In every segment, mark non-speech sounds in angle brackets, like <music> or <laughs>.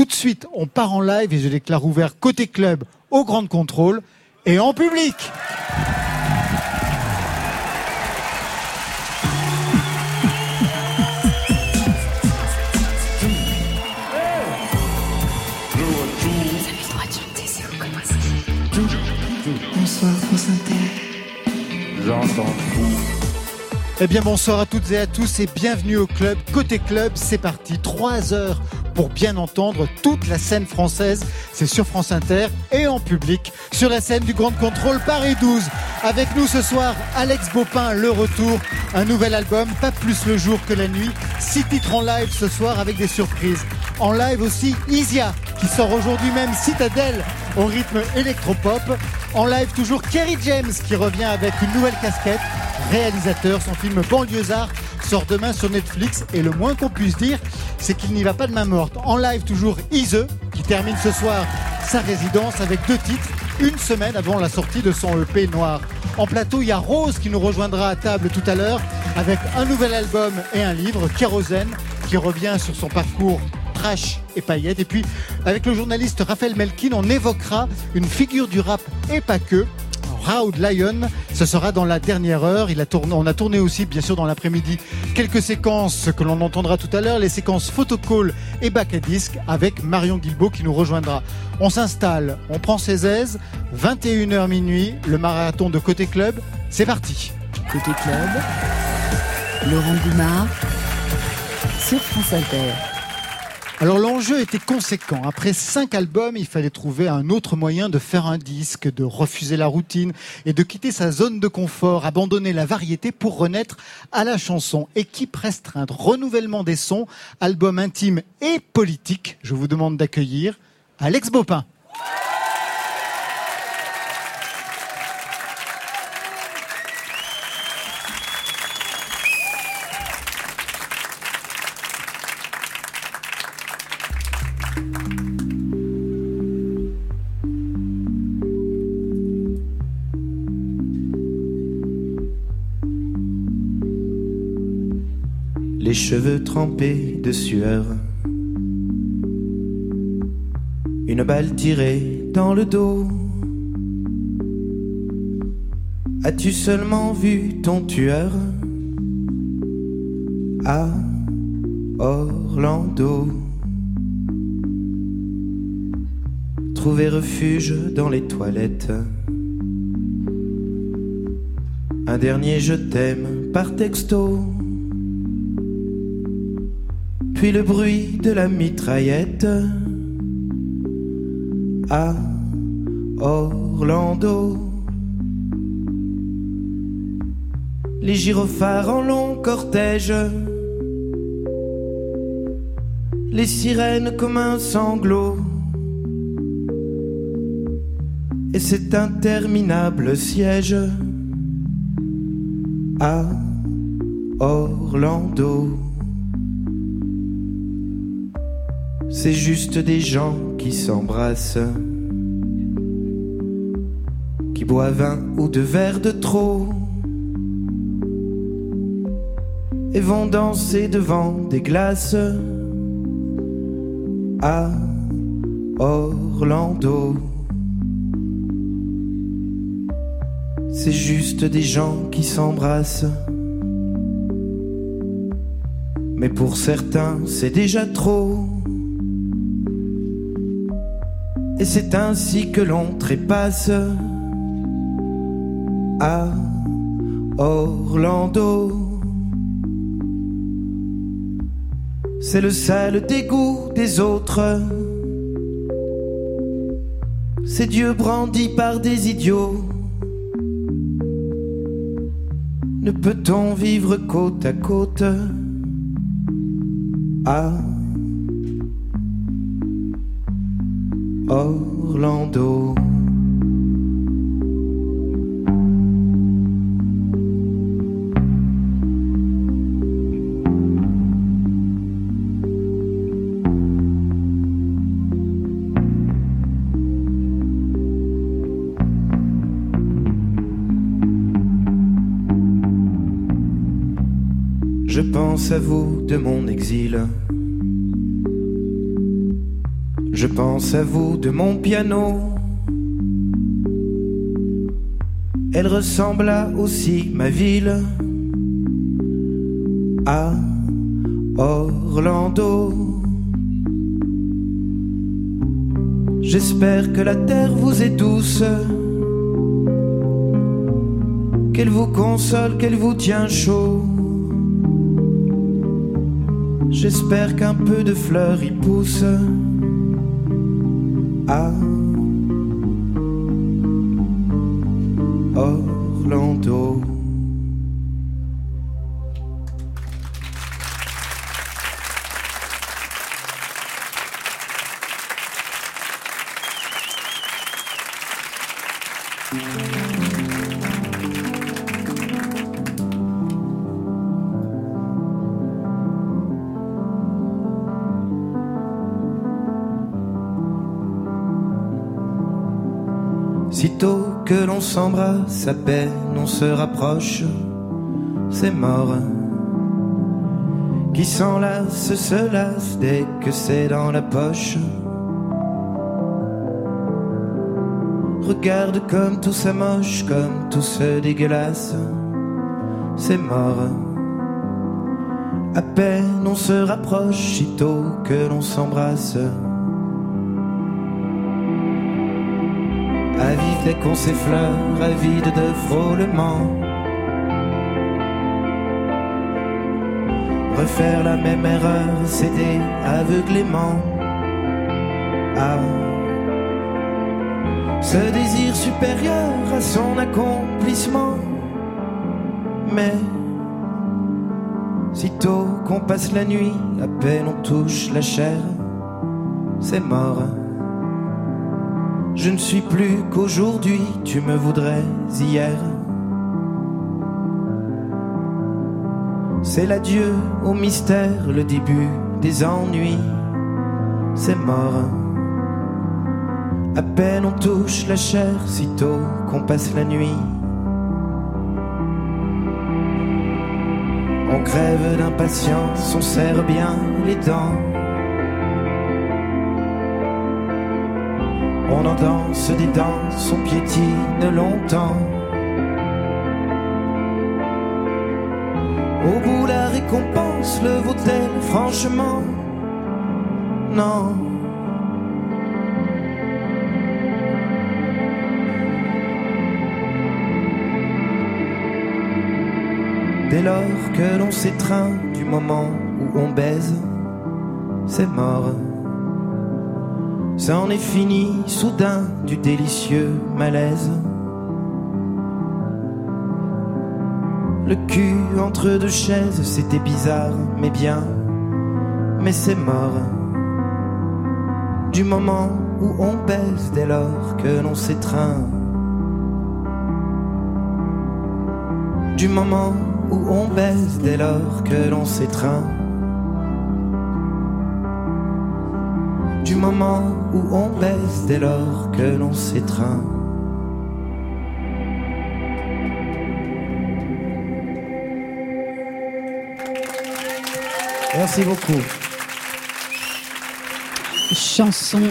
Tout de suite, on part en live et je déclare ouvert côté club au Grand Contrôle et en public. Bonsoir Eh bien bonsoir à toutes et à tous et bienvenue au club. Côté club, c'est parti. Trois heures pour bien entendre toute la scène française. C'est sur France Inter et en public sur la scène du Grand Contrôle Paris 12. Avec nous ce soir, Alex Baupin, le retour. Un nouvel album, pas plus le jour que la nuit. Six titres en live ce soir avec des surprises. En live aussi, Isia, qui sort aujourd'hui même Citadelle au rythme électropop. En live toujours Kerry James qui revient avec une nouvelle casquette. Réalisateur, son film Banlieusard sort demain sur Netflix et le moins qu'on puisse dire, c'est qu'il n'y va pas de main morte. En live toujours Ise qui termine ce soir sa résidence avec deux titres une semaine avant la sortie de son EP noir. En plateau, il y a Rose qui nous rejoindra à table tout à l'heure avec un nouvel album et un livre, Kérosène, qui revient sur son parcours trash et paillettes. Et puis, avec le journaliste Raphaël Melkin, on évoquera une figure du rap et pas que. Raoud Lion, ce sera dans la dernière heure. Il a tourné, on a tourné aussi, bien sûr, dans l'après-midi, quelques séquences que l'on entendra tout à l'heure, les séquences photocall et back à disque avec Marion Guilbault qui nous rejoindra. On s'installe, on prend ses aises, 21h minuit, le marathon de Côté Club, c'est parti. Côté club, Laurent Goumard sur France Inter. Alors l'enjeu était conséquent. Après cinq albums, il fallait trouver un autre moyen de faire un disque, de refuser la routine et de quitter sa zone de confort, abandonner la variété pour renaître à la chanson. Équipe restreinte, renouvellement des sons, album intime et politique. Je vous demande d'accueillir Alex Baupin. Cheveux trempés de sueur. Une balle tirée dans le dos. As-tu seulement vu ton tueur? À Orlando Trouver refuge dans les toilettes. Un dernier je t'aime par texto puis le bruit de la mitraillette à Orlando. Les gyrophares en long cortège, les sirènes comme un sanglot, et cet interminable siège à Orlando. C'est juste des gens qui s'embrassent, qui boivent un ou deux verres de trop et vont danser devant des glaces à Orlando. C'est juste des gens qui s'embrassent. Mais pour certains, c'est déjà trop. Et c'est ainsi que l'on trépasse à Orlando. C'est le sale dégoût des autres. C'est Dieu brandi par des idiots. Ne peut-on vivre côte à côte à Orlando. Je pense à vous de mon exil Je pense à vous de mon piano. Elle ressembla aussi ma ville à Orlando. J'espère que la terre vous est douce, qu'elle vous console, qu'elle vous tient chaud. J'espère qu'un peu de fleurs y pousse. À s'embrasse, à peine on se rapproche, c'est mort. Qui s'enlace se lasse dès que c'est dans la poche. Regarde comme tout s'amoche, comme tout se dégueulasse, c'est mort. À peine on se rapproche, sitôt que l'on s'embrasse. Qu'on s'effleure, avide de frôlement. Refaire la même erreur, céder aveuglément. Ah, ce désir supérieur à son accomplissement. Mais sitôt qu'on passe la nuit, à peine on touche la chair, c'est mort. Je ne suis plus qu'aujourd'hui, tu me voudrais hier. C'est l'adieu au mystère, le début des ennuis. C'est mort. À peine on touche la chair, sitôt qu'on passe la nuit. On crève d'impatience, on serre bien les dents. On en danse des danses, on piétine longtemps. Au bout, la récompense le vaut-elle franchement? Non. Dès lors que l'on s'étreint du moment où on baise, c'est mort. C'en est fini, soudain, du délicieux malaise. Le cul entre deux chaises, c'était bizarre, mais bien, mais c'est mort. Du moment où on baise dès lors que l'on s'étreint. Du moment où on baise dès lors que l'on s'étreint. Du moment où on baise dès lors que l'on s'étreint. Merci beaucoup. Chanson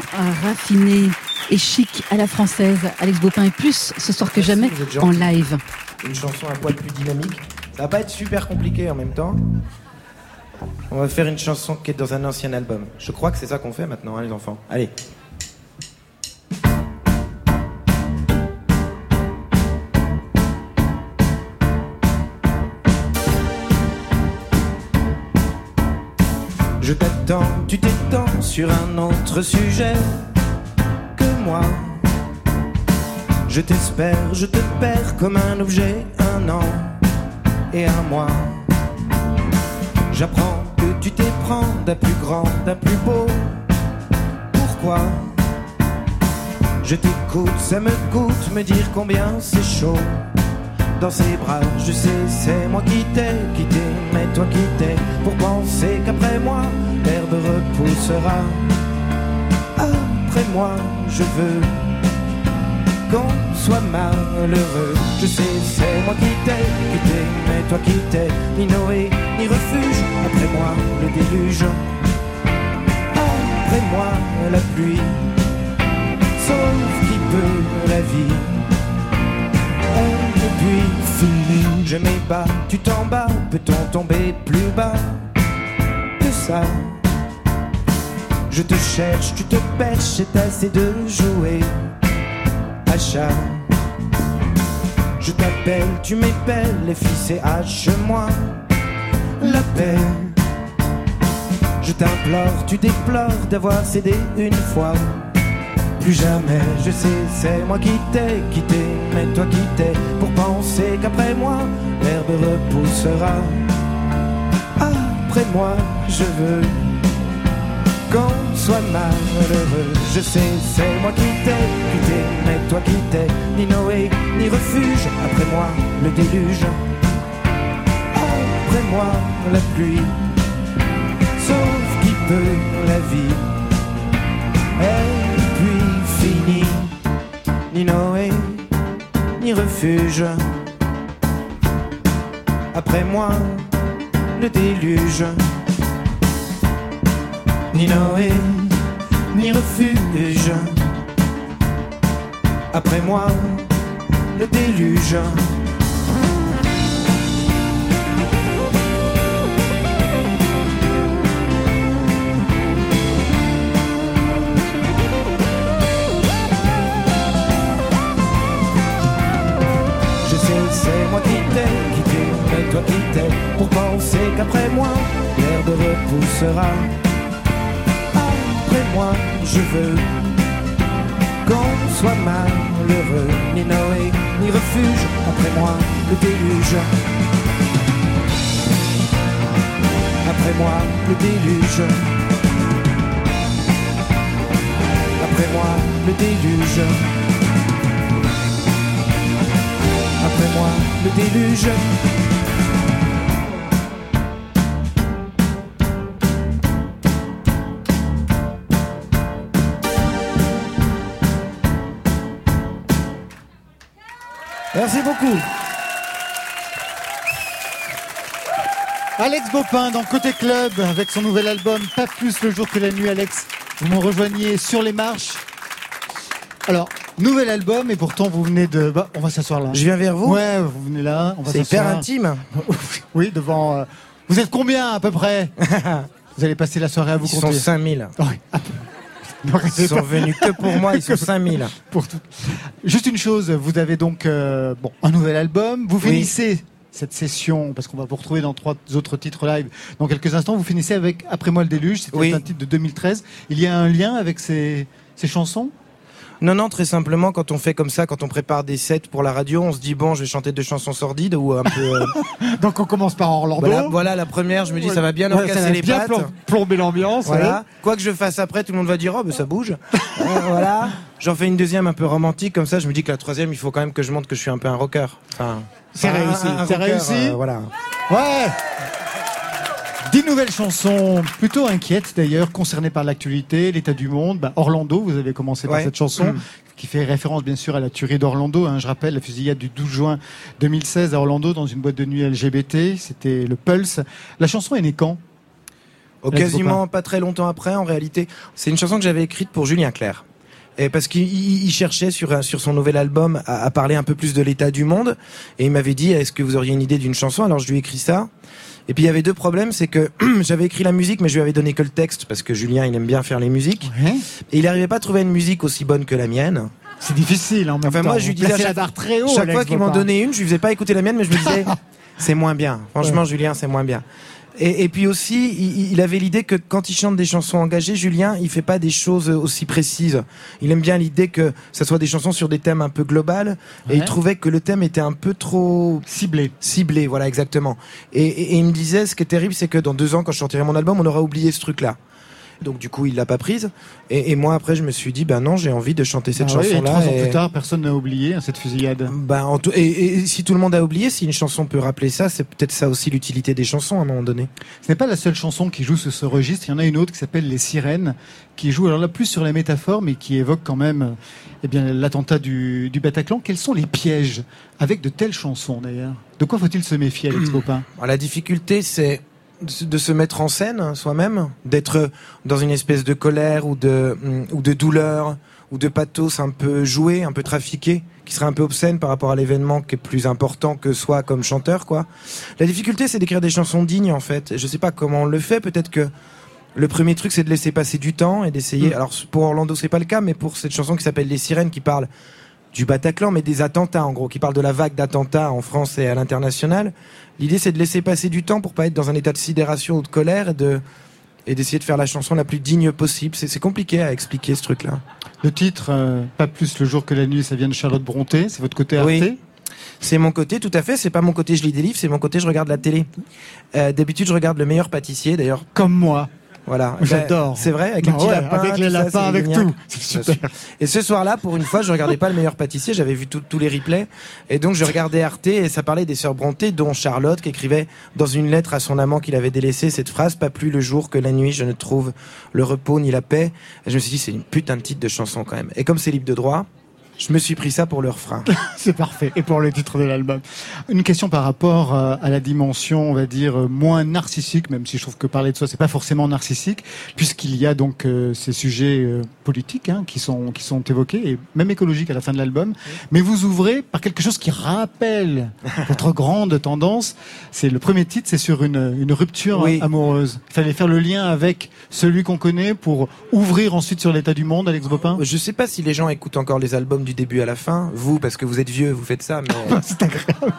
raffinée et chic à la française. Alex Bopin est plus ce soir que Merci, jamais en live. Une chanson un poil plus dynamique. Ça va pas être super compliqué en même temps. On va faire une chanson qui est dans un ancien album. Je crois que c'est ça qu'on fait maintenant, hein, les enfants. Allez. Je t'attends, tu t'étends sur un autre sujet que moi. Je t'espère, je te perds comme un objet, un an et un mois. J'apprends que tu t'éprends d'un plus grand, d'un plus beau. Pourquoi? Je t'écoute, ça me coûte me dire combien c'est chaud. Dans ses bras, je sais, c'est moi qui t'ai quitté, mais toi qui t'es pour penser qu'après moi, l'herbe repoussera. Après moi, je veux qu'on soit malheureux. Je sais, c'est moi qui t'ai quitté, mais toi qui t'es ni Noé, ni refuge. Après moi, le déluge. après moi la pluie, sauf qui peut la vie. Et puis fini, je m'ébats, tu t'en bats, peut-on tomber plus bas que ça? Je te cherche, tu te pêches, c'est assez de jouer à chat. Je t'appelle, tu m'épelles, les fils et hache-moi la paix. Je t'implore, tu déplores d'avoir cédé une fois. Plus jamais, je sais, c'est moi qui t'ai quitté, mais toi qui t'es pour penser qu'après moi, l'herbe repoussera. Après moi, je veux qu'on soit malheureux. Je sais, c'est moi qui t'ai quitté, mais toi qui t'es ni Noé, ni refuge. Après moi, le déluge. Après moi, la pluie. Sauf qui peut la vie. Et puis fini, ni Noé, ni refuge. Après moi, le déluge ni Noé, ni refuge. Après moi, le déluge. Je sais, c'est moi qui t'ai quitté, mais toi qui t'es pour penser qu'après moi, l'herbe repoussera moi, je veux qu'on soit malheureux, ni Noé, ni refuge, après moi, le déluge. Après moi, le déluge. Après moi, le déluge. Après moi, le déluge. Beaucoup. Alex Bopin dans Côté Club avec son nouvel album Pas plus le jour que la nuit. Alex, vous m'en rejoignez sur les marches. Alors, nouvel album et pourtant vous venez de. Bah, on va s'asseoir là. Je viens vers vous. Ouais, vous venez là. C'est hyper intime. <laughs> Oui, devant. euh, Vous êtes combien à peu près? <laughs> Vous allez passer la soirée à vous Ils sont compter. 5000. Oui. Non, Ils sont venus que pour moi, ils sont <laughs> 5000. pour tout. Juste une chose, vous avez donc euh, bon un nouvel album. Vous Oui. finissez cette session parce qu'on va vous retrouver dans trois autres titres live dans quelques instants. Vous finissez avec Après moi le déluge. C'était Oui. un titre de 2013. Il y a un lien avec ces, ces chansons? Non, non, très simplement, quand on fait comme ça, quand on prépare des sets pour la radio, on se dit, bon, je vais chanter deux chansons sordides ou un peu. euh, <laughs> Donc on commence par Orlando. voilà, voilà, la première, je me dis, ça va bien leur Ouais, ça casser va les bien pattes. plom- plomber l'ambiance. Voilà. Quoi que je fasse après, tout le monde va dire, oh, mais ça bouge. <laughs> Euh, voilà. J'en fais une deuxième un peu romantique, comme ça, je me dis que la troisième, il faut quand même que je montre que je suis un peu un rocker. Enfin, C'est un- réussi, un c'est rocker, réussi. euh, voilà. Ouais. Ouais. Dix nouvelles chansons, plutôt inquiètes d'ailleurs, concernées par l'actualité, l'état du monde. Bah, Orlando, vous avez commencé par cette chanson, Mm. qui fait référence bien sûr à la tuerie d'Orlando. hein. Je rappelle la fusillade du 12 juin 2016 à Orlando dans une boîte de nuit LGBT. C'était le Pulse. La chanson est née quand? Oh, quasiment pas très longtemps après, en réalité. C'est une chanson que j'avais écrite pour Julien Clerc. Et parce qu'il il- il cherchait sur, sur son nouvel album à, à parler un peu plus de l'état du monde. Et il m'avait dit, est-ce que vous auriez une idée d'une chanson? Alors je lui ai écrit ça. Et puis il y avait deux problèmes, c'est que <clears throat> j'avais écrit la musique, mais je lui avais donné que le texte, parce que Julien, il aime bien faire les musiques. Et il n'arrivait pas à trouver une musique aussi bonne que la mienne. C'est difficile en même Enfin, temps. moi, je lui disais la chaque- barre très haut. Chaque fois qu'ils m'ont Bopin. donné une, je lui faisais pas écouter la mienne, mais je me disais, <laughs> c'est moins bien. Franchement, Julien, c'est moins bien. Et, et puis aussi, il, il avait l'idée que quand il chante des chansons engagées, Julien, il fait pas des choses aussi précises. Il aime bien l'idée que ça soit des chansons sur des thèmes un peu globales. Et il trouvait que le thème était un peu trop ciblé. ciblé, voilà exactement. Et, et- et il me disait, ce qui est terrible, c'est que dans deux ans, quand je sortirai mon album, on aura oublié ce truc-là. Donc du coup, il l'a pas prise. Et, et moi, après, je me suis dit, ben non, j'ai envie de chanter cette Ah oui, et chanson-là. trois ans plus tard, personne n'a oublié hein, cette fusillade. ben, en tout- et, si tout le monde a oublié, si une chanson peut rappeler ça, c'est peut-être ça aussi l'utilité des chansons à un moment donné. Ce n'est pas la seule chanson qui joue sur ce registre. Il y en a une autre qui s'appelle Les Sirènes, qui joue alors là plus sur les métaphores, mais qui évoque quand même eh bien l'attentat du, du Bataclan. Quels sont les pièges avec de telles chansons d'ailleurs? De quoi faut-il se méfier, Alex <clears throat> Alors, la difficulté, c'est de se mettre en scène soi-même, d'être dans une espèce de colère ou de mm, ou de douleur ou de pathos un peu joué, un peu trafiqué, qui serait un peu obscène par rapport à l'événement qui est plus important que soi comme chanteur, quoi. La difficulté, c'est d'écrire des chansons dignes, en fait. Je sais pas comment on le fait. Peut-être que le premier truc, c'est de laisser passer du temps et d'essayer. Mm. Alors pour Orlando, c'est pas le cas, mais pour cette chanson qui s'appelle Les Sirènes, qui parle du Bataclan, mais des attentats en gros, qui parle de la vague d'attentats en France et à l'international. L'idée, c'est de laisser passer du temps pour pas être dans un état de sidération ou de colère et de et d'essayer de faire la chanson la plus digne possible. C'est compliqué à expliquer ce truc-là. Le titre, euh, Pas plus le jour que la nuit, ça vient de Charlotte Bronté. C'est votre côté Arte Oui. C'est mon côté, tout à fait. C'est pas mon côté, je lis des livres, c'est mon côté, je regarde la télé. Euh, D'habitude, je regarde le meilleur pâtissier. D'ailleurs, Comme moi. Voilà. J'adore. Ben, C'est vrai, avec les Bah petits ouais, lapins, Avec les tout ça, avec super. Et ce soir-là, pour une fois, je regardais pas le meilleur pâtissier, j'avais vu tous les replays. Et donc, je regardais Arte et ça parlait des sœurs Bronté, dont Charlotte, qui écrivait dans une lettre à son amant qu'il avait délaissé cette phrase, pas plus le jour que la nuit, je ne trouve le repos ni la paix. Et je me suis dit, c'est une putain de titre de chanson quand même. Et comme c'est libre de droit, je me suis pris ça pour le refrain. <laughs> C'est parfait. Et pour le titre de l'album. Une question par rapport euh, à la dimension, on va dire, euh, moins narcissique, même si je trouve que parler de soi, c'est pas forcément narcissique, puisqu'il y a donc euh, ces sujets euh, politiques hein, qui sont qui sont évoqués, et même écologiques à la fin de l'album. Mais vous ouvrez par quelque chose qui rappelle <laughs> votre grande tendance. C'est le premier titre, c'est sur une, une rupture Oui. amoureuse. Il fallait faire le lien avec celui qu'on connaît pour ouvrir ensuite sur l'état du monde, Alex Bopin? Je sais pas si les gens écoutent encore les albums du début à la fin. Vous, parce que vous êtes vieux, vous faites ça, mais. <laughs> C'est agréable.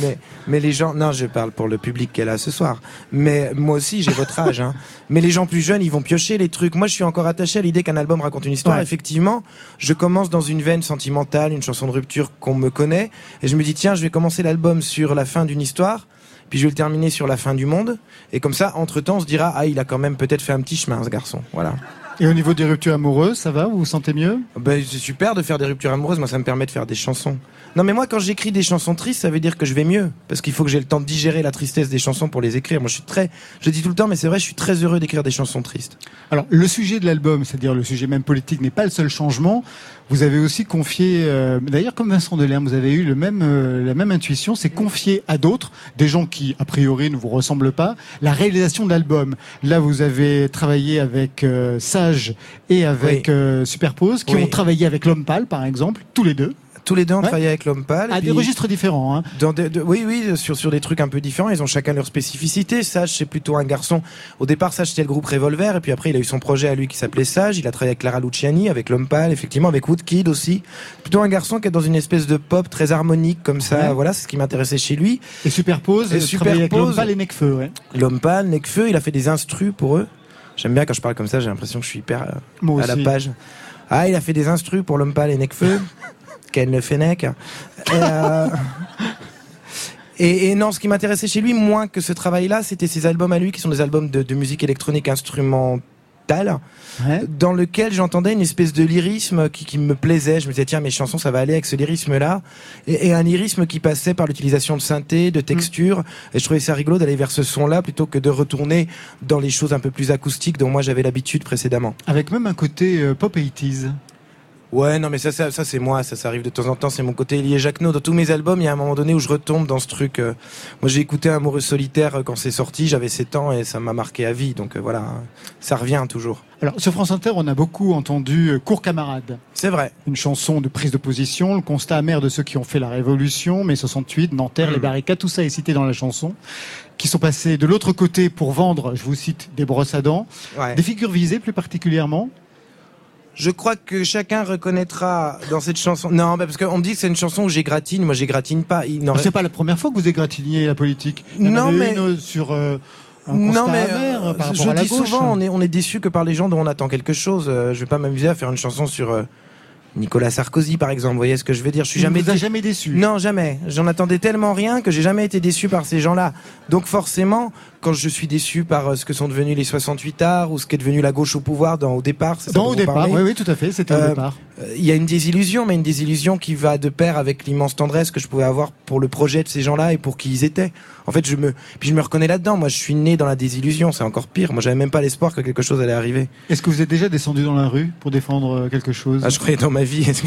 mais, mais les gens, non, je parle pour le public qu'elle a ce soir. Mais moi aussi, j'ai votre <laughs> âge. Hein. Mais les gens plus jeunes, ils vont piocher les trucs. Moi, je suis encore attaché à l'idée qu'un album raconte une histoire. Ouais. Effectivement, je commence dans une veine sentimentale, une chanson de rupture qu'on me connaît, et je me dis tiens, je vais commencer l'album sur la fin d'une histoire. Puis je vais le terminer sur la fin du monde. Et comme ça, entre-temps, on se dira, ah, il a quand même peut-être fait un petit chemin, ce garçon. Voilà. Et au niveau des ruptures amoureuses, ça va Vous vous sentez mieux? Ben, c'est super de faire des ruptures amoureuses. Moi, ça me permet de faire des chansons. Non, mais moi, quand j'écris des chansons tristes, ça veut dire que je vais mieux. Parce qu'il faut que j'ai le temps de digérer la tristesse des chansons pour les écrire. Moi, je suis très, je dis tout le temps, mais c'est vrai, je suis très heureux d'écrire des chansons tristes. Alors, le sujet de l'album, c'est-à-dire le sujet même politique, n'est pas le seul changement. Vous avez aussi confié, euh, d'ailleurs comme Vincent Delerme, vous avez eu le même, euh, la même intuition, c'est confier à d'autres, des gens qui a priori ne vous ressemblent pas, la réalisation de l'album. Là, vous avez travaillé avec euh, Sage et avec Oui. euh, Superpose, qui Oui. ont travaillé avec L'Homme Pâle, par exemple, tous les deux, Tous les deux, on Ouais. travaille avec l'homme pâle. à des puis- registres différents. Hein. Dans des- de- oui, oui, sur, sur des trucs un peu différents. Ils ont chacun leur spécificité. Sage, c'est plutôt un garçon. Au départ, Sage, c'était le groupe Revolver. Et puis après, il a eu son projet à lui qui s'appelait Sage. Il a travaillé avec Clara Luciani, avec L'Homme Pâle, effectivement, avec Woodkid aussi. Plutôt un garçon qui est dans une espèce de pop très harmonique, comme ça. Ouais. Voilà, c'est ce qui m'intéressait chez lui. Et Superpose, Et euh, travaillé avec Superpose- L'Homme Pâle et Necfeu, ouais. L'Homme Pâle, Necfeu, il a fait des instrus pour eux. J'aime bien quand je parle comme ça, j'ai l'impression que je suis hyper euh, Moi à la page. Ah, il a fait des instrus pour L'Homme Pâle et Necfeu. <laughs> Ken Le Fennec. Euh, Et, et non, ce qui m'intéressait chez lui, moins que ce travail-là, c'était ses albums à lui, qui sont des albums de, de musique électronique instrumentale, Ouais. dans lequel j'entendais une espèce de lyrisme qui, qui me plaisait. Je me disais, tiens, mes chansons, ça va aller avec ce lyrisme-là. Et, et un lyrisme qui passait par l'utilisation de synthé, de texture. Et je trouvais ça rigolo d'aller vers ce son-là plutôt que de retourner dans les choses un peu plus acoustiques dont moi j'avais l'habitude précédemment. Avec même un côté euh, pop 80s. Ouais, non, mais ça, ça, ça c'est moi, ça, ça arrive de temps en temps, c'est mon côté lié Jacquenot. Dans tous mes albums, il y a un moment donné où je retombe dans ce truc. euh, moi, j'ai écouté Amoureux solitaire euh, quand c'est sorti, j'avais 7 ans et ça m'a marqué à vie. Donc euh, voilà, hein, ça revient toujours. Alors, sur France Inter, on a beaucoup entendu euh, Cours camarade. C'est vrai. une chanson de prise de position, le constat amer de ceux qui ont fait la révolution, mai 68, Nanterre, les barricades, tout ça est cité dans la chanson, qui sont passés de l'autre côté pour vendre, je vous cite, des brosses à dents, Ouais. des figures visées plus particulièrement. Je crois que chacun reconnaîtra dans cette chanson. Non, bah, parce qu'on me dit que c'est une chanson où j'égratine. Moi, j'égratine pas. Il n'aurait- C'est pas la première fois que vous égratigniez la politique. Il y en Non, avait mais- une euh, sur euh, un constat Non mais amer euh, par rapport je à la dis gauche. souvent on est on est déçu que par les gens dont on attend quelque chose. Euh, je vais pas m'amuser à faire une chanson sur euh, Nicolas Sarkozy par exemple. Vous voyez ce que je veux dire Je suis jamais vous dé- jamais déçu. Non, jamais. J'en attendais tellement rien que j'ai jamais été déçu par ces gens-là. Donc forcément, quand je suis déçu par euh, ce que sont devenus les 68 arts ou ce qu'est devenu la gauche au pouvoir dans, au départ, c'est ça Dans dont au départ, oui, oui, tout à fait, c'était au Euh, départ. Euh, Il y a une désillusion, mais une désillusion qui va de pair avec l'immense tendresse que je pouvais avoir pour le projet de ces gens-là et pour qui ils étaient. En fait, je me, puis je me reconnais là-dedans. Moi, je suis né dans la désillusion. C'est encore pire. Moi, j'avais même pas l'espoir que quelque chose allait arriver. Est-ce que vous êtes déjà descendu dans la rue pour défendre euh, quelque chose? Ah, je croyais dans ma vie. <laughs>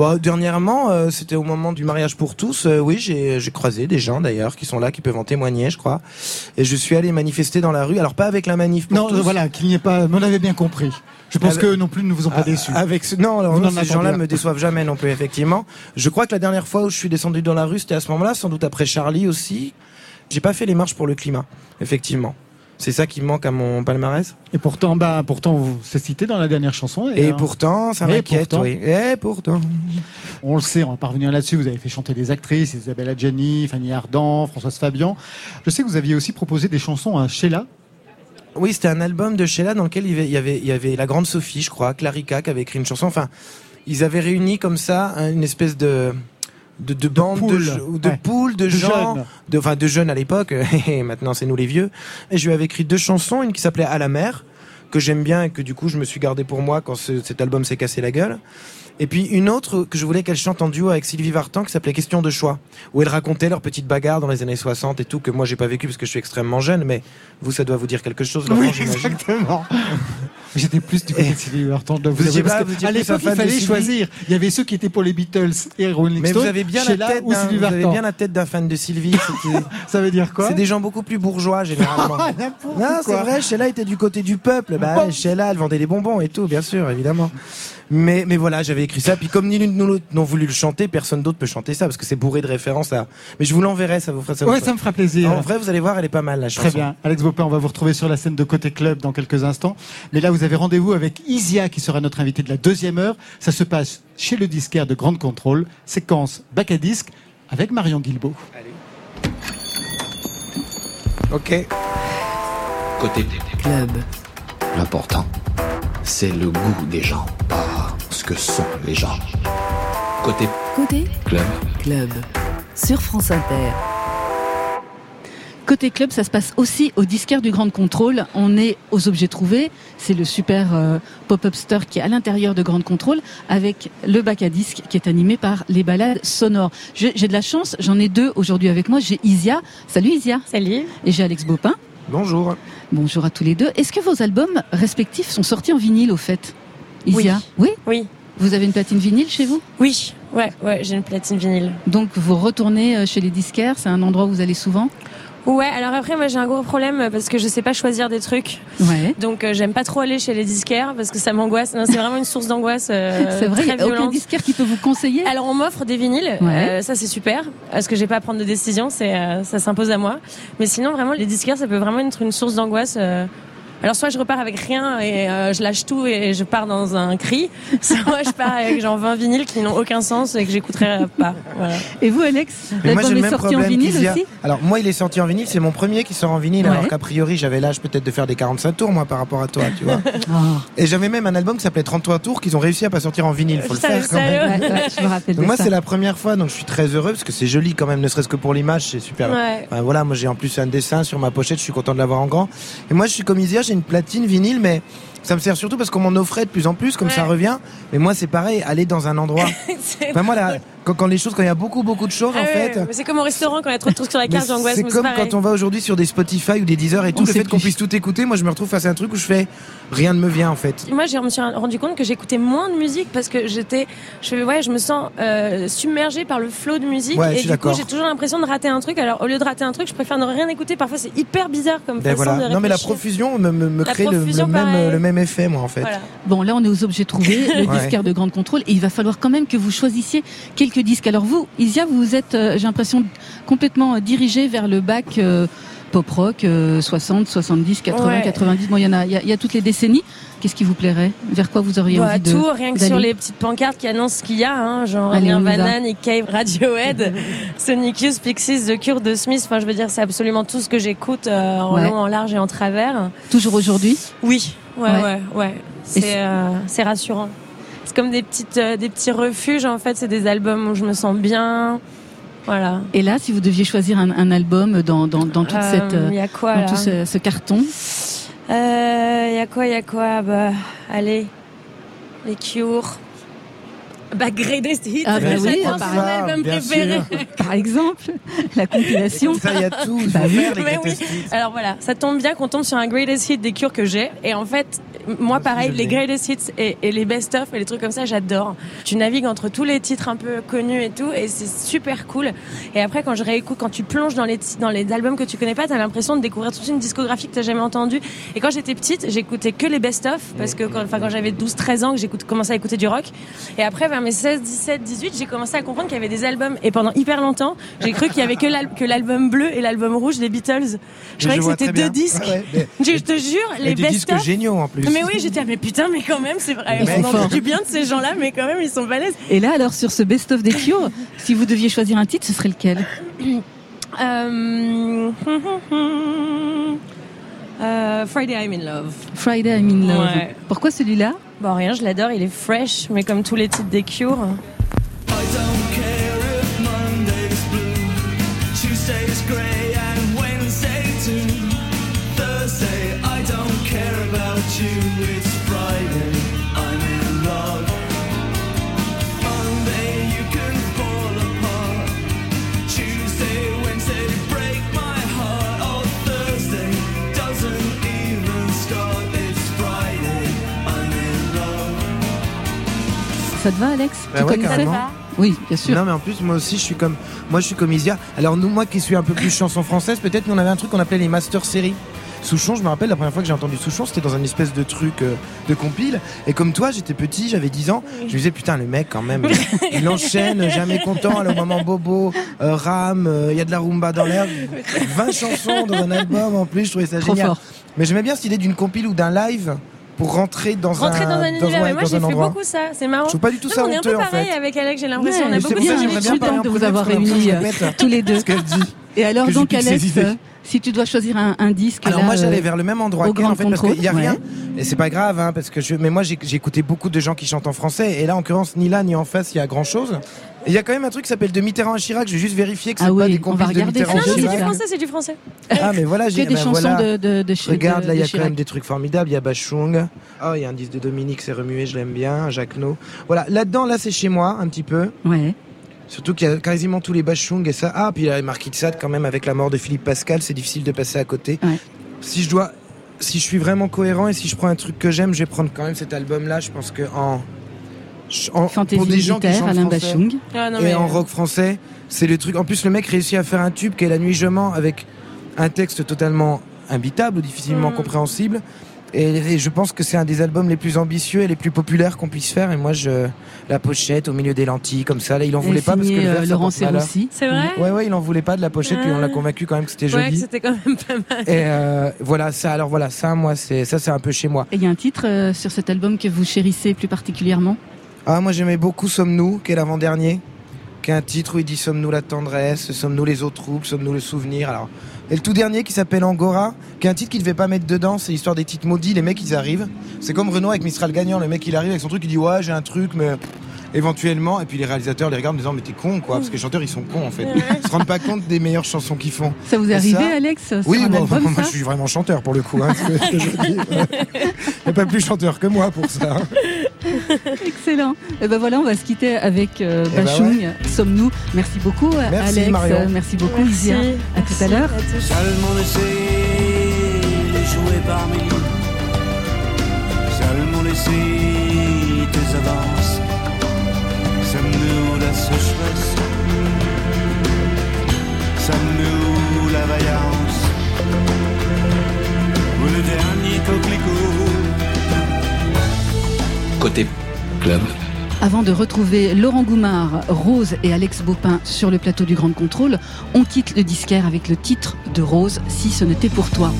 Bon, dernièrement, euh, c'était au moment du mariage pour tous. euh, oui, j'ai croisé des gens d'ailleurs qui sont là, qui peuvent en témoigner, je crois. Et je suis allé manifester dans la rue. Alors pas avec la manif pour Non, tous. voilà, qu'il n'y ait pas. Mais on avait bien compris. Je pense que non plus ne vous ont pas Ah, déçus. Avec ce... Non, alors, non, ces gens-là me déçoivent jamais non plus, effectivement. Je crois que la dernière fois où je suis descendu dans la rue, c'était à ce moment-là, sans doute après Charlie aussi. J'ai pas fait les marches pour le climat, effectivement. C'est ça qui me manque à mon palmarès? Et pourtant, bah, pourtant, vous c'est cité dans la dernière chanson. Et euh, pourtant, ça m'inquiète, oui. Et pourtant. On le sait, on va pas revenir là-dessus. Vous avez fait chanter des actrices, Isabelle Adjani, Fanny Ardant, Françoise Fabian. Je sais que vous aviez aussi proposé des chansons à Sheila. Oui, c'était un album de Sheila dans lequel il y avait, il y avait, il y avait la grande Sophie, je crois, Clarica, qui avait écrit une chanson. Enfin, ils avaient réuni comme ça hein, une espèce de de, de bande de, ou de ouais. poules, de, De gens, jeunes. de, enfin de jeunes à l'époque. <laughs> et maintenant, c'est nous les vieux. Et je lui avais écrit deux chansons, une qui s'appelait À la mer, que j'aime bien et que du coup je me suis gardé pour moi quand ce- cet album s'est cassé la gueule. Et puis une autre que je voulais qu'elle chante en duo avec Sylvie Vartan qui s'appelait Question de choix, où elle racontait leur petite bagarre dans les années 60 et tout, que moi j'ai pas vécu parce que je suis extrêmement jeune, mais vous ça doit vous dire quelque chose, Laurent, Oui, exactement. <laughs> J'étais plus du côté de Sylvie Vartan. Vous étiez pas- que vous à l'époque, il fallait choisir. Il y avait ceux qui étaient pour les Beatles et Rolling Mais vous Stones. avez bien la tête d'un, vous avez bien la tête d'un fan de Sylvie. <laughs> Ça veut dire quoi C'est des gens beaucoup plus bourgeois généralement. <laughs> Ah, Non, c'est vrai, Sheila était du côté du peuple. Bah, Sheila, elle vendait des bonbons et tout, bien sûr, évidemment. Mais, mais voilà, j'avais écrit ça. Puis comme ni l'une ni l'autre n'ont voulu le chanter, personne d'autre peut chanter ça parce que c'est bourré de références à. Mais je vous l'enverrai, ça vous fera ça. vous Ouais, fera- ça me fera plaisir. En vrai, vous allez voir, elle est pas mal la chanson. Très bien. Alex Bopin, on va vous retrouver sur la scène de Côté Club dans quelques instants. Mais là, vous avez rendez-vous avec Isia, qui sera notre invité de la deuxième heure. Ça se passe chez le disquaire de Grande Contrôle, séquence bac à disque avec Marion Guilbault. Ok. Côté Club. L'important, c'est le goût des gens, pas ce que sont les gens. Côté Côté club, Club. Sur France Inter. Côté club, ça se passe aussi au disquaire du Grand Contrôle. On est aux objets trouvés. C'est le super euh, pop-up store qui est à l'intérieur de Grand Contrôle avec le bac à disque qui est animé par les balades sonores. J'ai j'ai de la chance, j'en ai deux aujourd'hui avec moi. J'ai Isia. Salut Isia. Salut. Et j'ai Alex Bopin. Bonjour. Bonjour à tous les deux. Est-ce que vos albums respectifs sont sortis en vinyle au fait? Isia Oui. Oui. Vous avez une platine vinyle chez vous Oui. Ouais, ouais, j'ai une platine vinyle. Donc vous retournez euh, chez les disquaires, c'est un endroit où vous allez souvent Ouais, alors après, moi j'ai un gros problème parce que je sais pas choisir des trucs. Ouais. Donc euh, j'aime pas trop aller chez les disquaires parce que ça m'angoisse. Non, C'est vraiment une source d'angoisse euh, <laughs> c'est vrai, il très n'y a aucun disquaire qui peut vous conseiller Alors on m'offre des vinyles, Ouais. euh, ça c'est super parce que j'ai pas à prendre de décision, c'est euh, ça s'impose à moi. Mais sinon vraiment les disquaires ça peut vraiment être une source d'angoisse. Alors soit je repars avec rien et euh, je lâche tout et je pars dans un cri, <laughs> soit je pars avec genre 20 vinyles qui n'ont aucun sens et que j'écouterai pas. Voilà. Et vous Alex Mais moi, j'ai L'album le est même sorti en vinyle aussi Alors, moi, il est sorti en vinyle. C'est mon premier qui sort en vinyle. Ouais. Alors qu'a priori, j'avais l'âge peut-être de faire des 45 tours, moi, par rapport à toi, tu vois. <laughs> Ah. Et j'avais même un album qui s'appelait 33 tours qu'ils ont réussi à pas sortir en vinyle. Faut le Putain, faire quand même. Ouais, ouais, je me rappelle Donc de moi, c'est la première fois, donc je suis très heureux parce que c'est joli quand même, ne serait-ce que pour l'image, c'est super. Ouais. Enfin, voilà, moi j'ai en plus un dessin sur ma pochette, je suis content de l'avoir en grand. Et moi, je suis comme Isia, une platine vinyle, mais ça me sert surtout parce qu'on m'en offrait de plus en plus, comme Ouais. ça revient. Mais moi, c'est pareil, aller dans un endroit. <laughs> Enfin, moi, là, quand, quand les choses, quand il y a beaucoup, beaucoup de choses, Ah en ouais, fait. c'est comme au restaurant quand il y a trop de trucs sur la carte, j'angoisse. C'est comme pareil. quand on va aujourd'hui sur des Spotify ou des Deezer et tout, On le fait qu'on puisse tout écouter, moi je me retrouve face à un truc où je fais rien ne me vient en fait. Moi, je me suis rendu compte que j'écoutais moins de musique parce que j'étais, je, ouais, je me sens euh, submergée par le flot de musique Ouais, et du coup, j'ai toujours l'impression de rater un truc. Alors, au lieu de rater un truc, je préfère ne rien écouter. Parfois, c'est hyper bizarre comme Ben façon voilà. de Non mais la profusion me, me, me La crée le, le profusion, même, pareil. le même effet moi en fait. Voilà. Bon, là, on est aux objets trouvés, <laughs> le Ouais. disquaire de grande contrôle, et il va falloir quand même que vous choisissiez quelques disques. Alors vous, Isia, vous êtes, euh, j'ai l'impression, complètement dirigé vers le bac euh, pop rock, euh, 60, 70, 80, Ouais. 90. Bon, il y en a, il y, a- il y a toutes les décennies. Qu'est-ce qui vous plairait? Vers quoi vous auriez Bah, envie de tout, rien que sur les petites pancartes qui annoncent ce qu'il y a, hein, genre Allez. Nirvana, Nick Cave, Radiohead, <laughs> Sonic Youth, Pixies, The Cure, The Smith. Enfin, je veux dire, c'est absolument tout ce que j'écoute euh, en Ouais. long, en large et en travers. Toujours aujourd'hui? Oui, ouais, Ouais. ouais, ouais. Et C'est euh, c'est rassurant. C'est comme des petites, euh, des petits refuges. En fait, c'est des albums où je me sens bien. Voilà. Et là, si vous deviez choisir un, un album dans, dans, dans toute Euh, cette, euh, y a quoi dans tout ce, ce carton, Euh, Il y a quoi Il y a quoi? Bah, allez, les Cure. Bah, Greatest Hits. Ah, bah oui, par album préféré. par exemple, la compilation. Ça il y a tout, Bah oui. faire les Mais oui. hits. Alors voilà, ça tombe bien qu'on tombe sur un greatest hit des cures que j'ai. Et en fait, moi pareil, les greatest hits et, et les best-of et les trucs comme ça, j'adore. Tu navigues entre tous les titres un peu connus et tout, et c'est super cool. Et après, quand je réécoute, quand tu plonges dans les dans les albums que tu connais pas, t'as l'impression de découvrir toute une discographie que t'as jamais entendue. Et quand j'étais petite, j'écoutais que les best-of parce que quand, enfin, quand j'avais 12-13 ans, que j'ai commencé à écouter du rock. Et après, vers mes 16, 17, 18, j'ai commencé à comprendre qu'il y avait des albums. Et pendant hyper longtemps, j'ai cru qu'il y avait que l'al- que l'album bleu et l'album rouge des Beatles. Je croyais que c'était deux disques. Ouais, mais- <laughs> Je te jure, les disques best-of. géniaux en plus. Mais oui, j'étais, ah, mais putain, mais quand même, c'est vrai. On en du bien de ces gens-là, mais quand même, ils sont balèzes. Et là, alors, sur ce best-of des Cure, <laughs> si vous deviez choisir un titre, ce serait lequel? Euh... euh, Friday I'm in love. Friday I'm in Love. Ouais. Pourquoi celui-là? Bon, rien, je l'adore, il est fresh, mais comme tous les titres des Cure. Ça te va, Alex Bah Tu ouais, connaissais. Oui, bien sûr. Non mais en plus moi aussi je suis comme moi je suis comme Isia. Alors nous moi qui suis un peu plus chanson française, peut-être nous on avait un truc qu'on appelait les master séries. Souchon, je me rappelle la première fois que j'ai entendu Souchon, c'était dans un espèce de truc euh, de compile. Et comme toi, j'étais petit, j'avais 10 ans. Je me disais putain le mec quand même, il, il enchaîne, jamais content. Alors au moment bobo, euh, rame, euh, il y a de la rumba dans l'air, 20 chansons dans un album en plus. Je trouvais ça Trop génial. fort. Mais j'aimais bien cette idée d'une compile ou d'un live pour rentrer dans Rentrer un dans un univers, ouais, mais moi j'ai fait endroit. beaucoup ça, c'est marrant. Je trouve pas du tout Non, ça on est un honteux peu en pareil fait. avec Alex, j'ai l'impression. Ouais, on a c'est beaucoup ça de j'aimerais de vous avoir parce qu'on réunis tous les deux. ce qu'elle dit. Et alors, donc, Alex, euh, si tu dois choisir un, un disque, Alors là, moi j'allais euh, vers le même endroit au qu'elle en fait parce Contrôle, qu'il y a rien ouais. et c'est pas grave hein, parce que je mais moi j'ai j'ai écouté beaucoup de gens qui chantent en français et là en l'occurrence ni là ni en face il y a grand chose. Il y a quand même un truc qui s'appelle de Mitterrand à Chirac, j'ai juste vérifié que c'est Ah pas oui, des on va compiles de regarder Ah ça. Mitterrand. non, c'est du ça. français, c'est du français. Ah mais voilà, j'ai des ben, chansons voilà. de, de, de, Regarde, de- là, il y a quand même des trucs formidables. Il y a Bachung. Oh, il y a un disque de Dominique, c'est remué, je l'aime bien. Jacques No. Voilà, là-dedans, là, c'est chez moi, un petit peu. Ouais. Surtout qu'il y a quasiment tous les Bachung et ça. Ah, puis il y a Marquis de Sade, quand même, avec la mort de Philippe Pascal, c'est difficile de passer à côté. Ouais. Si je dois. Si je suis vraiment cohérent et si je prends un truc que j'aime, je vais prendre quand même cet album-là. Je pense que en. En Fantaisie pour des gens qui chantent Alain français, Bachung. Ah, non, et mais, en rock français, c'est le truc. En plus, le mec réussit à faire un tube qui est La Nuit Je mens avec un texte totalement imbitable ou difficilement Mm. compréhensible. Et, et je pense que c'est un des albums les plus ambitieux et les plus populaires qu'on puisse faire. Et moi, je la pochette au milieu des lentilles comme ça. Là, il en voulait pas parce que le verre, euh, Laurent. C'est vrai Ouais, ouais, il en voulait pas de la pochette, puis on l'a Ah. convaincu quand même que c'était Ouais, joli. c'était quand même pas mal. et euh, voilà, ça. Alors voilà, ça, moi, c'est ça, c'est un peu chez moi. Et il y a un titre euh, sur cet album que vous chérissez plus particulièrement? Ah, moi j'aimais beaucoup Sommes-nous, qui est l'avant-dernier, qui est un titre où il dit Sommes-nous la tendresse, Sommes-nous les eaux troubles, Sommes-nous le souvenir. Et le tout dernier qui s'appelle Angora, qui est un titre qu'il devait pas mettre dedans, c'est l'histoire des titres maudits, les mecs ils arrivent. C'est comme Renault avec Mistral Gagnant, le mec il arrive avec son truc, il dit Ouais, j'ai un truc, mais éventuellement. Et puis les réalisateurs les regardent en disant Mais t'es con quoi, parce que les chanteurs ils sont cons en fait. Ils se rendent pas compte des meilleures chansons qu'ils font. Ça vous est arrivé, ça- Alex Oui, bon, album, moi ça je suis vraiment chanteur pour le coup. Hein, <laughs> ce que je dis. Il n'y a pas plus chanteur que moi pour ça. Excellent. Et ben voilà, on va se quitter avec euh, Eh ben Bachung. Sommes-nous Merci beaucoup, euh, Merci, Alex. Marion. Merci beaucoup, Merci. Isia. À tout à l'heure. Seulement laisser les jouer par millions. Seulement laisser tes avances. Sommes-nous la sécheresse? Sommes-nous la vaillance? Ou le dernier coquelicot? Côté club, Avant de retrouver Laurent Goumard, Rose et Alex Baupin sur le plateau du Grand Contrôle, on quitte le disquaire avec le titre de Rose, Si ce n'était pour toi.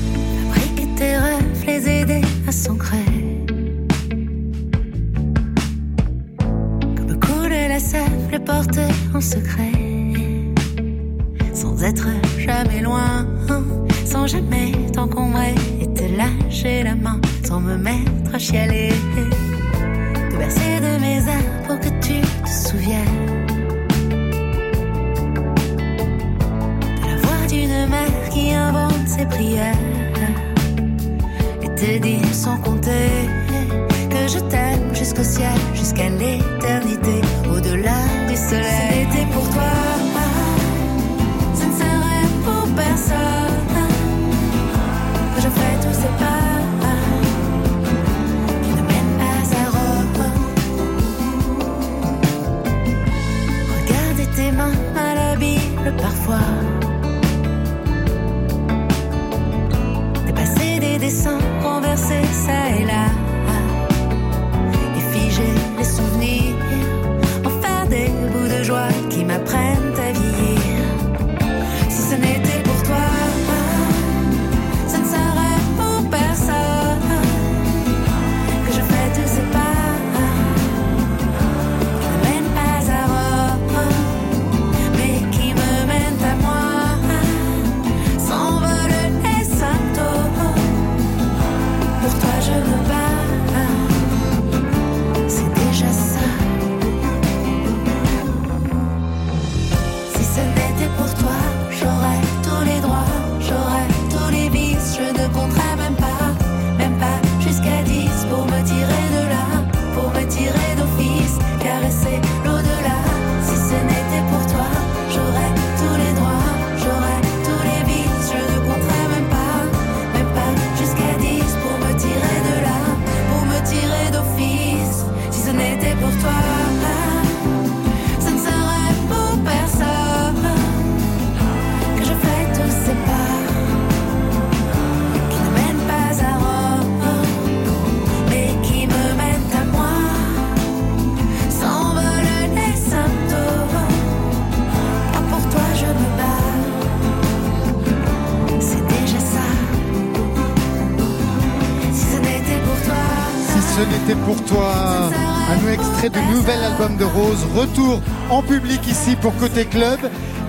Extrait du nouvel album de Rose. Retour en public ici pour Côté Club.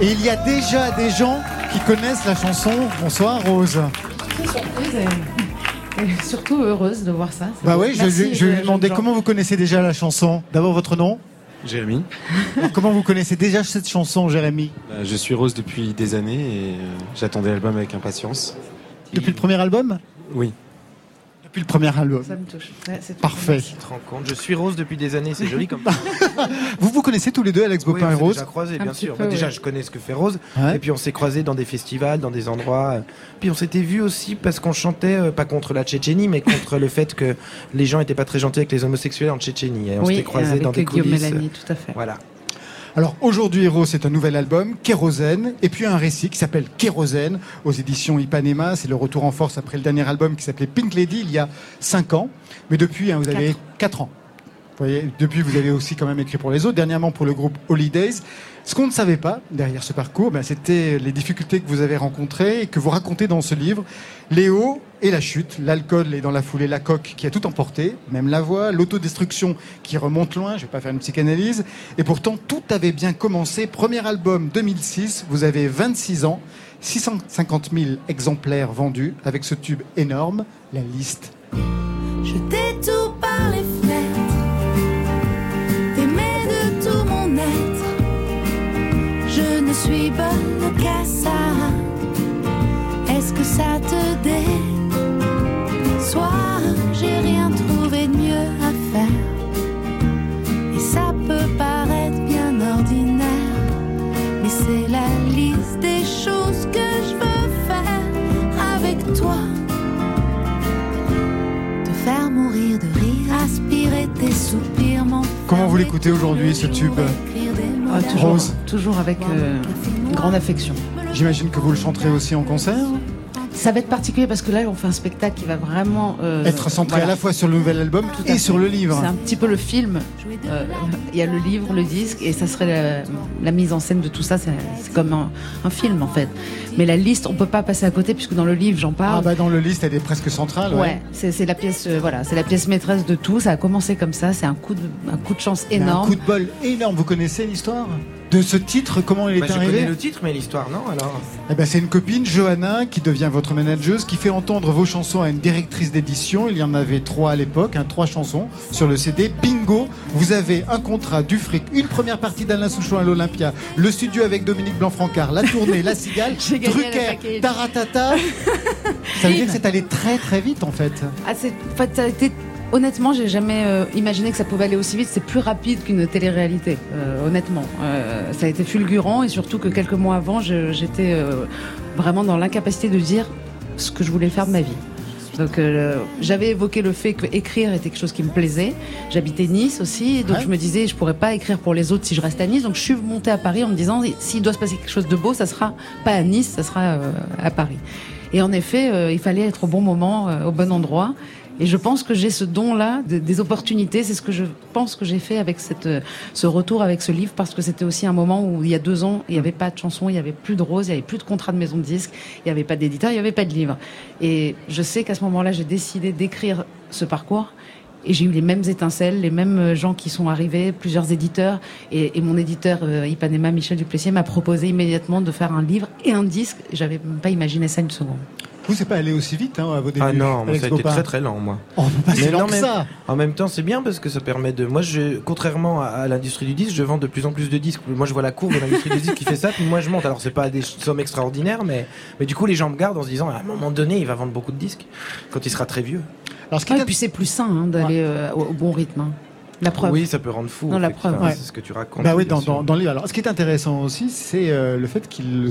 Et il y a déjà des gens qui connaissent la chanson. Bonsoir Rose. surprise et, et surtout heureuse de voir ça. Bah oui, je, je- je lui demander Jean. comment vous connaissez déjà la chanson. D'abord votre nom. Jérémy. Alors, comment vous connaissez déjà cette chanson, Jérémy Bah, je suis Rose depuis des années et euh, j'attendais l'album avec impatience. Depuis le premier album Oui. Depuis le premier album. Ça me touche. Ouais. Parfait. Tu te rends compte Je suis Rose depuis des années, c'est joli comme <laughs> Vous vous connaissez tous les deux, Alex Oui, Bopin on et s'est Rose déjà croisés, bien sûr. peu, Bah, déjà, ouais. je connais ce que fait Rose. Ouais. Et puis, on s'est croisés dans des festivals, dans des endroits. euh, Puis, on s'était vus aussi parce qu'on chantait, euh, pas contre la Tchétchénie, mais contre le fait que les gens étaient pas très gentils avec les homosexuels en Tchétchénie. Et on Oui, s'était croisés dans des Guillaume coulisses. Mélanie, tout à fait. Voilà. Alors aujourd'hui, Héros, c'est un nouvel album, Kérosène, et puis un récit qui s'appelle Kérosène aux éditions Ipanema. C'est le retour en force après le dernier album qui s'appelait Pink Lady il y a 5 ans. Mais depuis, hein, vous avez 4 ans. Vous voyez, depuis, vous avez aussi quand même écrit pour les autres, dernièrement pour le groupe Holidays. Ce qu'on ne savait pas derrière ce parcours, ben, c'était les difficultés que vous avez rencontrées et que vous racontez dans ce livre. Hauts et la chute, l'alcool et dans la foulée la coque qui a tout emporté, même la voix, l'autodestruction qui remonte loin, je vais pas faire une psychanalyse. Et pourtant, tout avait bien commencé. Premier album 2006, vous avez 26 ans, 650 000 exemplaires vendus avec ce tube énorme, la liste. Je ne suis bonne qu'à ça. Est-ce que ça te déçoit? J'ai rien trouvé de mieux à faire. Et ça peut paraître bien ordinaire, mais c'est la liste des choses que je veux faire avec toi te faire mourir de rire, aspirer tes soupirs, m'en Comment vous l'écoutez aujourd'hui, ce tube? Ah, toujours, Rose. toujours avec euh, grande affection. J'imagine que vous le chanterez aussi en concert Ça va être particulier parce que là, on fait un spectacle qui va vraiment euh, Être centré voilà. à la fois sur le nouvel album Tout et sur le livre. C'est un petit peu le film. Euh, Il y a le livre, le disque, et ça serait la, la mise en scène de tout ça. C'est comme un, un film en fait. Mais la liste, on peut pas passer à côté puisque dans le livre, j'en Ah parle. bah dans le liste, elle est presque centrale. Ouais, Ouais. c'est la pièce, euh, voilà, c'est la pièce maîtresse de tout. Ça a commencé comme ça. C'est un coup de, un coup de chance a Un énorme. coup de bol énorme. Vous connaissez l'histoire? De ce titre Comment il est Bah, je arrivé connais le titre, mais l'histoire, non Alors. Eh ben, c'est une copine, Johanna, qui devient votre manageuse, qui fait entendre vos chansons à une directrice d'édition. Il y en avait trois à l'époque, hein, trois chansons sur le CD. Bingo Vous avez un contrat, du fric, une première partie d'Alain Souchon à l'Olympia, le studio avec Dominique Blanc-Francard, la tournée, la cigale, <laughs> Drucker. Taratata. Ça veut dire que c'est allé très très vite en fait. Ah, c'est- en fait, ça a été. Honnêtement, j'ai jamais euh, imaginé que ça pouvait aller aussi vite. C'est plus rapide qu'une télé-réalité, euh, honnêtement. Euh, ça a été fulgurant et surtout que quelques mois avant, j'étais vraiment dans l'incapacité de dire ce que je voulais faire de ma vie. Donc euh, j'avais évoqué le fait que écrire était quelque chose qui me plaisait. J'habitais Nice aussi, donc Ouais. je me disais je pourrais pas écrire pour les autres si je reste à Nice. Donc je suis montée à Paris en me disant s'il doit se passer quelque chose de beau, ça sera pas à Nice, ça sera euh, à Paris. Et en effet, euh, il fallait être au bon moment, au bon endroit. Et je pense que j'ai ce don-là, de- des opportunités. C'est ce que je pense que j'ai fait avec euh, ce retour avec ce livre, parce que c'était aussi un moment où il y a deux ans, il n'y avait pas de chansons, il n'y avait plus de roses, il n'y avait plus de contrat de maison de disques, il n'y avait pas d'éditeur, il n'y avait pas de livre. Et je sais qu'à ce moment-là, j'ai décidé d'écrire ce parcours. Et j'ai eu les mêmes étincelles, les mêmes euh, gens qui sont arrivés, plusieurs éditeurs. Et, et mon éditeur euh, Ipanema, Michel Duplessis, m'a proposé immédiatement de faire un livre et un disque. J'avais même pas imaginé ça une seconde. Vous, c'est pas allé aussi vite hein, à vos débuts Ah non, moi, ça a été très très lent, moi. Oh, pas si Mais lent non, que ça En même temps, c'est bien parce que ça permet de. Moi, je, contrairement à, à l'industrie du disque, je vends de plus en plus de disques. Moi, je vois la courbe de l'industrie du disque qui fait ça, puis moi, je monte. Alors, c'est pas des sommes extraordinaires, mais, mais du coup, les gens me gardent en se disant, à un moment donné, il va vendre beaucoup de disques quand il sera très vieux. Alors, ce qui Ah, est et puis c'est plus sain hein, d'aller euh, au, au bon rythme. hein. La preuve. Oui, ça peut rendre fou. Non, la preuve, ouais. C'est ce que tu racontes. Bah oui, dans, dans, dans le livre. Alors, ce qui est intéressant aussi, c'est euh, le fait qu'il,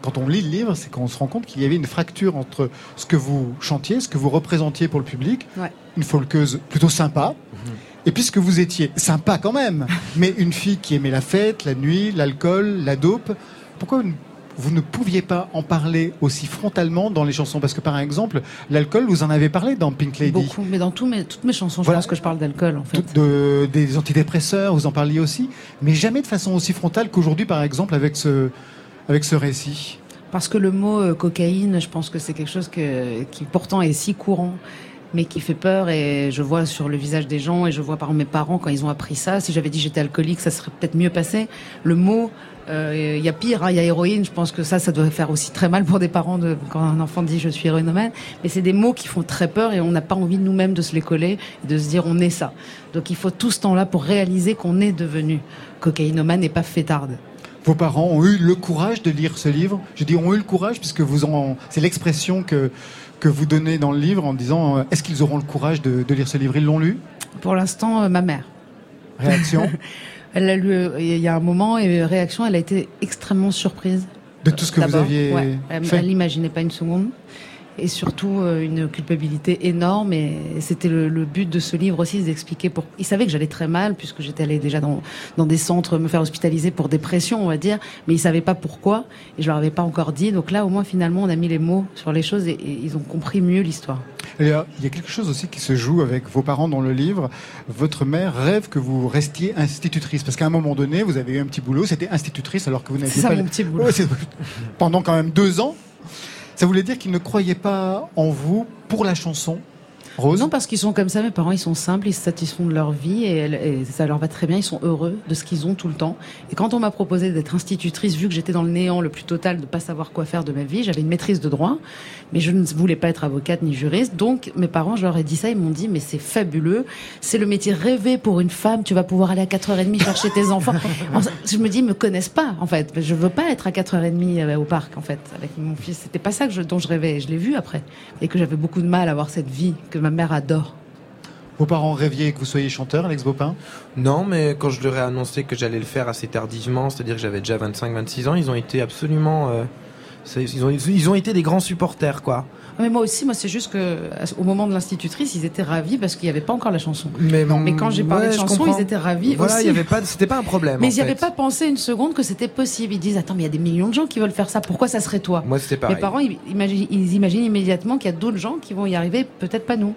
quand on lit le livre, c'est qu'on se rend compte qu'il y avait une fracture entre ce que vous chantiez, ce que vous représentiez pour le public, Ouais. une folkeuse plutôt sympa, et puis ce que vous étiez sympa quand même, <laughs> mais une fille qui aimait la fête, la nuit, l'alcool, la dope. Pourquoi vous ne- vous ne pouviez pas en parler aussi frontalement dans les chansons Parce que par exemple, l'alcool, vous en avez parlé dans Pink Lady. Beaucoup. Mais dans tous mes, toutes mes chansons, Voilà. je pense que je parle d'alcool, en fait. Tout- de, des antidépresseurs, vous en parliez aussi, mais jamais de façon aussi frontale qu'aujourd'hui, par exemple, avec ce, avec ce récit. Parce que le mot euh, cocaïne, je pense que c'est quelque chose que, qui pourtant est si courant mais qui fait peur et je vois sur le visage des gens et je vois par mes parents quand ils ont appris ça. Si j'avais dit j'étais alcoolique, ça serait peut-être mieux passé. Le mot, euh, il y a pire, hein, il y a héroïne. Je pense que ça, ça doit faire aussi très mal pour des parents quand un enfant dit je suis héroïnomane. Mais c'est des mots qui font très peur et on n'a pas envie nous-mêmes de se les coller et de se dire on est ça. Donc il faut tout ce temps-là pour réaliser qu'on est devenu cocaïnomane et pas fêtarde. Vos parents ont eu le courage de lire ce livre? Je dis ont eu le courage puisque vous en, c'est l'expression que que vous donnez dans le livre en disant euh, est-ce qu'ils auront le courage de, de lire ce livre? Ils l'ont lu? Pour l'instant, euh, ma mère. Réaction? <laughs> Elle l'a lu euh, il y a un moment et réaction, elle a été extrêmement surprise. de tout ce que vous aviez ouais. Fait? elle n'imaginait pas une seconde. Et surtout euh, une culpabilité énorme. Et c'était le, le but de ce livre aussi, d'expliquer pour. Il savait que j'allais très mal puisque j'étais allée déjà dans, dans des centres me faire hospitaliser pour dépression, on va dire. Mais ils savaient pas pourquoi et je leur avais pas encore dit. Donc là, au moins, finalement, on a mis les mots sur les choses et, et ils ont compris mieux l'histoire. Euh, Il y a quelque chose aussi qui se joue avec vos parents dans le livre. Votre mère rêve que vous restiez institutrice parce qu'à un moment donné, vous avez eu un petit boulot, c'était institutrice alors que vous n'aviez C'est ça, pas mon petit boulot. Ouais, pendant quand même deux ans. Ça voulait dire qu'ils ne croyaient pas en vous pour la chanson. Rose Non, parce qu'ils sont comme ça, mes parents, ils sont simples, ils se satisfont de leur vie et, ça leur va très bien, ils sont heureux de ce qu'ils ont tout le temps. Et quand on m'a proposé d'être institutrice, vu que j'étais dans le néant le plus total, de pas savoir quoi faire de ma vie, j'avais une maîtrise de droit, mais je ne voulais pas être avocate ni juriste. Donc mes parents, je leur ai dit ça, ils m'ont dit, mais c'est fabuleux, c'est le métier rêvé pour une femme, tu vas pouvoir aller à 4h30 chercher tes enfants. <laughs> En- Je me dis, ils me connaissent pas, en fait. Je veux pas être à 4h30 euh, au parc, en fait, avec mon fils. C'était pas ça que je, dont je rêvais. Je l'ai vu après. Et que j'avais beaucoup de mal à avoir cette vie que ma mère adore. Vos parents rêviez que vous soyez chanteur, Alex Bopin? Non, mais quand je leur ai annoncé que j'allais le faire assez tardivement, c'est-à-dire que j'avais déjà 25-26 ans, ils ont été absolument... euh, c'est- ils, ont, ils ont été des grands supporters, quoi. Mais moi aussi, moi c'est juste que à- au moment de l'institutrice, ils étaient ravis parce qu'il n'y avait pas encore la chanson. Mais, Mais quand j'ai parlé ouais, de chanson, ils étaient ravis Voilà, aussi. il y avait pas, c'était pas un problème. Mais en ils n'y avaient fait. pas pensé une seconde que c'était possible. Ils disent attends, mais il y a des millions de gens qui veulent faire ça. Pourquoi ça serait toi? Moi, c'était pareil. Mes parents, ils imaginent, ils imaginent immédiatement qu'il y a d'autres gens qui vont y arriver, peut-être pas nous.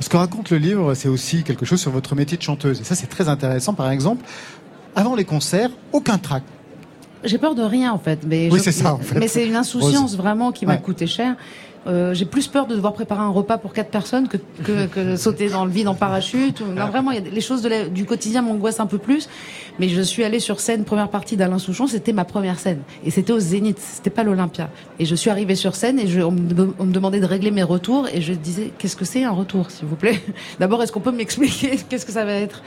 Ce que raconte le livre, c'est aussi quelque chose sur votre métier de chanteuse. Et ça, c'est très intéressant. Par exemple, avant les concerts, aucun trac. J'ai peur de rien en fait. Mais Oui, je- c'est ça, en fait. Mais c'est une insouciance Rose. vraiment qui m'a Ouais. coûté cher. Euh, j'ai plus peur de devoir préparer un repas pour quatre personnes que, que, que sauter dans le vide en parachute. Non, vraiment, il y a les choses de la- du quotidien m'angoissent un peu plus. Mais je suis allée sur scène, première partie d'Alain Souchon, c'était ma première scène. Et c'était au Zénith, c'était pas l'Olympia. Et je suis arrivée sur scène et je, on, me, on me demandait de régler mes retours. Et je disais, qu'est-ce que c'est un retour, s'il vous plaît? D'abord, est-ce qu'on peut m'expliquer <laughs> qu'est-ce que ça va être?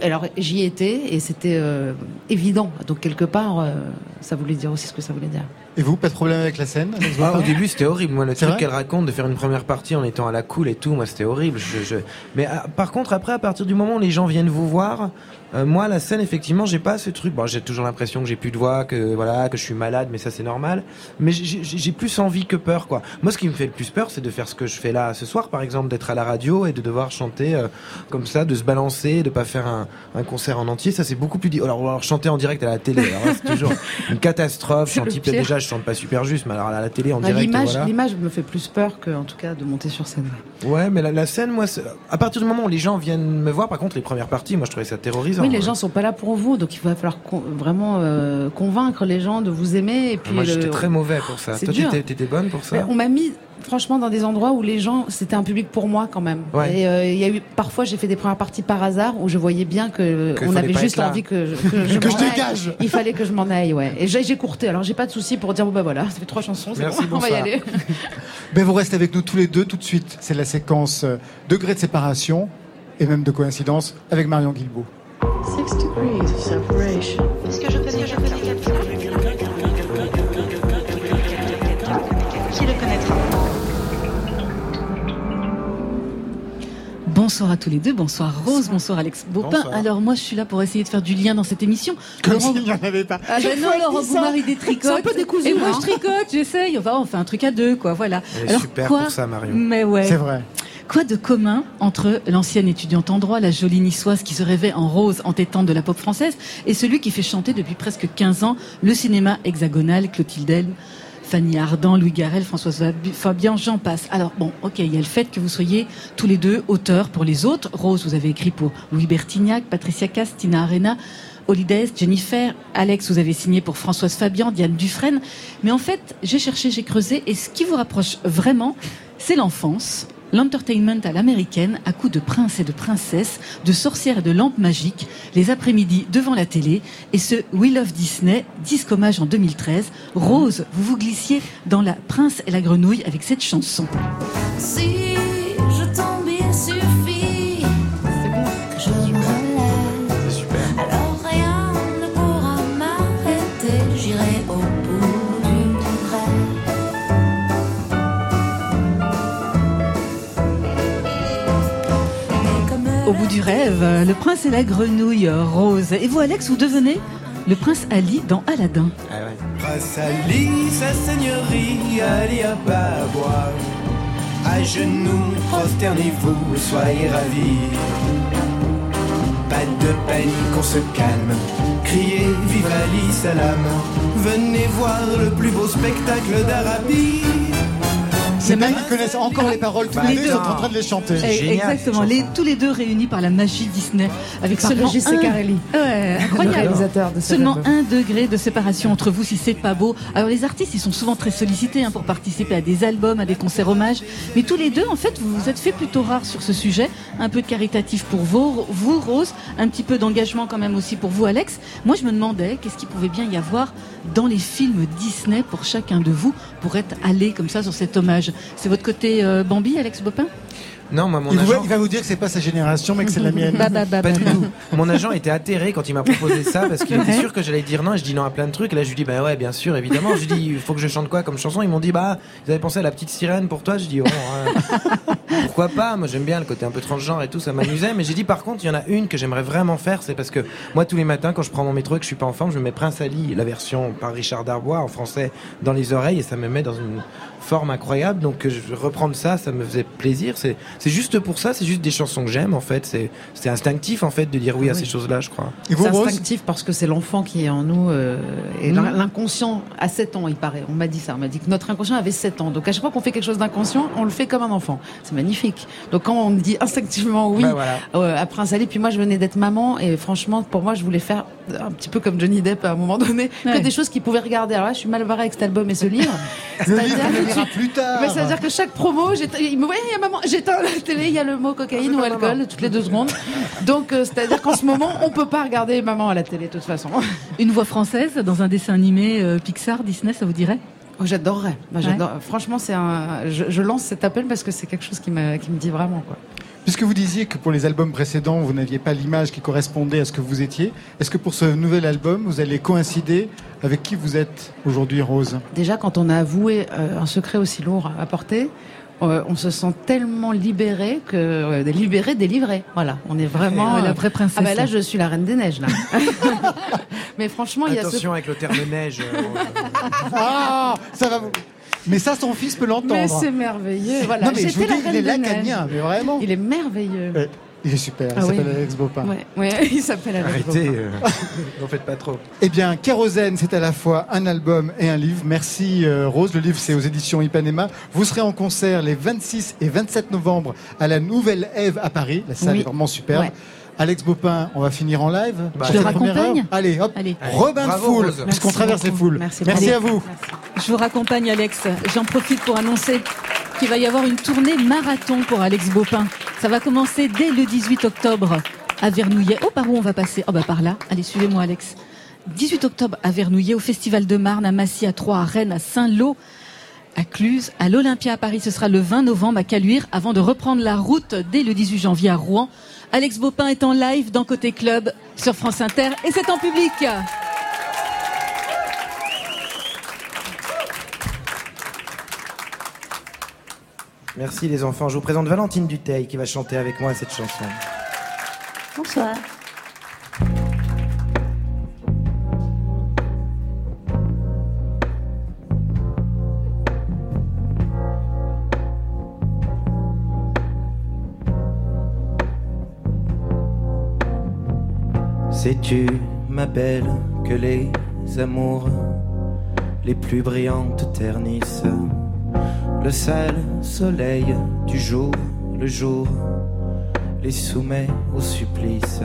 Alors, j'y étais et c'était euh, évident. Donc, quelque part, euh, ça voulait dire aussi ce que ça voulait dire. Et vous, pas de problème avec la scène Ah, au début, c'était horrible. Moi, le truc qu'elle raconte de faire une première partie en étant à la cool et tout, moi, c'était horrible. Je, je... Mais ah, par contre, après, à partir du moment où les gens viennent vous voir, euh, moi, la scène, effectivement, j'ai pas ce truc. Bon, j'ai toujours l'impression que j'ai plus de voix, que voilà, que je suis malade, mais ça, c'est normal. Mais j'ai- plus envie que peur, quoi. Moi, ce qui me fait le plus peur, c'est de faire ce que je fais là ce soir, par exemple, d'être à la radio et de devoir chanter euh, comme ça, de se balancer, de pas faire un, un concert en entier. Ça, c'est beaucoup plus. Alors, alors, chanter en direct à la télé, c'est toujours <laughs> une catastrophe. Pire. déjà, je chante pas super juste, mais alors à la télé, en Ah, direct, L'image, voilà. l'image me fait plus peur que, en tout cas, de monter sur scène. Ouais, mais la, la scène, moi, à partir du moment où les gens viennent me voir, par contre, les premières parties, moi, je trouvais ça terrorisant. Oui, les gens sont pas là pour vous, donc il va falloir con- vraiment euh, convaincre les gens de vous aimer. Et puis Moi, le- j'étais très mauvais pour ça. C'est Toi, dur. t'étais t'étais bonne pour ça Mais on m'a mis franchement dans des endroits où les gens, c'était un public pour moi quand même. Ouais. Et euh, il y a eu parfois j'ai fait des premières parties par hasard où je voyais bien que Que on avait juste envie que je, que je <laughs> Que je m'en aille. dégage. Il fallait que je m'en aille, ouais. Et j'ai courté. Alors j'ai pas de souci pour dire bon bah voilà, ça fait trois chansons, c'est Merci, bon, on va y aller. <laughs> Ben, vous restez avec nous tous les deux tout de suite. C'est la séquence euh, degré de séparation et même de coïncidence avec Marion Guilbault. Six degrees of separation. Est-ce que je connais, je connais Qui le connaîtra? Bonsoir à tous les deux, bonsoir Rose, bonsoir Alex Bopin. Bonsoir. Alors moi je suis là pour essayer de faire du lien dans cette émission. Comme Laurent- s'il n'y en avait pas. Ah ben non, Laurent Goumari des tricotes. C'est un peu décousu, Et moi hein. je tricote, j'essaye. Enfin, on fait un truc à deux, quoi. Voilà. Elle est super quoi pour ça, Marion. Mais ouais. C'est vrai. Quoi de commun entre l'ancienne étudiante en droit, la jolie niçoise qui se rêvait en rose entêtante de la pop française, et celui qui fait chanter depuis presque 15 ans le cinéma hexagonal, Clotilde Fanny Ardant, Louis Garrel, Françoise Fabi- Fabian, j'en passe. Alors bon, ok, il y a le fait que vous soyez tous les deux auteurs pour les autres. Rose, vous avez écrit pour Louis Bertignac, Patricia Cass, Tina Arena, Holidays, Jennifer, Alex, vous avez signé pour Françoise Fabian, Diane Dufresne. Mais en fait, j'ai cherché, j'ai creusé, et ce qui vous rapproche vraiment, c'est l'enfance, L'entertainment à l'américaine, à coups de princes et de princesses, de sorcières et de lampes magiques, les après-midi devant la télé, et ce We Love Disney, disque hommage en 2013. Rose, vous vous glissiez dans La Prince et la Grenouille avec cette chanson. Bout du rêve, le prince et la grenouille rose. Et vous, Alex, vous devenez le prince Ali dans Aladdin. Prince Ali, sa seigneurie, Ali Ababa. À genoux, prosternez-vous, soyez ravis. Pas de panique, on se calme. Criez vive Ali Salam. Venez voir le plus beau spectacle d'Arabie. C'est bien qu'ils connaissent encore les paroles tous les deux, ils sont en train de les chanter. Exactement, les, tous les deux réunis par la magie Disney, avec seulement un. Ouais, incroyable. de seulement un degré de séparation entre vous si c'est pas beau. Alors les artistes, ils sont souvent très sollicités hein, pour participer à des albums, à des concerts hommages, mais tous les deux, en fait, vous vous êtes fait plutôt rare sur ce sujet. Un peu de caritatif pour vous, vous Rose, un petit peu d'engagement quand même aussi pour vous, Alex. Moi, je me demandais qu'est-ce qu'il pouvait bien y avoir dans les films Disney pour chacun de vous pour être allé comme ça sur cet hommage. C'est votre côté euh, Bambi, Alex Bopin? Non, moi, mon Il, vous- agent. il va vous dire que c'est pas sa génération, mais que c'est la mienne. <laughs> Bah, bah, bah, Pas bah, du bah. tout. Mon agent était atterré quand il m'a proposé ça parce qu'il était sûr que j'allais dire non. Et je dis non à plein de trucs. Et là, je lui dis bah ouais, bien sûr, évidemment. Je lui dis il faut que je chante quoi comme chanson? Ils m'ont dit bah vous avez pensé à la petite sirène pour toi? Je dis oh <laughs> pourquoi pas? Moi j'aime bien le côté un peu transgenre et tout, ça m'amusait. Mais j'ai dit par contre il y en a une que j'aimerais vraiment faire. C'est parce que moi tous les matins quand je prends mon métro et que je suis pas en forme, je me mets Prince Ali, la version par Richard Darbois en français dans les oreilles et ça me met dans une forme incroyable. Donc je reprendre ça, ça me faisait plaisir. C'est c'est juste pour ça. C'est juste des chansons que j'aime en fait. C'est c'est instinctif en fait de dire oui à Oui. ces choses-là, je crois. Et vous, C'est Rose instinctif parce que c'est l'enfant qui est en nous. euh, et Mhm. l'inconscient, à 7 ans, il paraît. On m'a dit ça. On m'a dit que notre inconscient avait 7 ans. Donc à chaque fois qu'on fait quelque chose d'inconscient, on le fait comme un enfant. C'est magnifique. Donc quand on me dit instinctivement oui Bah, voilà. euh, à Prince Ali, puis moi je venais d'être maman et franchement, pour moi, je voulais faire un petit peu comme Johnny Depp à un moment donné, Ouais. que des choses qu'il pouvait regarder. Alors là, je suis mal barrée avec cet album et ce <laughs> livre. Le C'est-à-dire livre, on que le lira tu- plus tard. mais c'est-à-dire que chaque promo, il me voyait, il y a maman, j'éteins la télé, il y a le mot cocaïne ou alcool toutes les deux secondes. Donc, euh, c'est-à-dire qu'en ce moment, on peut pas regarder maman à la télé, de toute façon. Une voix française dans un dessin animé euh, Pixar, Disney, ça vous dirait? Oh, j'adorerais. Bah, Franchement, c'est un, je, je lance cet appel parce que c'est quelque chose qui me, qui me dit vraiment, quoi. Puisque vous disiez que pour les albums précédents, vous n'aviez pas l'image qui correspondait à ce que vous étiez, est-ce que pour ce nouvel album, vous allez coïncider avec qui vous êtes aujourd'hui, Rose? Déjà, quand on a avoué euh, un secret aussi lourd à porter, euh, on se sent tellement libéré que euh, libéré, délivré. Voilà, on est vraiment Ouais, la vraie princesse. Ah bah là, je suis la reine des neiges là. <laughs> Mais franchement, il y a ce Attention avec le terme neige. euh, Ah, ça va vous... Mais ça, son fils peut Mais l'entendre. c'est merveilleux. Voilà, non, mais je vous dis, il est lacanien, mais vraiment. Il est merveilleux. Ouais, il est super, il Ah oui. s'appelle Alex Bopin. Ouais, ouais, <laughs> il s'appelle Alex Arrêtez, Bopin. euh, <laughs> n'en faites pas trop. Eh bien, Kérosène, c'est à la fois un album et un livre. Merci euh, Rose. Le livre, c'est aux éditions Ipanema. Vous serez en concert les 26 et 27 novembre à la Nouvelle Ève à Paris. La salle Oui. est vraiment superbe. Ouais. Alex Bopin, on va finir en live. Bah, Je le raccompagne. Allez, hop. Allez. Rebain de foule, puisqu'on Merci traverse les foules. Merci à vous. Je vous raccompagne, Alex. J'en profite pour annoncer qu'il va y avoir une tournée marathon pour Alex Bopin. Ça va commencer dès le 18 octobre à Vernouillet. Oh, par où on va passer? Oh, bah par là. Allez, suivez-moi, Alex. 18 octobre à Vernouillet, au Festival de Marne, à Massy, à Troyes, à Rennes, à Saint-Lô, à Cluse, à l'Olympia à Paris. Ce sera le 20 novembre à Caluire, avant de reprendre la route dès le 18 janvier à Rouen. Alex Bopin est en live dans Côté Club sur France Inter et c'est en public. Merci les enfants. Je vous présente Valentine Duteil qui va chanter avec moi cette chanson. Bonsoir. Sais-tu, ma belle, que les amours les plus brillantes ternissent le sale soleil du jour, le jour les soumet au supplice.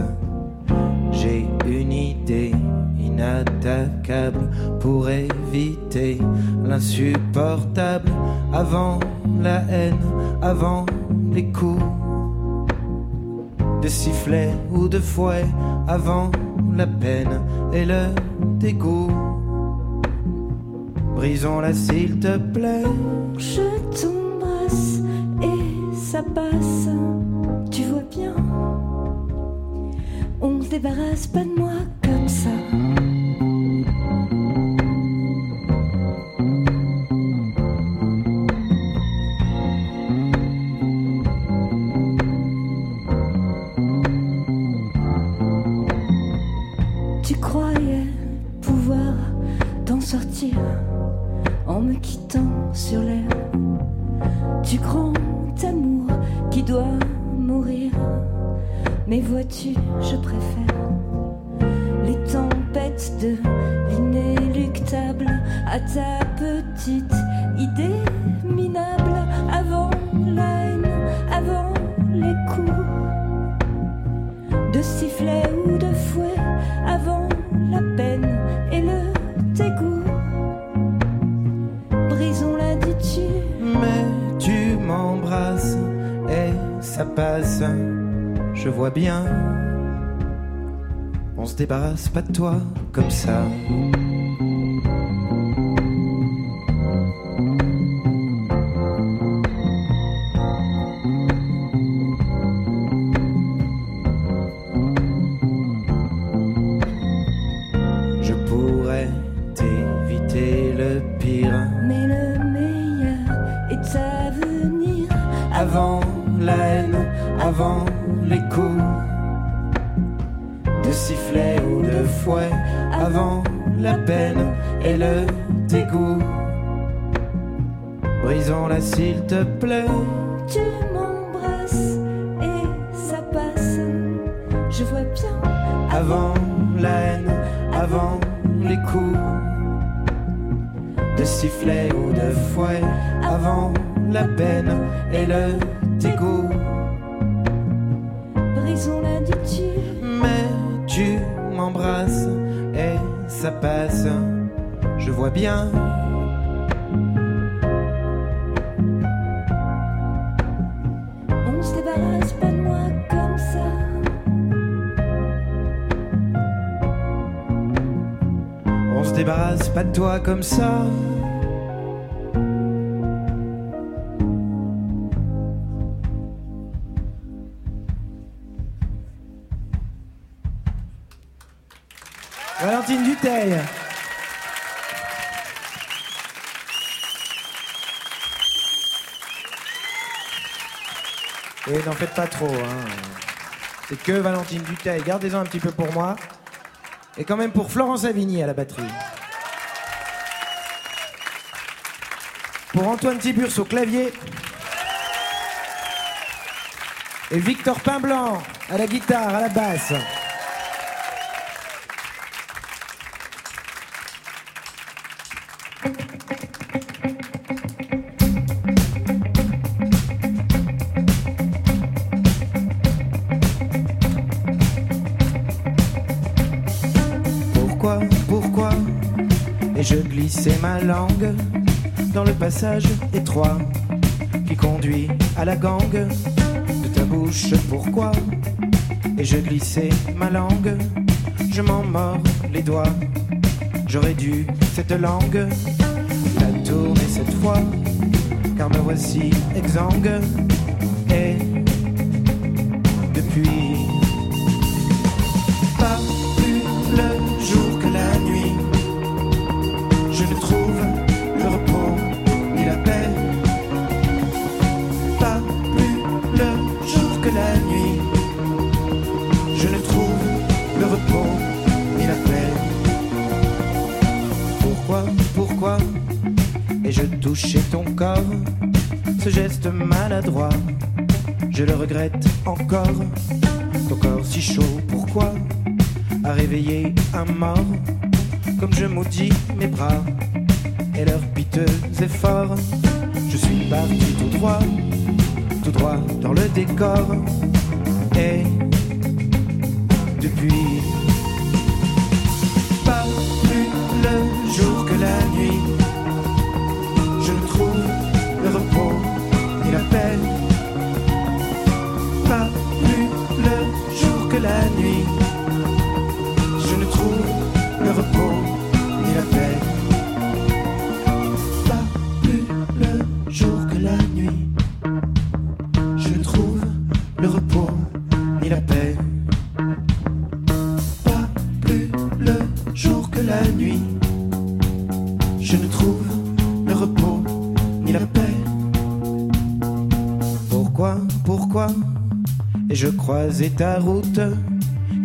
J'ai une idée inattaquable pour éviter l'insupportable avant la haine, avant les coups de sifflet ou de fouet, avant la peine et le dégoût. Brisons-la s'il te plaît. Je t'embrasse et ça passe, tu vois bien. On se débarrasse pas de moi comme ça. Me quittant sur l'air du grand amour qui doit mourir. Mais vois-tu, je préfère les tempêtes de l'inéluctable à ta petite idée ça passe, je vois bien. On se débarrasse pas de toi comme ça. Trop. Hein. C'est que Valentine Duteil. Gardez-en un petit peu pour moi. Et quand même pour Florence Avigny à la batterie. Pour Antoine Tiburce au clavier. Et Victor Pinblanc à la guitare, à la basse. Ma langue dans le passage étroit qui conduit à la gangue de ta bouche Pourquoi? Ai-je glissé ma langue Je m'en mords les doigts. J'aurais dû cette langue la tourner cette fois, car me voici exsangue. Et depuis regrette encore. Ton corps si chaud, pourquoi a réveillé un mort? Comme je maudis mes bras et leurs piteux efforts. Je suis parti tout droit, tout droit dans le décor.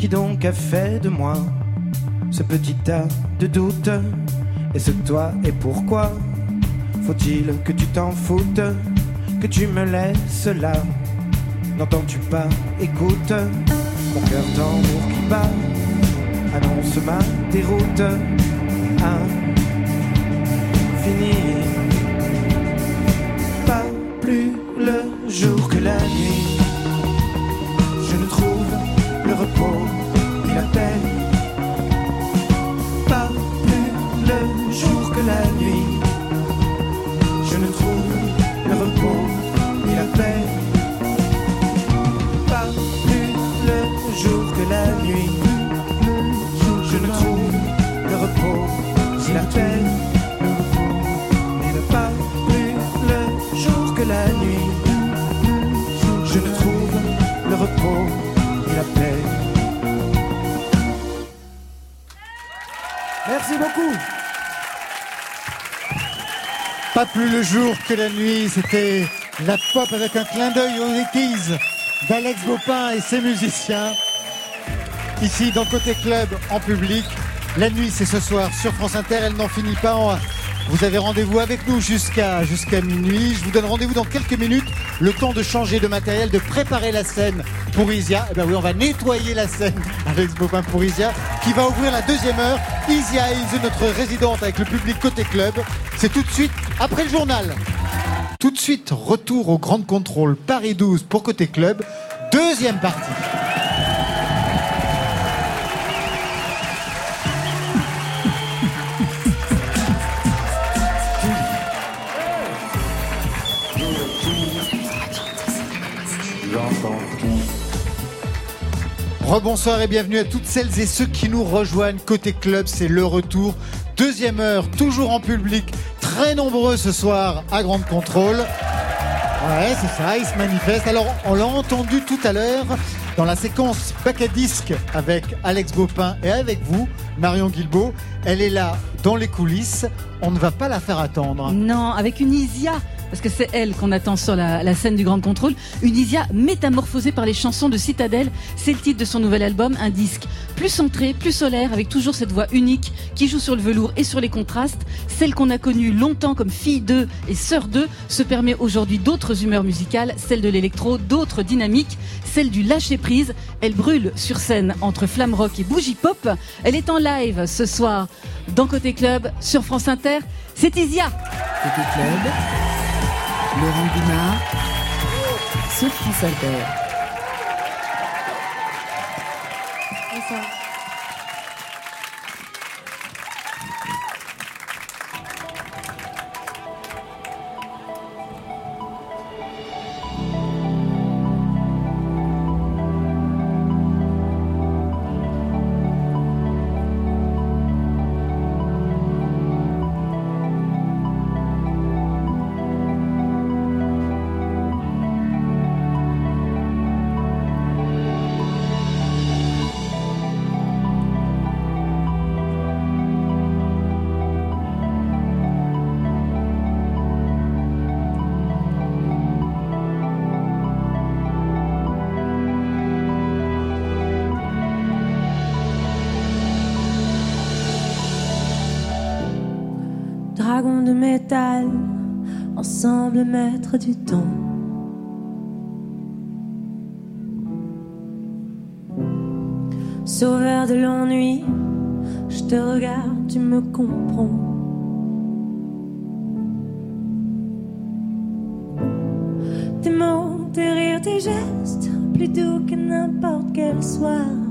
Qui donc a fait de moi ce petit tas de doutes. Est-ce toi et pourquoi Faut-il que tu t'en foutes Que tu me laisses là? N'entends-tu pas? Écoute Mon cœur tambour qui bat Annonce ma déroute. Ah Fini. Pas plus le jour que la nuit Beaucoup. Pas plus le jour que la nuit, c'était la pop avec un clin d'œil aux étises d'Alex Bopin et ses musiciens. Ici, dans Côté Club, en public. La nuit, c'est ce soir sur France Inter. Elle n'en finit pas. On- Vous avez rendez-vous avec nous jusqu'à jusqu'à minuit. Je vous donne rendez-vous dans quelques minutes. Le temps de changer de matériel, de préparer la scène pour Isia. Eh ben on va nettoyer la scène avec Bopin pour Isia, qui va ouvrir la deuxième heure. Isia Hayes, notre résidente avec le public Côté Club. C'est tout de suite après le journal. Tout de suite, retour au Grand Contrôle Paris 12 pour Côté Club. Deuxième partie. Rebonsoir et bienvenue à toutes celles et ceux qui nous rejoignent. Côté club, c'est le retour. Deuxième heure, toujours en public. Très nombreux ce soir à Grande Contrôle. Ouais, c'est ça, ils se manifestent. Alors, on l'a entendu tout à l'heure dans la séquence bac à disque avec Alex Bopin et avec vous, Marion Guilbeault. Elle est là dans les coulisses. On ne va pas la faire attendre. Non, avec une Isia, parce que c'est elle qu'on attend sur la, scène du Grand Contrôle. Une Isia métamorphosée par les chansons de Citadel. C'est le titre de son nouvel album, un disque plus centré, plus solaire, avec toujours cette voix unique qui joue sur le velours et sur les contrastes. Celle qu'on a connue longtemps comme fille d'eux et sœur d'eux se permet aujourd'hui d'autres humeurs musicales, celle de l'électro, d'autres dynamiques, celle du lâcher prise. Elle brûle sur scène entre flamme rock et bougie pop. Elle est en live ce soir dans Côté Club sur France Inter. C'est Isia. Côté Club, Laurent Guimard, sur France Inter. Ensemble maître du temps. Sauveur de l'ennui, je te regarde, tu me comprends. Tes mots, tes rires, tes gestes, plus doux que n'importe quel soir.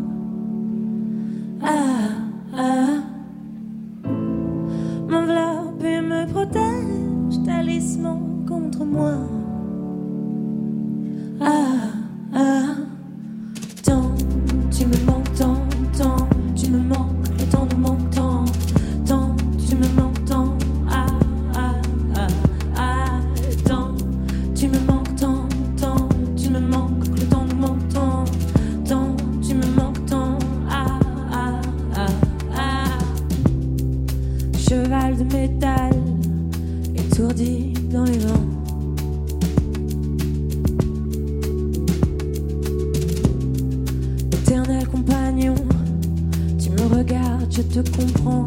de métal étourdies dans les vents. Éternel compagnon, tu me regardes, je te comprends.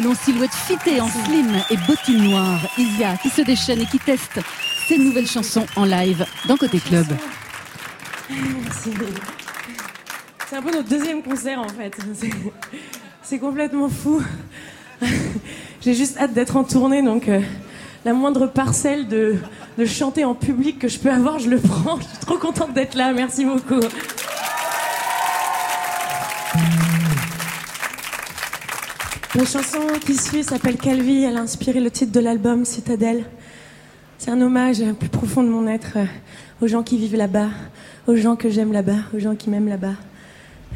longs silhouettes fitées en slim et bottines noires. Isia qui se déchaîne et qui teste ses nouvelles chansons en live dans Côté Club. Merci. C'est un peu notre deuxième concert en fait. C'est complètement fou. J'ai juste hâte d'être en tournée donc euh, la moindre parcelle de, de chanter en public que je peux avoir, je le prends. Je suis trop contente d'être là. Merci beaucoup. La chanson qui suit s'appelle Calvi. Elle a inspiré le titre de l'album Citadelle. C'est un hommage plus profond de mon être euh, aux gens qui vivent là-bas, aux gens que j'aime là-bas, aux gens qui m'aiment là-bas.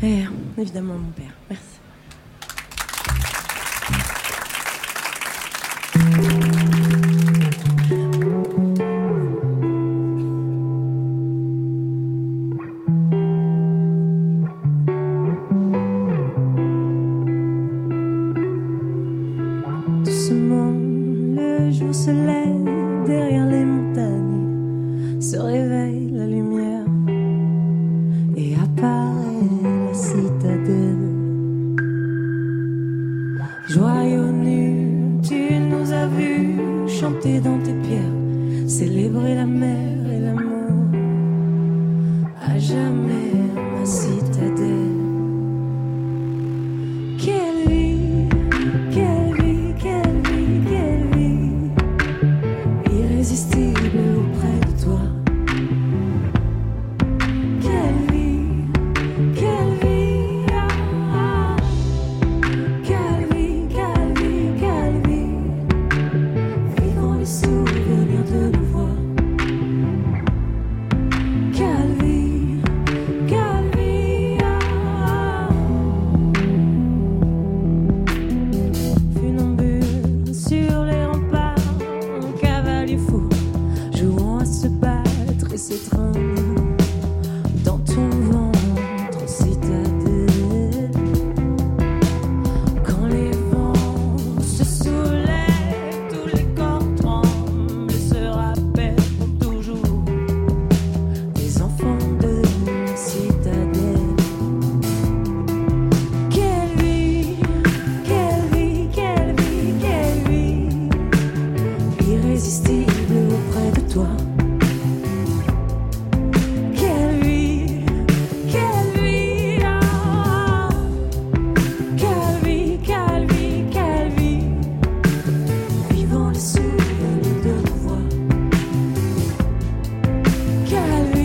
Et euh, évidemment, mon père. Merci. Kelly.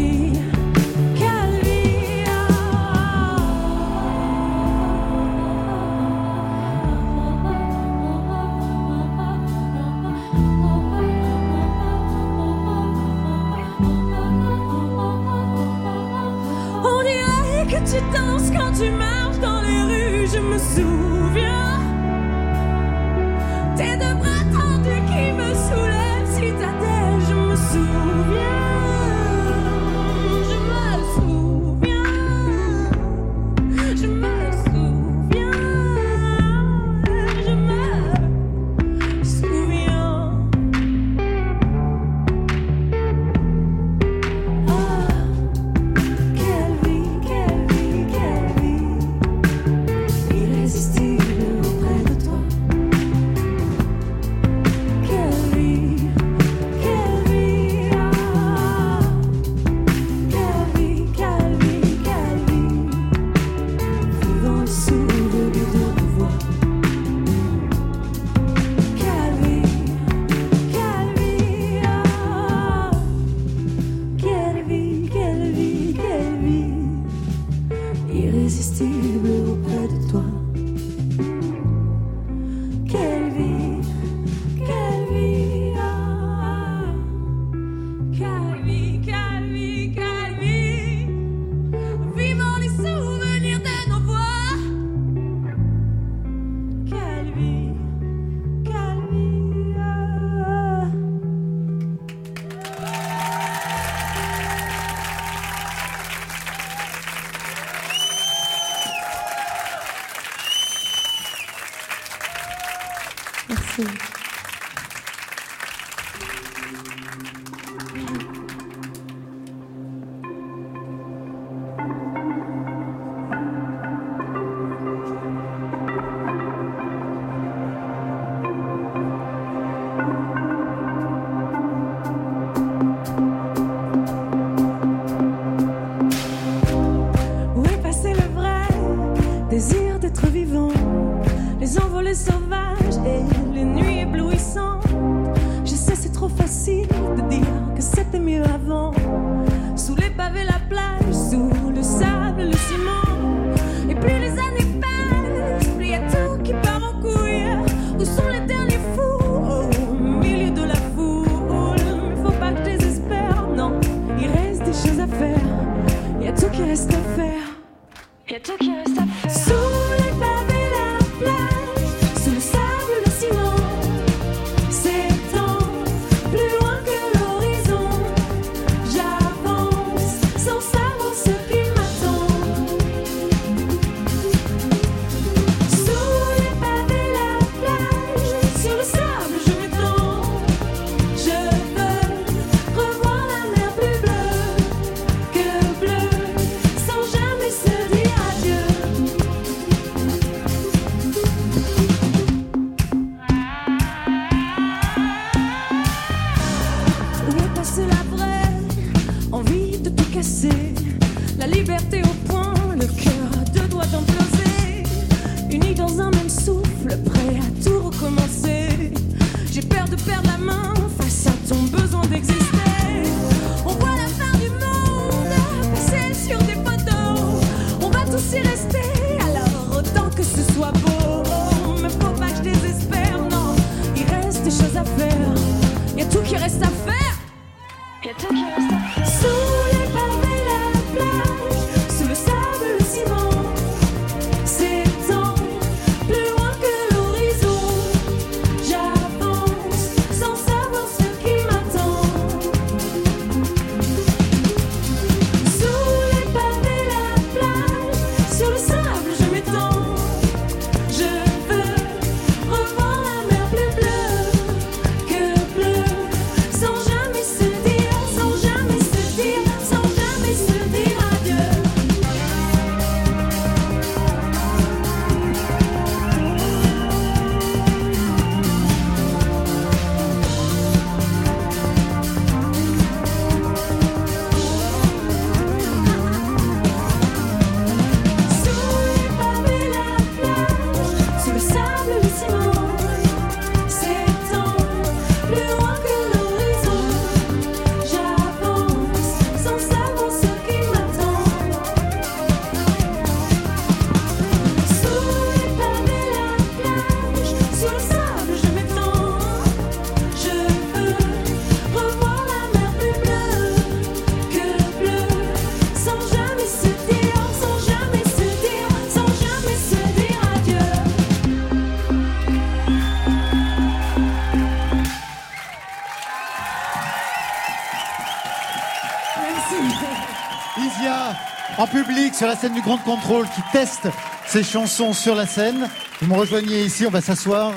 Sur la scène du Grand Contrôle, qui teste ses chansons sur la scène. Vous me rejoignez ici, on va s'asseoir.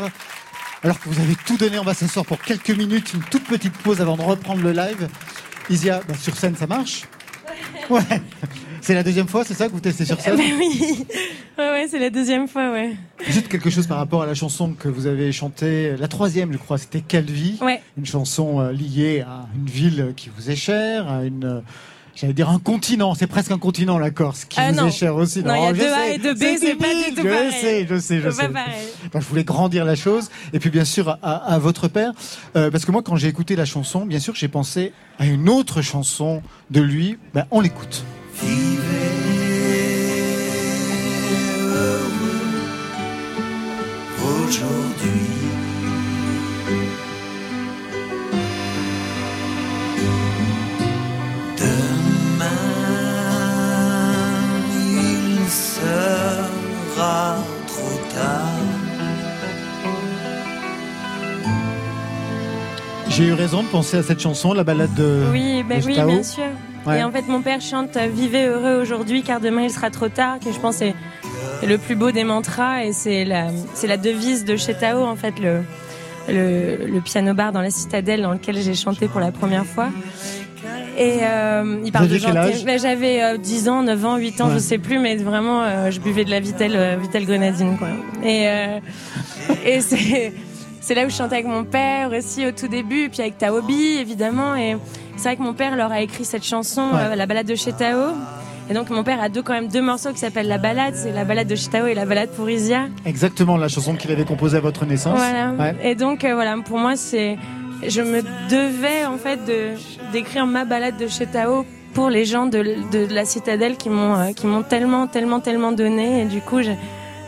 Alors que vous avez tout donné, on va s'asseoir pour quelques minutes, une toute petite pause avant de reprendre le live. Isia, bah, sur scène, ça marche Ouais. C'est la deuxième fois, c'est ça que vous testez sur scène Bah oui, ouais, ouais, c'est la deuxième fois, ouais. Juste quelque chose par rapport à la chanson que vous avez chantée, la troisième, je crois, c'était Ouais. Une chanson euh, liée à une ville qui vous est chère, à une, euh, j'allais dire un continent, c'est presque un continent la Corse, qui Ah vous non. est cher aussi. Non, il y a deux A sais, et deux B, c'est pas du tout Je pareil. sais, je sais, je C'est sais. Enfin, je voulais grandir la chose. Et puis bien sûr à, à votre père, euh, parce que moi quand j'ai écouté la chanson, bien sûr j'ai pensé à une autre chanson de lui. Ben, on l'écoute. aujourd'hui. Sera trop tard. J'ai eu raison de penser à cette chanson, la balade de. Oui, ben de oui, Stao. bien sûr. Ouais. Et en fait, mon père chante Vivez heureux aujourd'hui car demain il sera trop tard, que je pense est le plus beau des mantras et c'est la, c'est la devise de chez Tao, en fait, le, le, le piano bar dans la citadelle dans lequel j'ai chanté pour la première fois. Et euh, il parle de âge Ben, J'avais euh, 10 ans, 9 ans, 8 ans, Ouais. je sais plus, mais vraiment, euh, je buvais de la Vitel, euh, Vitel grenadine, quoi. Et, euh, et c'est, c'est là où je chantais avec mon père aussi au tout début, puis avec Taobi, évidemment. Et c'est vrai que mon père leur a écrit cette chanson, Ouais. la balade de chez Tao. Et donc mon père a deux quand même deux morceaux qui s'appellent la balade, c'est la balade de chez Tao et la balade pour Isia. Exactement la chanson qu'il avait composée à votre naissance. Voilà. Ouais. Et donc euh, voilà, pour moi c'est, je me devais en fait d'écrire ma balade de chez Tao pour les gens de, la citadelle qui m'ont euh, qui m'ont tellement tellement tellement donné et du coup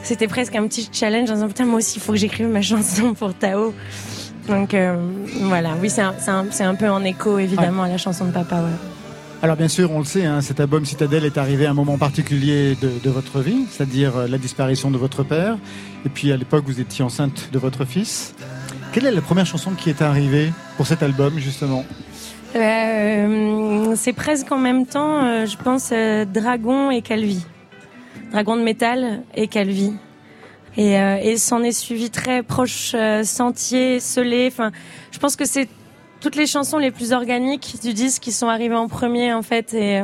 c'était presque un petit challenge en disant putain moi aussi il faut que j'écrive ma <laughs> chanson pour Tao. Donc euh, voilà, oui c'est un, peu en écho évidemment à la chanson de papa. Ouais. Alors bien sûr, on le sait, hein, cet album Citadelle est arrivé à un moment particulier de, de votre vie, c'est-à-dire euh, la disparition de votre père. Et puis à l'époque, vous étiez enceinte de votre fils. Quelle est la première chanson qui est arrivée pour cet album, justement Euh, c'est presque en même temps, euh, je pense, euh, Dragon et Calvi. Dragon de métal et Calvi. Et, et s'en est suivi très proche Sentier, Soleil. Enfin, je pense que c'est toutes les chansons les plus organiques du disque qui sont arrivées en premier en fait. Et,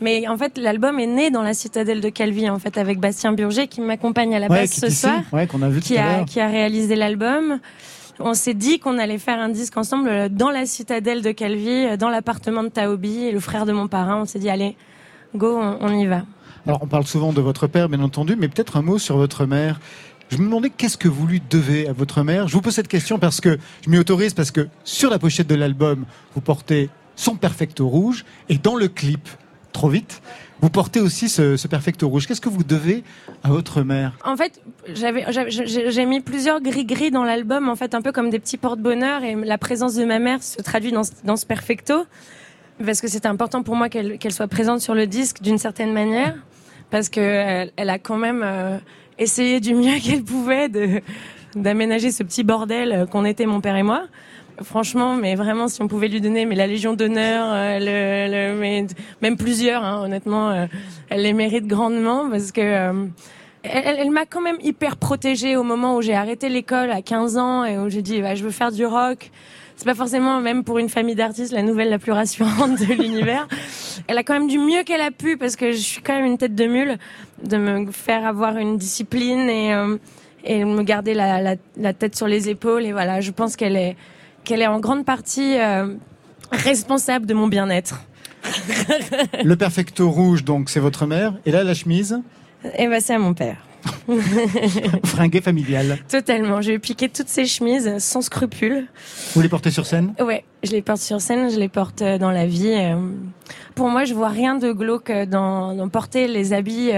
mais en fait, l'album est né dans la citadelle de Calvi en fait avec Bastien Burger qui m'accompagne à la Ouais, basse ce soir ouais, qu'on a vu qui tout à a, l'heure. qui a réalisé l'album. On s'est dit qu'on allait faire un disque ensemble euh, dans la citadelle de Calvi, euh, dans l'appartement de Taobi, le frère de mon parrain. On s'est dit, allez, go, on, on y va. Alors on parle souvent de votre père, bien entendu, mais peut-être un mot sur votre mère. Je me demandais qu'est-ce que vous lui devez à votre mère? Je vous pose cette question parce que je m'y autorise parce que sur la pochette de l'album, vous portez son perfecto rouge et dans le clip, trop vite, vous portez aussi ce, perfecto rouge. Qu'est-ce que vous devez à votre mère? En fait, j'ai mis plusieurs gris-gris dans l'album, en fait, un peu comme des petits porte-bonheur, et la présence de ma mère se traduit dans, dans ce perfecto, parce que c'était important pour moi qu'elle qu'elle soit présente sur le disque d'une certaine manière, parce que elle, a quand même euh, essayé du mieux <laughs> qu'elle pouvait d'aménager ce petit bordel euh, qu'on était mon père et moi. Franchement, mais vraiment, si on pouvait lui donner mais la Légion d'honneur, euh, le, mais même plusieurs, hein, honnêtement, euh, elle les mérite grandement parce que euh, elle, m'a quand même hyper protégée au moment où j'ai arrêté l'école à 15 ans et où j'ai dit bah, je veux faire du rock. C'est pas forcément même pour une famille d'artistes la nouvelle la plus rassurante de <laughs> l'univers. Elle a quand même du mieux qu'elle a pu parce que je suis quand même une tête de mule de me faire avoir une discipline et euh, et me garder la, la tête sur les épaules et voilà, je pense qu'elle est qu'elle est en grande partie euh, responsable de mon bien-être. Le perfecto rouge, donc c'est votre mère. Et là, la chemise, Et ben c'est à mon père. <laughs> fringuée familiale. Totalement. J'ai piqué toutes ces chemises sans scrupule. Vous les portez sur scène Ouais, je les porte sur scène, je les porte euh, dans la vie. euh. Pour moi, je vois rien de glauque dans, dans porter les habits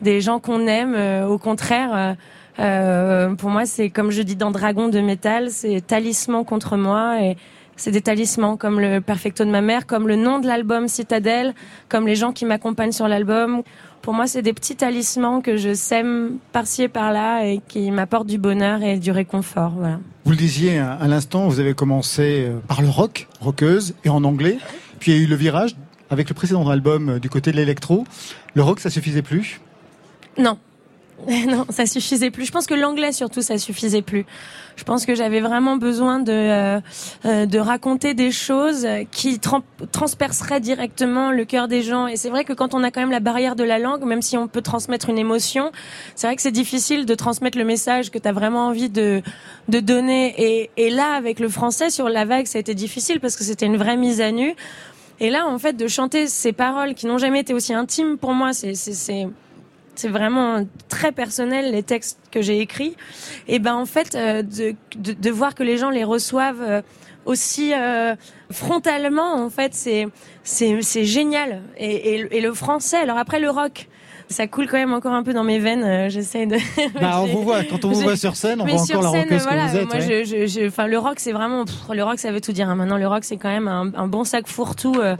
des gens qu'on aime. Au contraire, euh, pour moi, c'est comme je dis dans Dragon de métal, c'est talisman contre moi et c'est des talismans comme le Perfecto de ma mère, comme le nom de l'album Citadelle, comme les gens qui m'accompagnent sur l'album. Pour moi, c'est des petits talismans que je sème par-ci et par-là et qui m'apportent du bonheur et du réconfort. Voilà. Vous le disiez à à l'instant, vous avez commencé euh, par le rock, rockeuse, et en anglais. Puis il y a eu le virage avec le précédent album euh, du côté de l'électro. Le rock, ça suffisait plus? Non. <laughs> Non, ça suffisait plus. Je pense que l'anglais surtout, ça suffisait plus. Je pense que j'avais vraiment besoin de euh, euh, de raconter des choses qui tran- transperceraient directement le cœur des gens. Et c'est vrai que quand on a quand même la barrière de la langue, même si on peut transmettre une émotion, c'est vrai que c'est difficile de transmettre le message que tu as vraiment envie de de donner. Et, et là, avec le français sur la vague, ça a été difficile parce que c'était une vraie mise à nu. Et là, en fait, de chanter ces paroles qui n'ont jamais été aussi intimes pour moi, c'est c'est vraiment très personnel les textes que j'ai écrits. Et ben en fait euh, de, de de voir que les gens les reçoivent euh, aussi euh, frontalement en fait c'est c'est c'est génial. Et, et et le français alors après le rock ça coule quand même encore un peu dans mes veines euh, j'essaie de <laughs> Bah, on vous voit, quand on vous voit sur scène, on mais voit encore la scène, rockeuse voilà, que vous êtes. Moi, ouais. je, je, je- enfin, le rock, c'est vraiment, pff, le rock, ça veut tout dire. hein. Maintenant, le rock, c'est quand même un, un bon sac fourre-tout. euh,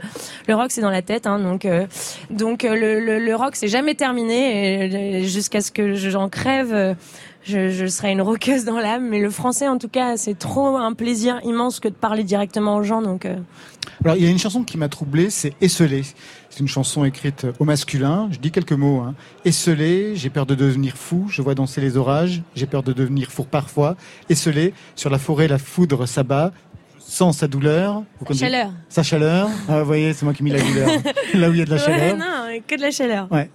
le rock, c'est dans la tête, hein, donc, euh, donc le, le, le rock, c'est jamais terminé jusqu'à ce que j'en crève. Je, je serais une roqueuse dans l'âme. Mais le français, en tout cas, c'est trop un plaisir immense que de parler directement aux gens. Donc, euh, Alors, il y a une chanson qui m'a troublé, c'est Esselé. C'est une chanson écrite au masculin. Je dis quelques mots. Hein. Esselé, j'ai peur de devenir fou. Je vois danser les orages. J'ai peur de devenir fou parfois. Esselé, sur la forêt, la foudre s'abat. Sans sa douleur. Vous connaissez- chaleur. Sa chaleur. Ah, vous voyez, c'est moi qui ai mis la douleur. <laughs> Là où il y a de la Ouais, chaleur. non, que de la chaleur. Ouais.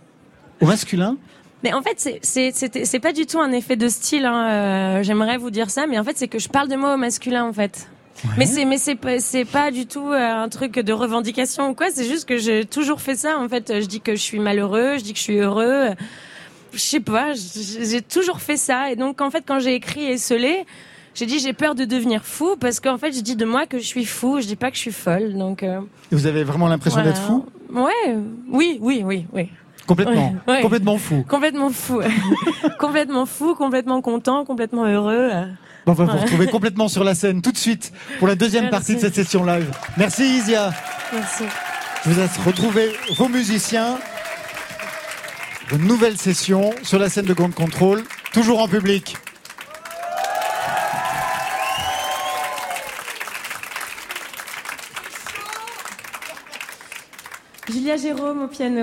Au masculin, Mais en fait, c'est c'est c'était- c'est pas du tout un effet de style. Hein. euh, J'aimerais vous dire ça, mais en fait, c'est que je parle de moi au masculin, en fait. Mais c'est mais c'est pas c'est pas du tout euh, un truc de revendication ou quoi. C'est juste que j'ai toujours fait ça. En fait, je dis que je suis malheureux, je dis que je suis heureux. Je sais pas. J'ai toujours fait ça. Et donc, en fait, quand j'ai écrit Esselé, j'ai dit j'ai peur de devenir fou parce qu'en fait, je dis de moi que je suis fou. Je dis pas que je suis folle. Donc. euh, vous avez vraiment l'impression voilà. d'être fou? Ouais. Oui, oui, oui, oui. Complètement. Ouais, ouais. Complètement fou. Complètement fou. <laughs> complètement fou, complètement content, complètement heureux. Bon, on va vous retrouver complètement sur la scène tout de suite pour la deuxième Merci. partie de cette session live. Merci Isia. Merci. Je vous laisse retrouver vos musiciens. Une nouvelle session sur la scène de Grande Contrôle, toujours en public. Julia Jérôme au piano.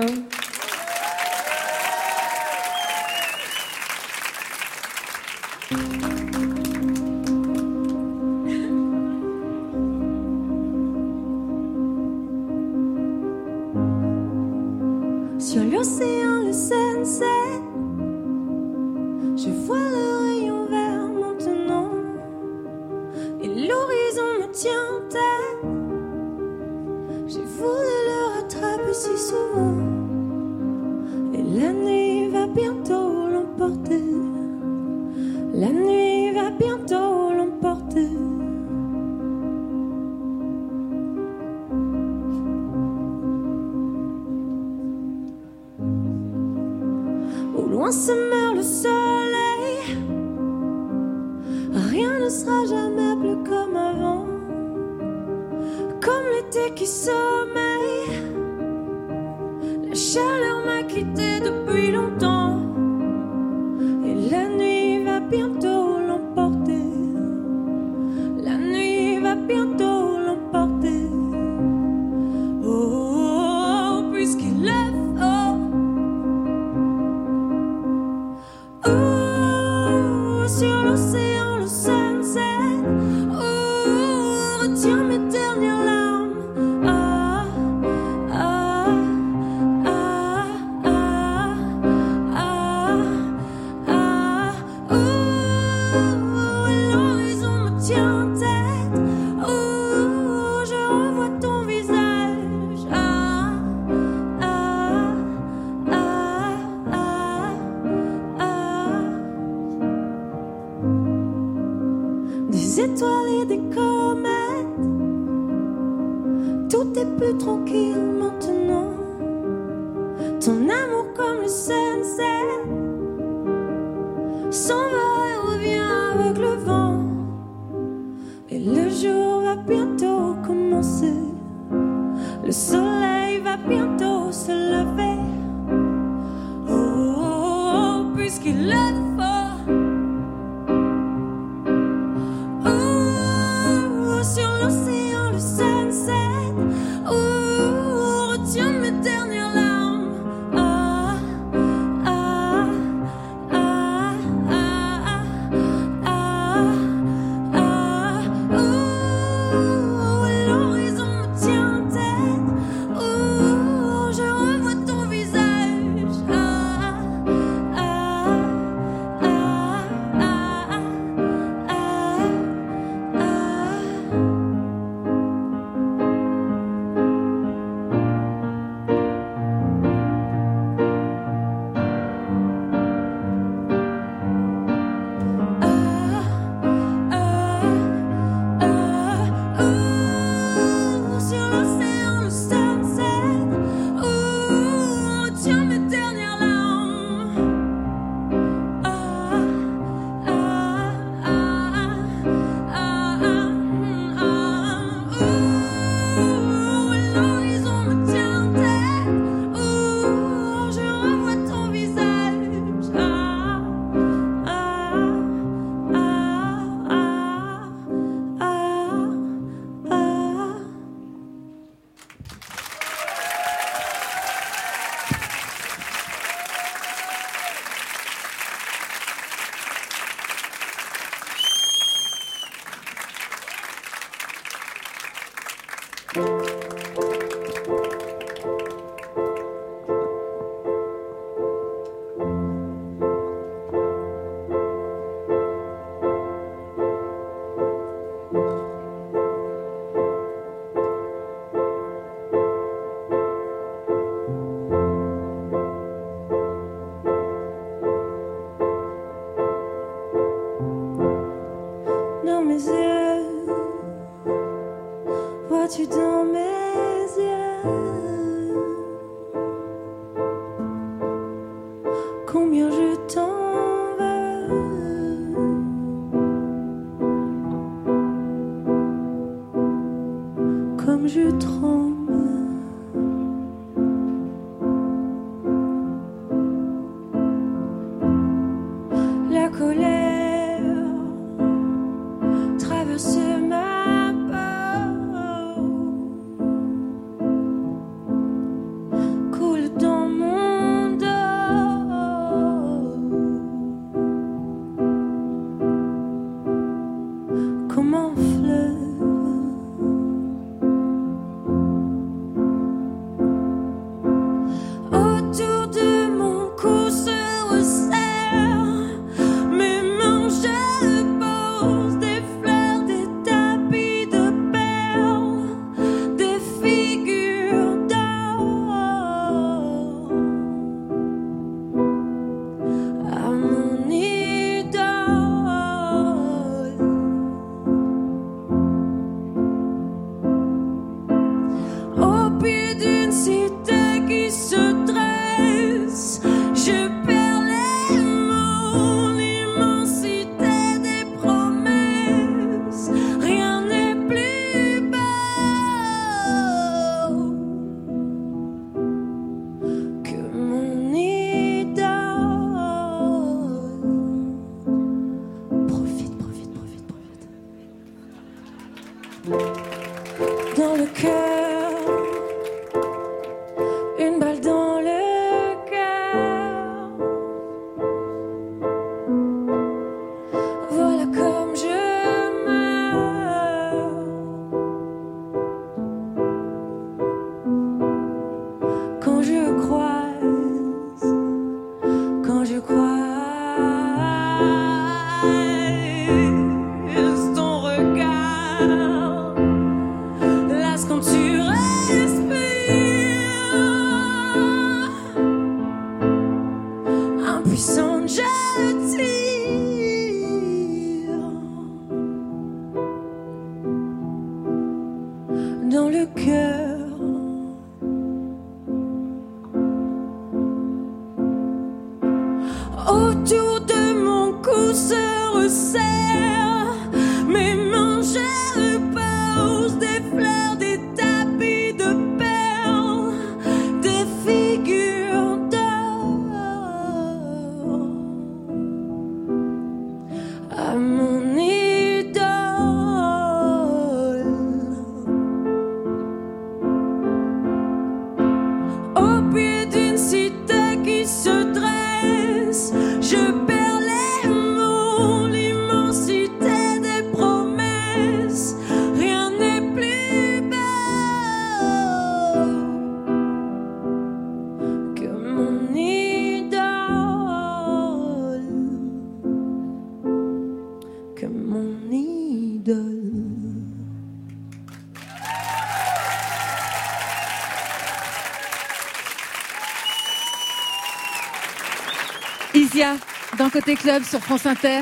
Côté Club sur France Inter.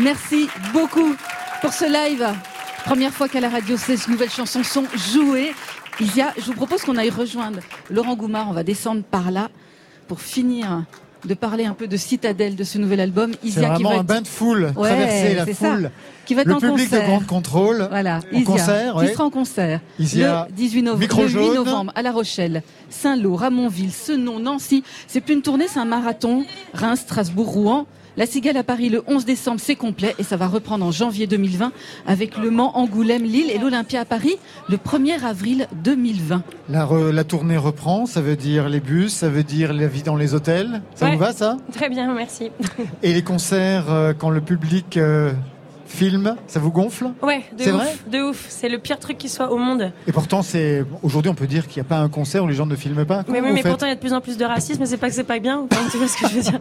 Merci beaucoup pour ce live. Première fois qu'à la radio, ces nouvelles chansons sont jouées. Je vous propose qu'on aille rejoindre Laurent Goumard. On va descendre par là pour finir de parler un peu de Citadelle de ce nouvel album. Isia qui vraiment va un être- bain de foule, Ouais, traverser la ça. foule. Qui va être le en public concert. de Grande Contrôle. Voilà, en Isia, concert. qui ouais. sera en concert Isia, le 18 novembre, le 8 jaune. novembre à La Rochelle, Saint-Lô, Ramonville, Senon, Nancy. C'est plus une tournée, c'est un marathon. Reims, Strasbourg, Rouen. La Cigale à Paris le 11 décembre, c'est complet et ça va reprendre en janvier 2020 avec Le Mans, Angoulême, Lille et l'Olympia à Paris le 1er avril 2020. La, re- la tournée reprend, ça veut dire les bus, ça veut dire la vie dans les hôtels. Ça Ouais. vous va ça? Très bien, merci. Et les concerts, euh, quand le public euh, filme, ça vous gonfle Ouais, de C'est ouf, vrai de ouf. C'est le pire truc qui soit au monde. Et pourtant, c'est aujourd'hui, on peut dire qu'il n'y a pas un concert où les gens ne filment pas. Mais oui, mais pourtant il y a de plus en plus de racisme, c'est pas que c'est pas bien. Enfin, tu vois ce que je veux dire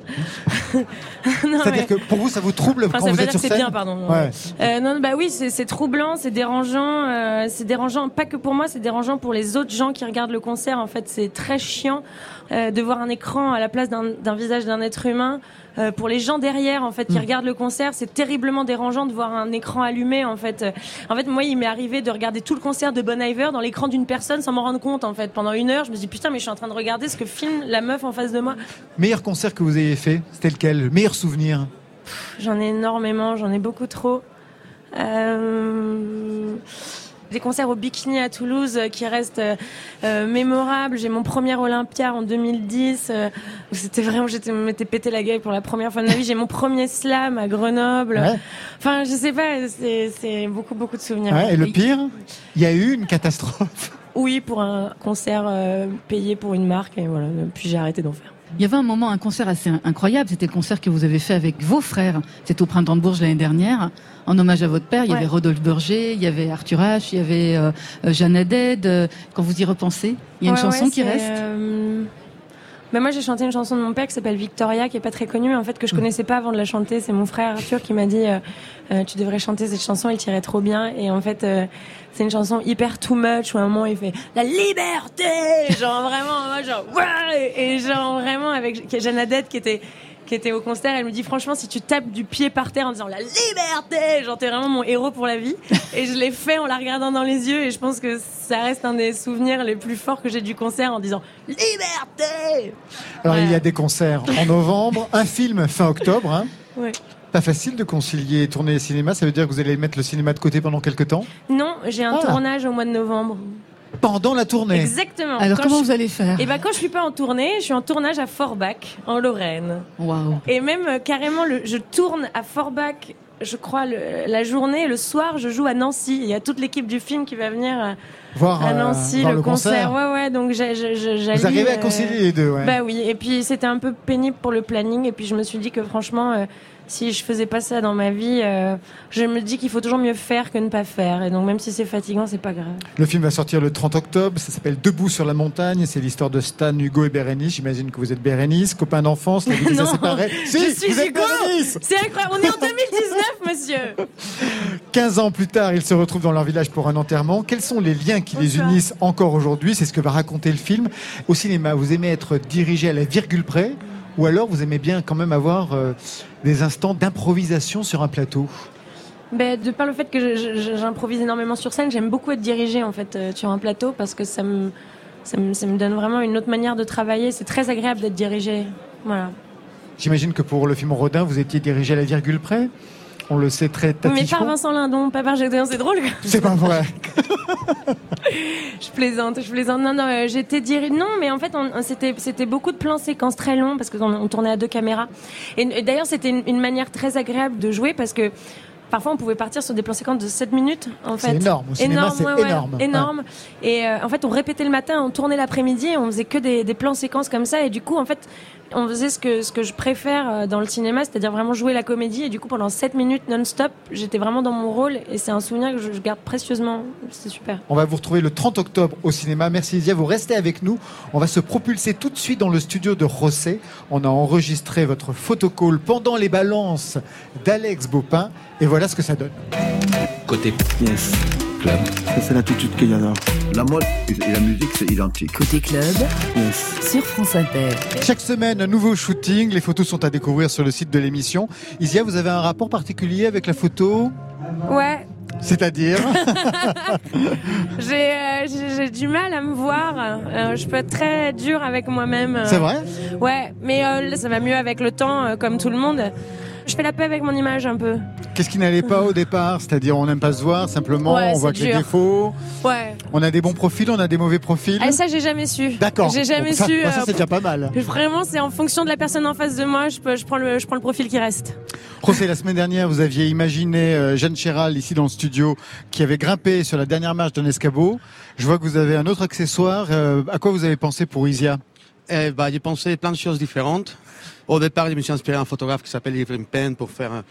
<laughs> C'est-à-dire mais- que pour vous, ça vous trouble Enfin, quand ça vous veut êtes dire sur que c'est scène bien, pardon. Ouais. Euh, non, bah oui, c'est c'est troublant, c'est dérangeant, euh, c'est dérangeant. Pas que pour moi, c'est dérangeant pour les autres gens qui regardent le concert. En fait, c'est très chiant euh, de voir un écran à la place d'un visage d'un être humain. Euh, pour les gens derrière, en fait, qui Mm. regardent le concert, c'est terriblement dérangeant de voir un écran allumé. En fait, en fait, moi, il m'est arrivé de regarder tout le concert de Bon Iver dans l'écran d'une personne sans m'en rendre compte. En fait, pendant une heure, je me dis putain, mais je suis en train de regarder ce que filme la meuf en face de moi. Meilleur concert que vous ayez fait, c'était lequel? Le meilleur souvenir? J'en ai énormément, j'en ai beaucoup trop. Euh, Des concerts au Bikini à Toulouse euh, qui restent euh, euh, mémorables. J'ai mon premier Olympia en 2010. euh, où C'était vraiment, j'étais m'étais pété la gueule pour la première fois de ma vie. J'ai mon premier slam à Grenoble. Ouais. Enfin, je sais pas, c'est c'est beaucoup beaucoup de souvenirs. Ouais, Et le pire, il y a eu une catastrophe. Oui, pour un concert euh, payé pour une marque et voilà. Puis j'ai arrêté d'en faire. Il y avait un moment, un concert assez incroyable. C'était le concert que vous avez fait avec vos frères. C'était au printemps de Bourges l'année dernière, en hommage à votre père. Il y Ouais. avait Rodolphe Berger, il y avait Arthur H, il y avait euh, euh, Jeanne Haddad. Euh, Quand vous y repensez, il y a une chanson ouais, qui reste. euh, bah, moi, j'ai chanté une chanson de mon père qui s'appelle Victoria, qui est pas très connue, mais en fait que je connaissais pas avant de la chanter. C'est mon frère Arthur qui m'a dit euh, tu devrais chanter cette chanson, elle tirait trop bien. Et en fait, c'est une chanson hyper too much où à un moment il fait la liberté, genre vraiment, moi genre ouais, et genre vraiment avec Jeanne Haddad qui était qui était au concert, elle me dit franchement si tu tapes du pied par terre en disant la liberté, genre t'es vraiment mon héros pour la vie. <laughs> Et je l'ai fait en la regardant dans les yeux et je pense que ça reste un des souvenirs les plus forts que j'ai du concert en disant liberté. Alors il y a des concerts en novembre, un film fin octobre. hein. Ouais. Pas facile de concilier tournée et cinéma, ça veut dire que vous allez mettre le cinéma de côté pendant quelques temps? Non, j'ai un Ah. tournage au mois de novembre. Pendant la tournée Exactement. Alors Quand comment je- vous allez faire Et ben quand je suis pas en tournée, je suis en tournage à Forbach, en Lorraine. Waouh. Et même euh, carrément, le, je tourne à Forbach, je crois, le- la journée, le soir, je joue à Nancy. Il y a toute l'équipe du film qui va venir euh, Voir, à euh, Nancy, voir le, le concert. Ouais, ouais, donc j'ai- Vous arrivez à concilier les deux, ouais. Bah oui, et puis c'était un peu pénible pour le planning, et puis je me suis dit que franchement, euh, si je faisais pas ça dans ma vie, euh, je me dis qu'il faut toujours mieux faire que ne pas faire. Et donc même si c'est fatigant, c'est pas grave. Le film va sortir le 30 octobre, ça s'appelle Debout sur la montagne, c'est l'histoire de Stan, Hugo et Bérénice. J'imagine que vous êtes Bérénice, copains d'enfance, la vie <laughs> Non. Si, je suis vous êtes Hugo C'est incroyable, on est en 2019, <laughs> monsieur 15 ans plus tard, ils se retrouvent dans leur village pour un enterrement. Quels sont les liens qui les unissent encore aujourd'hui? C'est ce que va raconter le film. Au cinéma, vous aimez être dirigé à la virgule près ou alors vous aimez bien quand même avoir euh, des instants d'improvisation sur un plateau? Ben, de par le fait que j'improvise énormément sur scène, j'aime beaucoup être dirigée en fait euh, sur un plateau parce que ça me, ça me, ça me donne vraiment une autre manière de travailler. C'est très agréable d'être dirigée. Voilà. J'imagine que pour le film Rodin, vous étiez dirigé à la virgule près? On le sait très Oui, mais par tâtichement. Vincent Lindon, pas par Gédéon, c'est drôle. C'est pas vrai. <laughs> Je plaisante, je plaisante. Non, non, euh, j'étais dirigée. Non, mais en fait, c'était, c'était beaucoup de plans séquences très longs parce qu'on on tournait à deux caméras. Et, et d'ailleurs, c'était une, une manière très agréable de jouer parce que parfois on pouvait partir sur des plans séquences de 7 minutes. En C'est fait. énorme. Au cinéma, c'est ouais, ouais, énorme. énorme. Et euh, en fait, on répétait le matin, on tournait l'après-midi, on faisait que des, des plans séquences comme ça. Et du coup, en fait, on faisait ce que, ce que je préfère euh, dans le cinéma, c'est-à-dire vraiment jouer la comédie. Et du coup, pendant 7 minutes non-stop, j'étais vraiment dans mon rôle. Et c'est un souvenir que je, je garde précieusement. C'est super. On va vous retrouver le 30 octobre au cinéma. Merci Isia, vous restez avec nous. On va se propulser tout de suite dans le studio de Rosset. On a enregistré votre photocall pendant les balances d'Alex Baupin. Et voilà ce que ça donne. Côté Yes. Club. Ça, c'est l'attitude qu'il y a là. La mode et la musique, c'est identique. Côté club, Yes. sur France Inter. Chaque semaine, un nouveau shooting. Les photos sont à découvrir sur le site de l'émission. Isia, vous avez un rapport particulier avec la photo? Ouais, C'est-à-dire? <laughs> J'ai, euh, j'ai, j'ai du mal à me voir. Euh, je peux être très dure avec moi-même. C'est vrai? Ouais, mais euh, ça va mieux avec le temps, euh, comme tout le monde. Je fais la paix avec mon image un peu. Qu'est-ce qui n'allait pas au départ C'est-à-dire on n'aime pas se voir, simplement Ouais, on voit que les dur. défauts. Ouais. On a des bons profils, on a des mauvais profils. Ah, ça, j'ai jamais su. D'accord. J'ai jamais Bon, ça, su. bah, ça, euh, c'est déjà pas mal. Vraiment, c'est en fonction de la personne en face de moi, je, peux, je, prends, le, je prends le profil qui reste. José, la semaine dernière, vous aviez imaginé euh, Jeanne Chéral ici dans le studio qui avait grimpé sur la dernière marche d'un escabeau. Je vois que vous avez un autre accessoire. Euh, à quoi vous avez pensé pour Isia? Eh ben, j'ai pensé plein de choses différentes. Au départ, je me suis inspiré d'un photographe qui s'appelle Irving Penn pour faire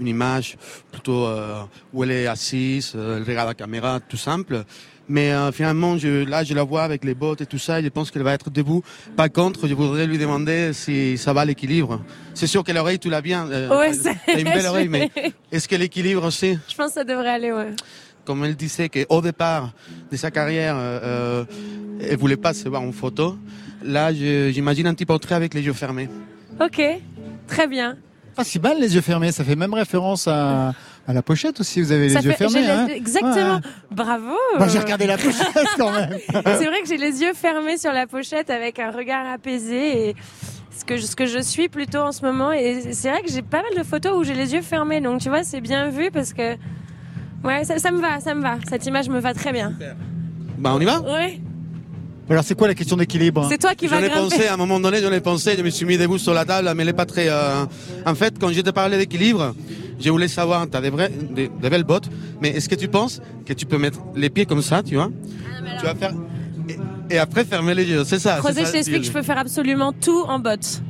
une image plutôt euh, où elle est assise, euh, elle regarde la caméra, tout simple. Mais euh, finalement, je, là, je la vois avec les bottes et tout ça, et je pense qu'elle va être debout. Par contre, je voudrais lui demander si ça va l'équilibre. C'est sûr que l'oreille, tu l'as bien. Ouais, c'est- une belle oreille, mais est-ce que l'équilibre aussi Je pense que ça devrait aller, ouais. comme elle disait qu'au départ de sa carrière, elle voulait pas se voir en photo. Là, je- j'imagine un petit portrait avec les yeux fermés. Ok, très bien. Pas si mal les yeux fermés, ça fait même référence à, à la pochette aussi, vous avez les Ça yeux fait- fermés. les- hein. Exactement. Ouais. Bravo. Bah, j'ai regardé la pochette quand même. <laughs> C'est vrai que j'ai les yeux fermés sur la pochette avec un regard apaisé et ce que, je- ce que je suis plutôt en ce moment. Et c'est vrai que j'ai pas mal de photos où j'ai les yeux fermés. Donc tu vois, c'est bien vu parce que. Ouais, ça, ça me va, ça me va. Cette image me va très bien. Bah, on y va? Ouais. Alors c'est quoi la question d'équilibre C'est toi qui J'en vas ai grimper. pensé, à un moment donné, j'en ai pensé, je me suis mis debout sur la table, mais elle n'est pas très... euh, En fait, quand je te parlais d'équilibre, je voulais savoir, tu as des, vrais, des, des belles bottes, mais est-ce que tu penses que tu peux mettre les pieds comme ça, tu vois? Tu vas faire... Et, et après, fermer les yeux, c'est ça. ça, je t'explique, je peux faire absolument tout en bottes.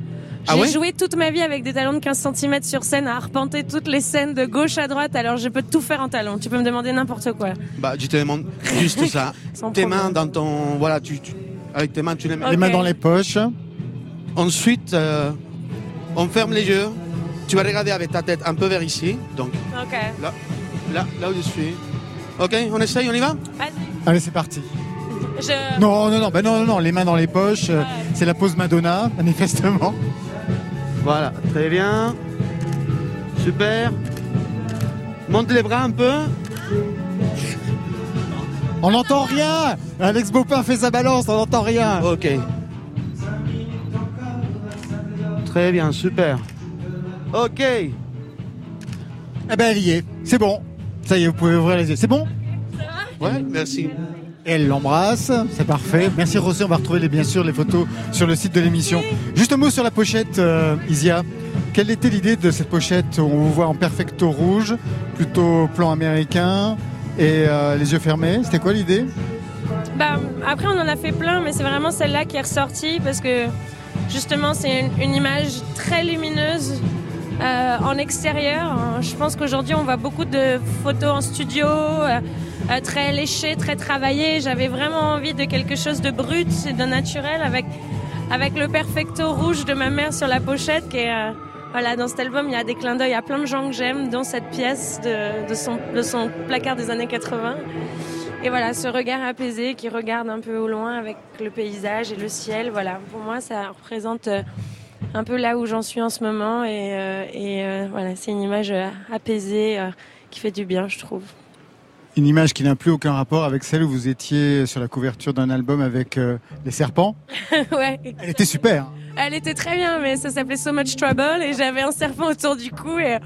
J'ai Ah ouais joué toute ma vie avec des talons de 15 cm sur scène, à arpenter toutes les scènes de gauche à droite, alors je peux tout faire en talons. Tu peux me demander n'importe quoi. Bah, je te demande juste <laughs> ça. Tes problème. mains dans ton... Voilà, tu, tu- avec tes mains, tu les mets. Les mains dans les poches. Ensuite, euh, on ferme les yeux. Tu vas regarder avec ta tête un peu vers ici. Donc, Ok. là, là, là où je suis. Ok, on essaye, on y va? Allez, c'est parti. Je... Non, non, non, bah non, non, non, les mains dans les poches. euh, C'est la pose Madonna, manifestement. Voilà, très bien. Super. Monte les bras un peu. On n'entend rien Alex Baupin fait sa balance, on n'entend rien Ok. Très bien, super. Ok. Eh ben, elle y est. C'est bon. Ça y est, vous pouvez ouvrir les yeux. C'est bon? Ouais, merci. Elle l'embrasse, c'est parfait. Merci Rosé, on va retrouver les, bien sûr les photos sur le site de l'émission. Juste un mot sur la pochette, euh, Isia. Quelle était l'idée de cette pochette? On vous voit en perfecto rouge, plutôt plan américain et euh, les yeux fermés. C'était quoi l'idée? Bah, après, on en a fait plein, mais c'est vraiment celle-là qui est ressortie parce que justement, c'est une, image très lumineuse euh, en extérieur. Je pense qu'aujourd'hui, on voit beaucoup de photos en studio, euh, très léchées, très travaillées. J'avais vraiment envie de quelque chose de brut et de naturel avec, avec le perfecto rouge de ma mère sur la pochette qui euh, voilà, dans cet album, il y a des clins d'œil à plein de gens que j'aime, dont cette pièce de, de, son, placard des années 80. Et voilà, ce regard apaisé qui regarde un peu au loin avec le paysage et le ciel, voilà, pour moi, ça représente euh, un peu là où j'en suis en ce moment. Et, voilà, c'est une image apaisée qui fait du bien, je trouve. Une image qui n'a plus aucun rapport avec celle où vous étiez sur la couverture d'un album avec euh, les serpents. <laughs> ouais. Elle était super. Elle était très bien, mais ça s'appelait So Much Trouble et j'avais un serpent autour du cou et euh,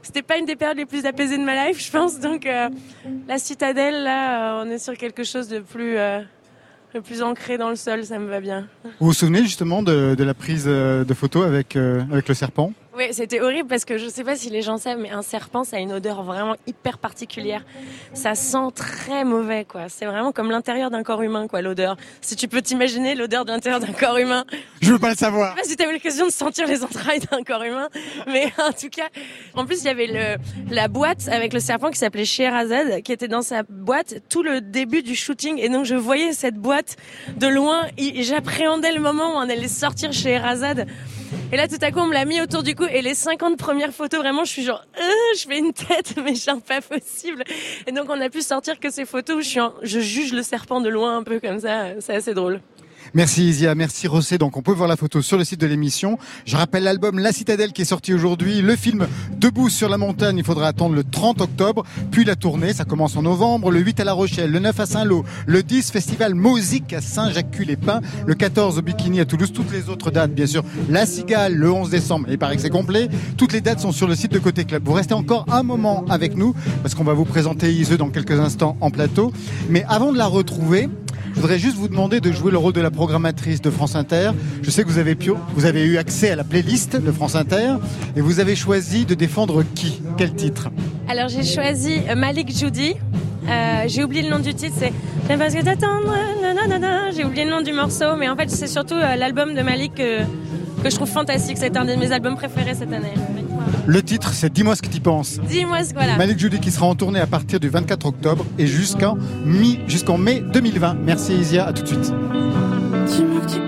c'était pas une des périodes les plus apaisées de ma life, je pense. Donc euh, la citadelle, là, on est sur quelque chose de plus, de plus ancré dans le sol, ça me va bien. Vous vous souvenez justement de, de la prise de photo avec, euh, avec le serpent? Oui, c'était horrible parce que je sais pas si les gens savent, mais un serpent, ça a une odeur vraiment hyper particulière. Ça sent très mauvais, quoi. C'est vraiment comme l'intérieur d'un corps humain, quoi, l'odeur. Si tu peux t'imaginer l'odeur de l'intérieur d'un corps humain. Je veux pas le savoir. Je sais pas si eu l'occasion de sentir les entrailles d'un corps humain, mais <laughs> en tout cas, en plus il y avait le, la boîte avec le serpent qui s'appelait Scheherazade, qui était dans sa boîte tout le début du shooting, et donc je voyais cette boîte de loin, et j'appréhendais le moment où on allait sortir Scheherazade. Et là, tout à coup, on me l'a mis autour du cou. Et les 50 premières photos, vraiment, je suis genre, Euh, je fais une tête, <laughs> mais genre pas possible. Et donc, on a pu sortir que ces photos où je, suis en- je juge le serpent de loin, un peu comme ça. C'est assez drôle. Merci Isia, merci Rossé. Donc on peut voir la photo sur le site de l'émission. Je rappelle l'album La Citadelle qui est sorti aujourd'hui. Le film Debout sur la montagne, il faudra attendre le 30 octobre. Puis la tournée, ça commence en novembre. Le 8 à La Rochelle, le 9 à Saint-Lô, le 10 Festival Musique à Saint-Jacques-les-Pins, le 14 au Bikini à Toulouse. Toutes les autres dates, bien sûr. La Cigale, le 11 décembre. Il paraît que c'est complet. Toutes les dates sont sur le site de Côté Club. Vous restez encore un moment avec nous parce qu'on va vous présenter Iseux dans quelques instants en plateau. Mais avant de la retrouver, je voudrais juste vous demander de jouer le rôle de la programmatrice de France Inter. Je sais que vous avez, pu- vous avez eu accès à la playlist de France Inter et vous avez choisi de défendre qui? Quel titre? Alors, j'ai choisi euh, Malik Judy. Euh, j'ai oublié le nom du titre, c'est C'est parce que t'attendre. J'ai oublié le nom du morceau, mais en fait, c'est surtout euh, l'album de Malik que, que je trouve fantastique. C'est un de mes albums préférés cette année. Le titre, c'est Dis-moi ce que tu penses. Dis-moi ce voilà. Malik Judy qui sera en tournée à partir du 24 octobre et jusqu'en mi, jusqu'en mai 2020. Merci Isia, à tout de suite. Dis-moi que tu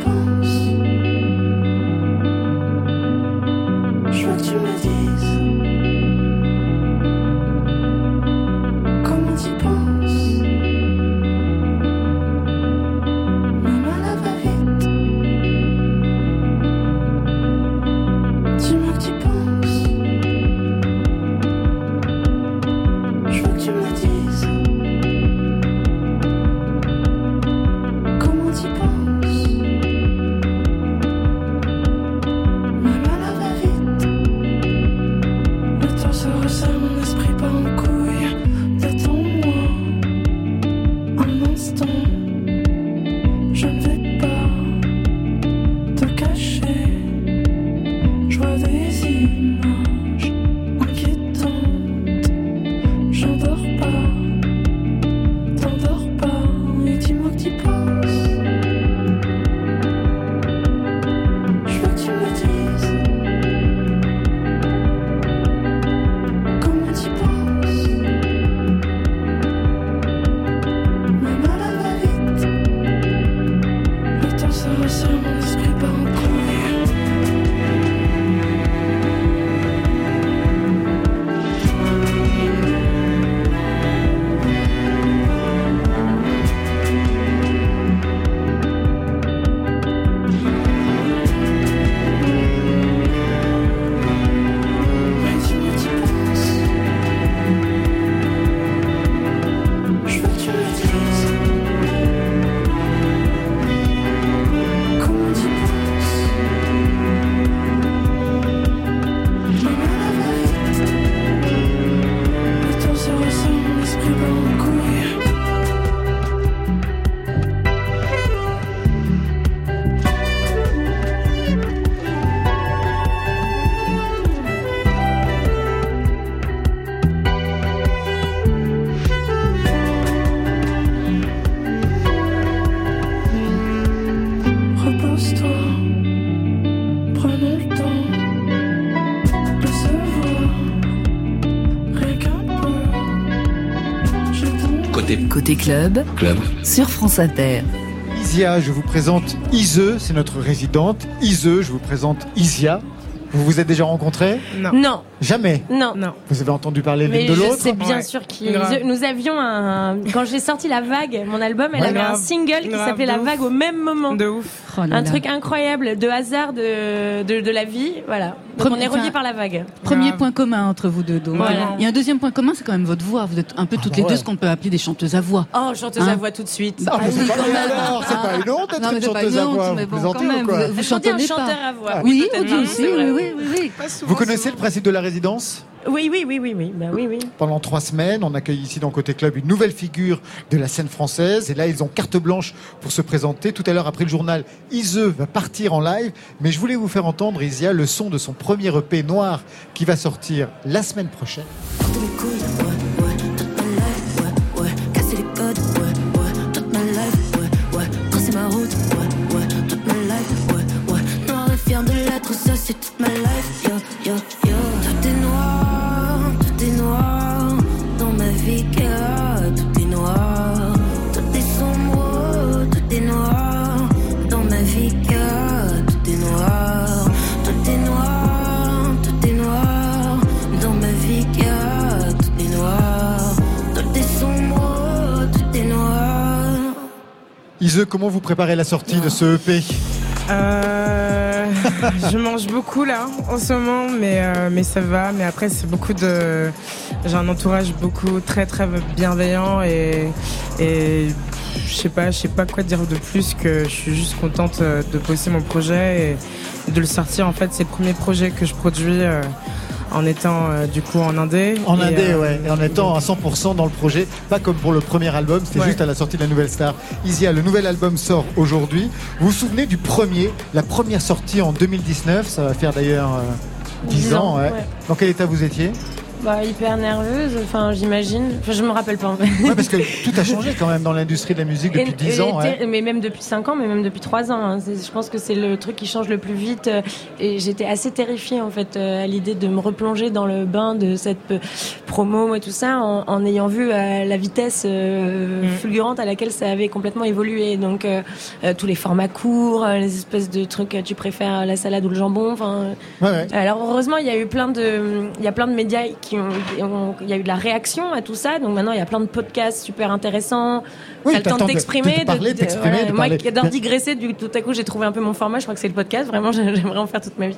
club, Club. sur France Inter. Isia, je vous présente Ise, c'est notre résidente. Ise, je vous présente Isia. Vous vous êtes déjà rencontrés Non. Non. Jamais Non. Vous avez entendu parler l'une de je l'autre sais bien sûr qui. Nous avions un. Quand j'ai sorti La Vague, mon album, elle Ouais. avait un Grave. single qui s'appelait La ouf. Vague au même moment. De ouf. Oh là un là. truc incroyable, de hasard de, de, de la vie. Voilà. On est reliés par La Vague. Premier point commun entre vous deux. Donc. Voilà. Il y a un deuxième point commun, c'est quand même votre voix. Vous êtes un peu toutes bah les ouais. deux ce qu'on peut appeler des chanteuses à voix. Oh, chanteuse Hein à voix tout de suite. Bah, Ah, mais c'est pas une pas honte d'être Non, une chanteuse à voix, mais vous bon, quand même, vous, vous dit un chanteur à voix Oui, aussi, oui, oui, oui. Vous connaissez le principe de la résidence? Oui, oui, oui, oui, oui. Bah oui, oui. Pendant trois semaines, on accueille ici dans Côté Club une nouvelle figure de la scène française. Et là, ils ont carte blanche pour se présenter. Tout à l'heure, après le journal, Ise va partir en live. Mais je voulais vous faire entendre, Isia, le son de son premier EP noir qui va sortir la semaine prochaine. ouais, ouais, Ise, comment vous préparez la sortie de ce EP Euh, je mange beaucoup là en ce moment, mais, euh, mais ça va. Mais après, c'est beaucoup de. J'ai un entourage beaucoup très très bienveillant et, je sais pas, je sais pas quoi dire de plus que je suis juste contente euh, de bosser mon projet et de le sortir. En fait, c'est le premier projet que je produis en étant euh, du coup en indé. En Et, indé, euh, ouais, et en étant à 100% dans le projet, pas comme pour le premier album, c'était Ouais. juste à la sortie de la nouvelle star. Isia, le nouvel album sort aujourd'hui. Vous vous souvenez du premier, la première sortie en 2019, ça va faire d'ailleurs euh, 10 10 ans, ans, ouais. ouais. Dans quel état vous étiez? Bah, hyper nerveuse, enfin, j'imagine. Enfin, je me rappelle pas. en fait. Ouais, parce que tout a changé quand même dans l'industrie de la musique depuis Et- 10 et ans. ouais. Mais même depuis 5 ans, mais même depuis 3 ans. hein. Je pense que c'est le truc qui change le plus vite. euh, Et j'étais assez terrifiée, en fait, euh, à l'idée de me replonger dans le bain de cette euh, promo et tout ça, en, en ayant vu euh, la vitesse euh, fulgurante à laquelle ça avait complètement évolué. Donc, euh, tous les formats courts, les espèces de trucs, tu préfères la salade ou le jambon. Enfin, Ouais, ouais. alors heureusement, il y a eu plein de, il y a plein de médias qui ont, ont- il y a eu de la réaction à tout ça. Donc maintenant, il y a plein de podcasts super intéressants. Oui, T'as le temps de temps de- t'exprimer, de parler, de t'exprimer, de moi digresser, du tout à coup, j'ai trouvé un peu mon format. Je crois que c'est le podcast. Vraiment, j'ai- <laughs> j'aimerais en faire toute ma vie.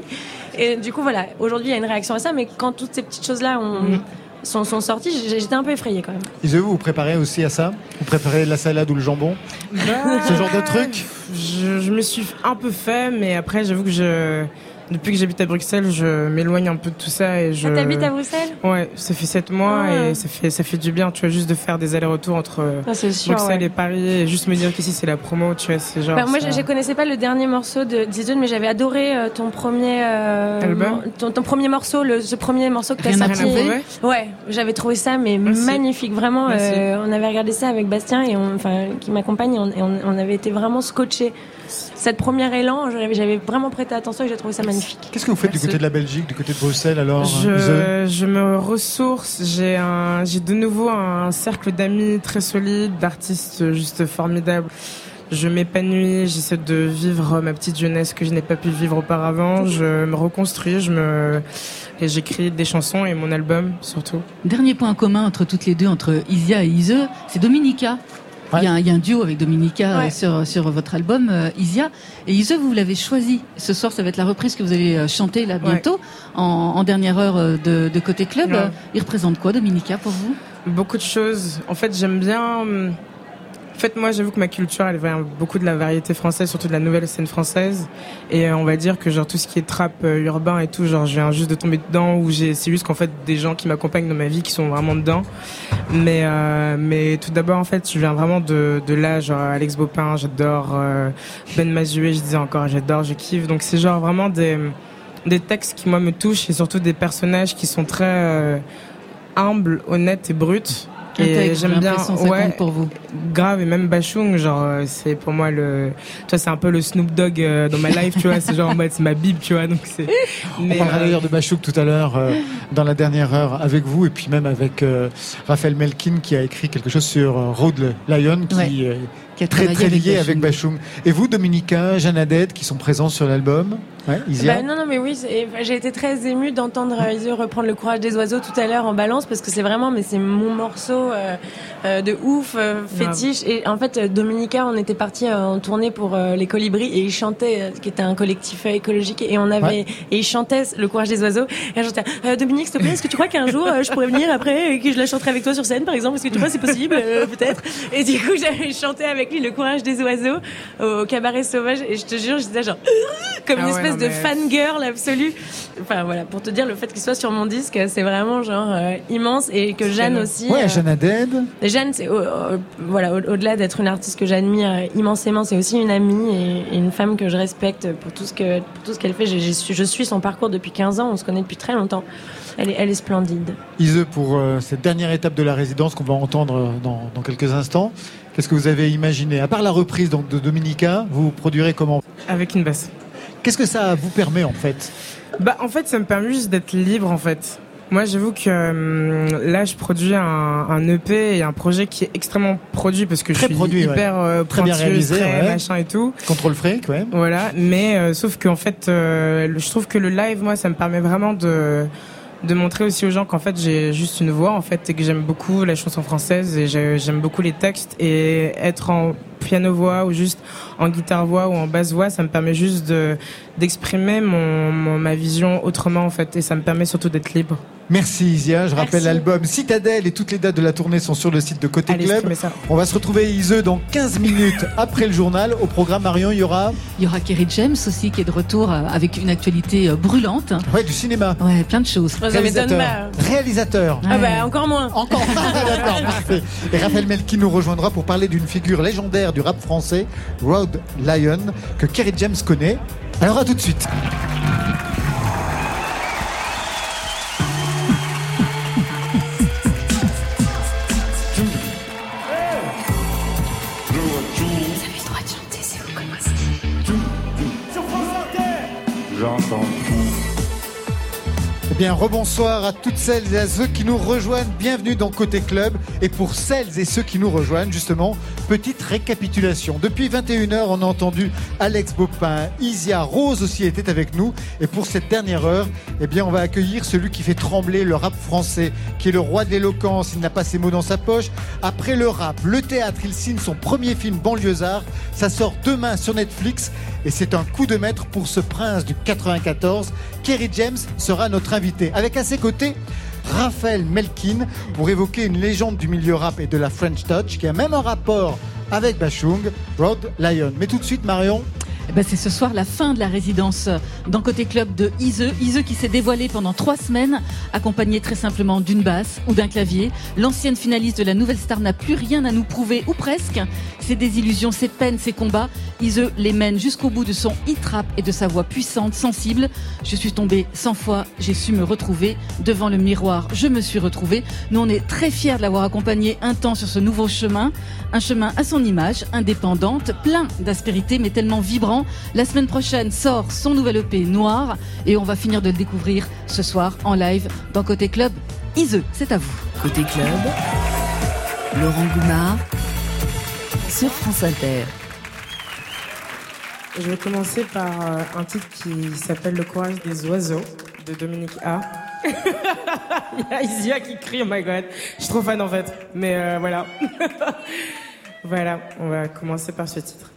Et du coup, voilà. Aujourd'hui, il y a une réaction à ça, mais quand toutes ces petites choses-là ont, Mm. sont, sont sorties, j'ai- j'étais un peu effrayée quand même. Vous vous préparez aussi à ça? Vous préparez la salade ou le jambon? Ce genre de truc? je, je me suis un peu fait, mais après, j'avoue que je, depuis que j'habite à Bruxelles, je m'éloigne un peu de tout ça et je. Ah, t'habites à Bruxelles Ouais, ça fait 7 mois Ah. et ça fait, ça fait du bien, tu vois, juste de faire des allers-retours entre Ah, sûr, Bruxelles ouais. et Paris et juste me dire qu'ici c'est la promo, tu vois, c'est genre. Bah, moi, ça- je, je connaissais pas le dernier morceau de Dizon, mais j'avais adoré euh, ton premier euh, Album ton, ton premier morceau, le, ce premier morceau que t'as Rien à sorti. Ouais, j'avais trouvé ça mais Merci. magnifique, vraiment. Euh, on avait regardé ça avec Bastien et on, enfin, qui m'accompagne, et on, et on, on avait été vraiment scotché. Cette première élan, j'avais vraiment prêté attention et j'ai trouvé ça magnifique. Qu'est-ce que vous faites du côté de la Belgique, du côté de Bruxelles alors Je, je me ressource, j'ai de nouveau un cercle d'amis très solide, d'artistes juste formidables. Je m'épanouis, j'essaie de vivre ma petite jeunesse que je n'ai pas pu vivre auparavant. Je me reconstruis, je me, et j'écris des chansons et mon album surtout. Dernier point commun entre toutes les deux, entre Isia et Ise, c'est Dominica. Il, y a un, il y a un duo avec Dominica Ouais. euh, sur, sur votre album euh, Isia. Et Ise, vous l'avez choisi. Ce soir, ça va être la reprise que vous allez euh, chanter là bientôt, en, en dernière heure euh, de, de Côté Club. Ouais. Euh, Il représente quoi, Dominica, pour vous? Beaucoup de choses. En fait, j'aime bien. En fait, moi, j'avoue que ma culture, elle vient beaucoup de la variété française, surtout de la nouvelle scène française. Et euh, on va dire que genre tout ce qui est trap euh, urbain et tout, genre je viens juste de tomber dedans. Ou j'ai, c'est juste qu'en fait des gens qui m'accompagnent dans ma vie qui sont vraiment dedans. Mais euh, mais tout d'abord, en fait, je viens vraiment de de là, genre Alex Bopin, j'adore euh, Ben Mazué, je disais encore, j'adore, je kiffe. Donc c'est genre vraiment des des textes qui moi me touchent et surtout des personnages qui sont très euh, humbles, honnêtes et bruts. Et Intègre, j'aime j'ai bien, ouais, pour vous? grave et même Bashung, genre euh, c'est pour moi le, tu vois, c'est un peu le Snoop Dogg euh, dans ma life, tu vois, c'est genre en mode c'est ma bible, tu vois, donc c'est. On Mais, parlera euh, d'ailleurs de Bachouk tout à l'heure euh, dans la dernière heure avec vous et puis même avec euh, Raphaël Melkin qui a écrit quelque chose sur euh, Road Lion qui Ouais. est Qui très très avec lié avec Bashung. Bachoum. Et vous, Dominica, Jeannadette qui sont présents sur l'album? Ouais, Bah, non, non, mais oui, j'ai été très émue d'entendre euh, reprendre le courage des oiseaux tout à l'heure en balance parce que c'est vraiment, mais c'est mon morceau euh, euh, de ouf, euh, fétiche. Et en fait, euh, Dominica, on était parti en tournée pour euh, les Colibris et ils chantaient, euh, qui était un collectif euh, écologique, et on avait, Ouais. et ils chantaient le courage des oiseaux. Et euh, Dominique, s'il te plaît, est-ce que tu crois qu'un jour euh, je pourrais venir après et que je la chanterai avec toi sur scène, par exemple? Est-ce que tu crois que c'est possible, euh, peut-être? Et du coup, j'avais chanté avec lui le courage des oiseaux au cabaret sauvage, et je te jure, j'étais genre comme une Ah ouais, espèce de fangirl absolue. Enfin voilà, pour te dire le fait qu'il soit sur mon disque, c'est vraiment genre euh, immense et que Jeanne aussi. Ouais, euh. Jeanne, c'est au- au- voilà, au- au-delà d'être une artiste que j'admire immensément, c'est aussi une amie et, et une femme que je respecte pour tout ce que pour tout ce qu'elle fait. Je suis son parcours depuis 15 ans, on se connaît depuis très longtemps. Elle est, elle est splendide. Ise, pour euh, cette dernière étape de la résidence qu'on va entendre euh, dans, dans quelques instants, qu'est-ce que vous avez imaginé? À part la reprise donc, de Dominica, vous produirez comment? Avec une basse. Qu'est-ce que ça vous permet en fait Bah, en fait, ça me permet juste d'être libre, en fait. Moi, j'avoue que euh, là, je produis un, un EP et un projet qui est extrêmement produit parce que Très je suis produit, ouais. hyper euh, Très bien réalisé, très ouais. machin et tout. Contrôle fric, ouais. Voilà, mais euh, sauf qu'en fait, euh, je trouve que le live, moi, ça me permet vraiment de de montrer aussi aux gens qu'en fait j'ai juste une voix en fait et que j'aime beaucoup la chanson française et j'ai- j'aime beaucoup les textes et être en piano voix ou juste en guitare voix ou en basse voix ça me permet juste de d'exprimer ma vision autrement en fait et ça me permet surtout d'être libre. Merci Isia, je rappelle l'album Citadelle et toutes les dates de la tournée sont sur le site de Côté Allez, Club. On va se retrouver Ise dans 15 minutes après le journal. Au programme Marion, il y aura Il y aura Kerry James aussi qui est de retour euh, avec une actualité euh, brûlante. ouais, du cinéma. Ouais, plein de choses. Ça Réalisateur. Ah bah encore moins. Encore <laughs> D'accord, parfait. Et Raphaël Melki nous rejoindra pour parler d'une figure légendaire du rap français, Rod Lion, que Kerry James connaît. Alors à tout de suite. Eh bien, rebonsoir à toutes celles et à ceux qui nous rejoignent. Bienvenue dans Côté Club. Et pour celles et ceux qui nous rejoignent, justement, petite récapitulation. Depuis 21h, on a entendu Alex Bopin, Isia, Rose aussi était avec nous. Et pour cette dernière heure, eh bien, on va accueillir celui qui fait trembler le rap français, qui est le roi de l'éloquence. Il n'a pas ses mots dans sa poche. Après le rap, le théâtre, il signe son premier film Banlieusard. Ça sort demain sur Netflix. Et c'est un coup de maître pour ce prince du 94. Kerry James sera notre invité. Avec à ses côtés Raphaël Melkin pour évoquer une légende du milieu rap et de la French Touch qui a même un rapport avec Bachung, Rod Lion. Mais tout de suite, Marion. Eh ben, c'est ce soir la fin de la résidence dans Côté Club de Ise. Ise qui s'est dévoilé pendant trois semaines, accompagné très simplement d'une basse ou d'un clavier. L'ancienne finaliste de la Nouvelle Star n'a plus rien à nous prouver, ou presque. Ses désillusions, ses peines, ses combats, Ise les mène jusqu'au bout de son hit rap et de sa voix puissante, sensible. Je suis tombée 100 fois, j'ai su me retrouver. Devant le miroir, je me suis retrouvée. Nous, on est très fiers de l'avoir accompagné un temps sur ce nouveau chemin. Un chemin à son image, indépendante, plein d'aspérité, mais tellement vibrant la semaine prochaine sort son nouvel EP Noir et on va finir de le découvrir ce soir en live dans Côté Club. Ise, c'est à vous. Côté Club, Laurent Goumard sur France Inter. Je vais commencer par euh, un titre qui s'appelle Le courage des oiseaux de Dominique A. <laughs> Il y a Isia qui crie, oh my god. Je suis trop fan en fait. Mais euh, voilà. <laughs> voilà, on va commencer par ce titre.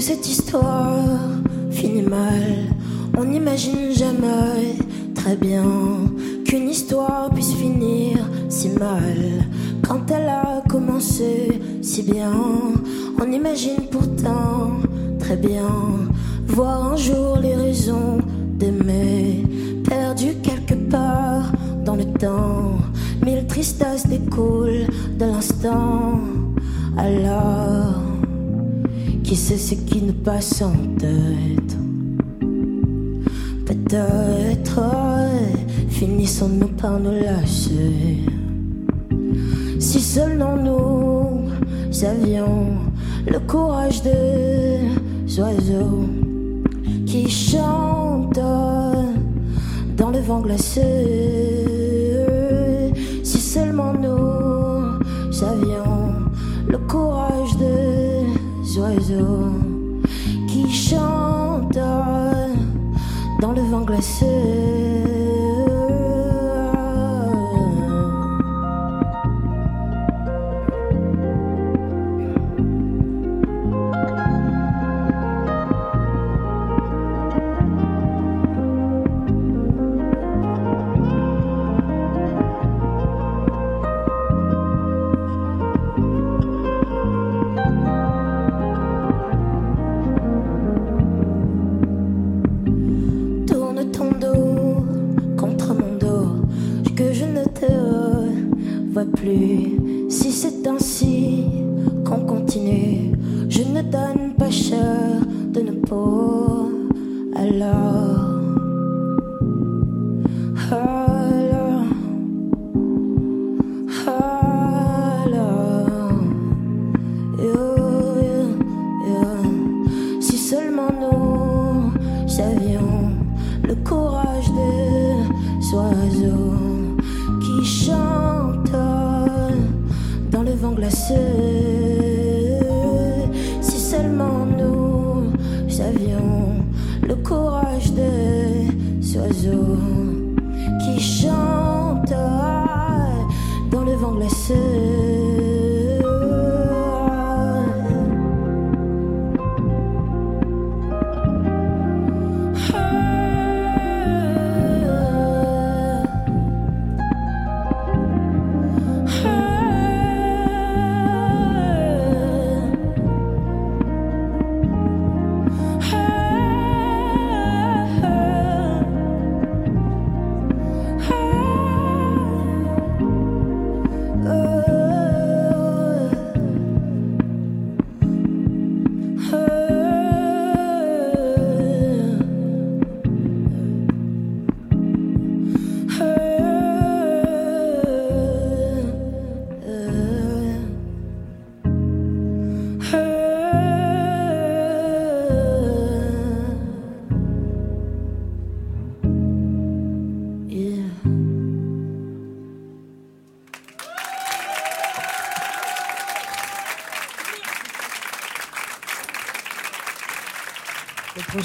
Cette histoire finit mal. On n'imagine jamais très bien qu'une histoire puisse finir si mal. Quand elle a commencé si bien, on imagine pourtant très bien voir un jour les raisons d'aimer perdues quelque part dans le temps. Mille tristesses découlent de l'instant. Alors. Qui sait ce qui nous passe en tête Peut-être finissons-nous par nous lâcher. Si seulement nous avions le courage des oiseaux qui chantent dans le vent glacé. Si seulement nous avions le courage des oiseaux qui chantent dans le vent glacé. Plus. Si c'est ainsi qu'on continue, je ne donne pas cher de nos peaux. Alors, des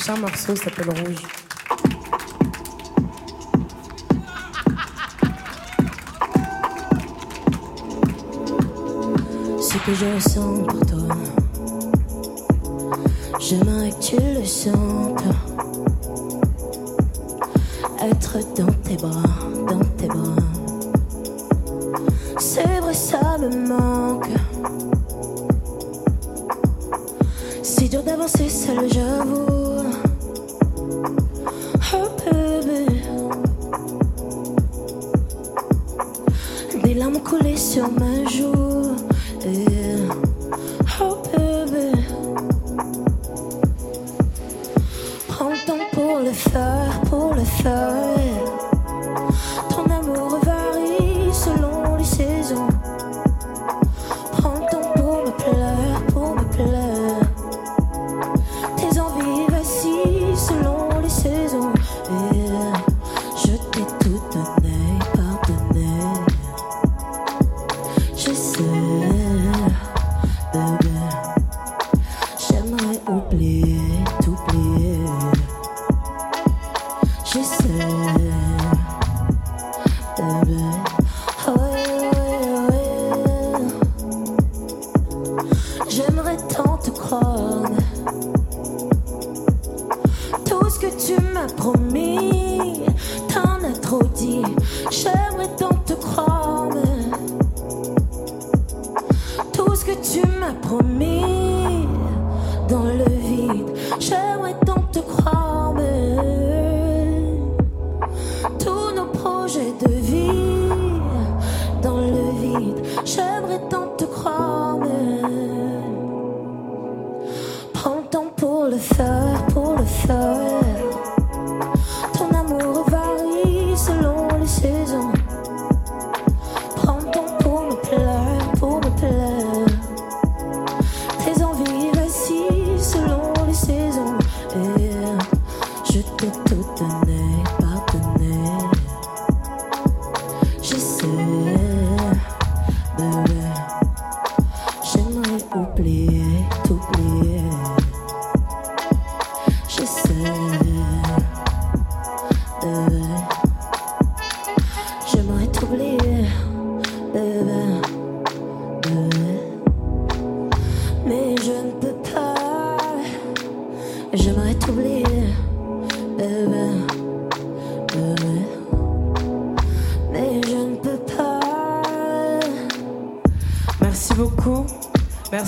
prochain morceau s'appelle Rouge. Ce que je ressens pour toi, j'aimerais que tu le sentes. Être dans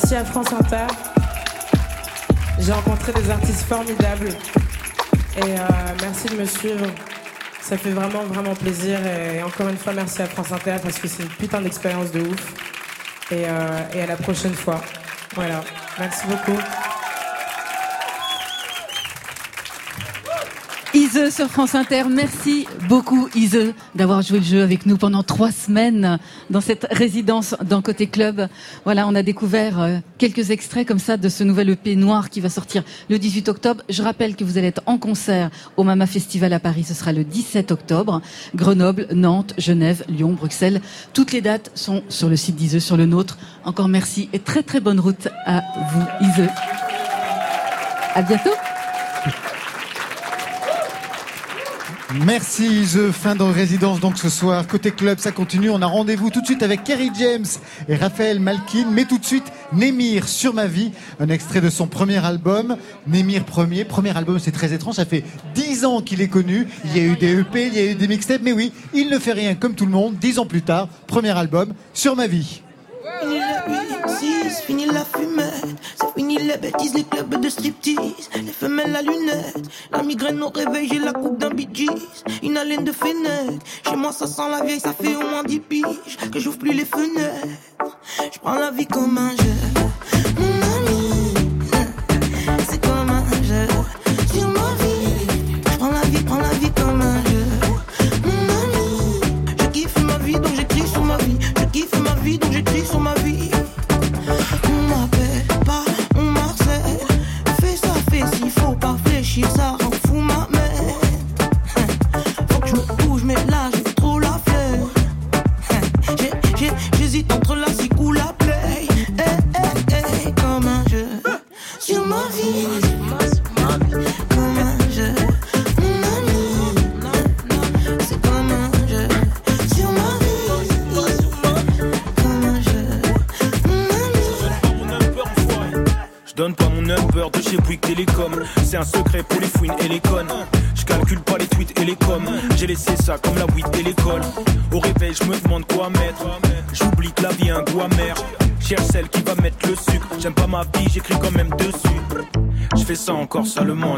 Merci à France Inter. J'ai rencontré des artistes formidables. Et euh, merci de me suivre. Ça fait vraiment, vraiment plaisir. Et encore une fois, merci à France Inter parce que c'est une putain d'expérience de ouf. Et, euh, et à la prochaine fois. Voilà. Merci beaucoup. Ise sur France Inter, merci beaucoup Ise d'avoir joué le jeu avec nous pendant trois semaines dans cette résidence dans Côté Club. Voilà, on a découvert euh, quelques extraits comme ça de ce nouvel EP noir qui va sortir le 18 octobre. Je rappelle que vous allez être en concert au Mama Festival à Paris, ce sera le 17 octobre. Grenoble, Nantes, Genève, Lyon, Bruxelles. Toutes les dates sont sur le site d'Ise, sur le nôtre. Encore merci et très très bonne route à vous Ise. À bientôt. Merci The fin de résidence donc ce soir. Côté club, ça continue. On a rendez-vous tout de suite avec Kerry James et Raphaël Malkin. Mais tout de suite, Némir sur ma vie. Un extrait de son premier album. Némir premier. Premier album, c'est très étrange. Ça fait dix ans qu'il est connu. Il y a eu des EP, il y a eu des mixtapes. Mais oui, il ne fait rien comme tout le monde. Dix ans plus tard, premier album sur ma vie. Fini le 8, 6, fini la fumette. C'est fini les bêtises, les clubs de striptease. Les femelles à lunettes. La migraine au réveil, j'ai la coupe d'un Gees. Une haleine de fenêtre. Chez moi, ça sent la vieille, ça fait au moins 10 piges. Que j'ouvre plus les fenêtres. Je prends la vie comme un jeu.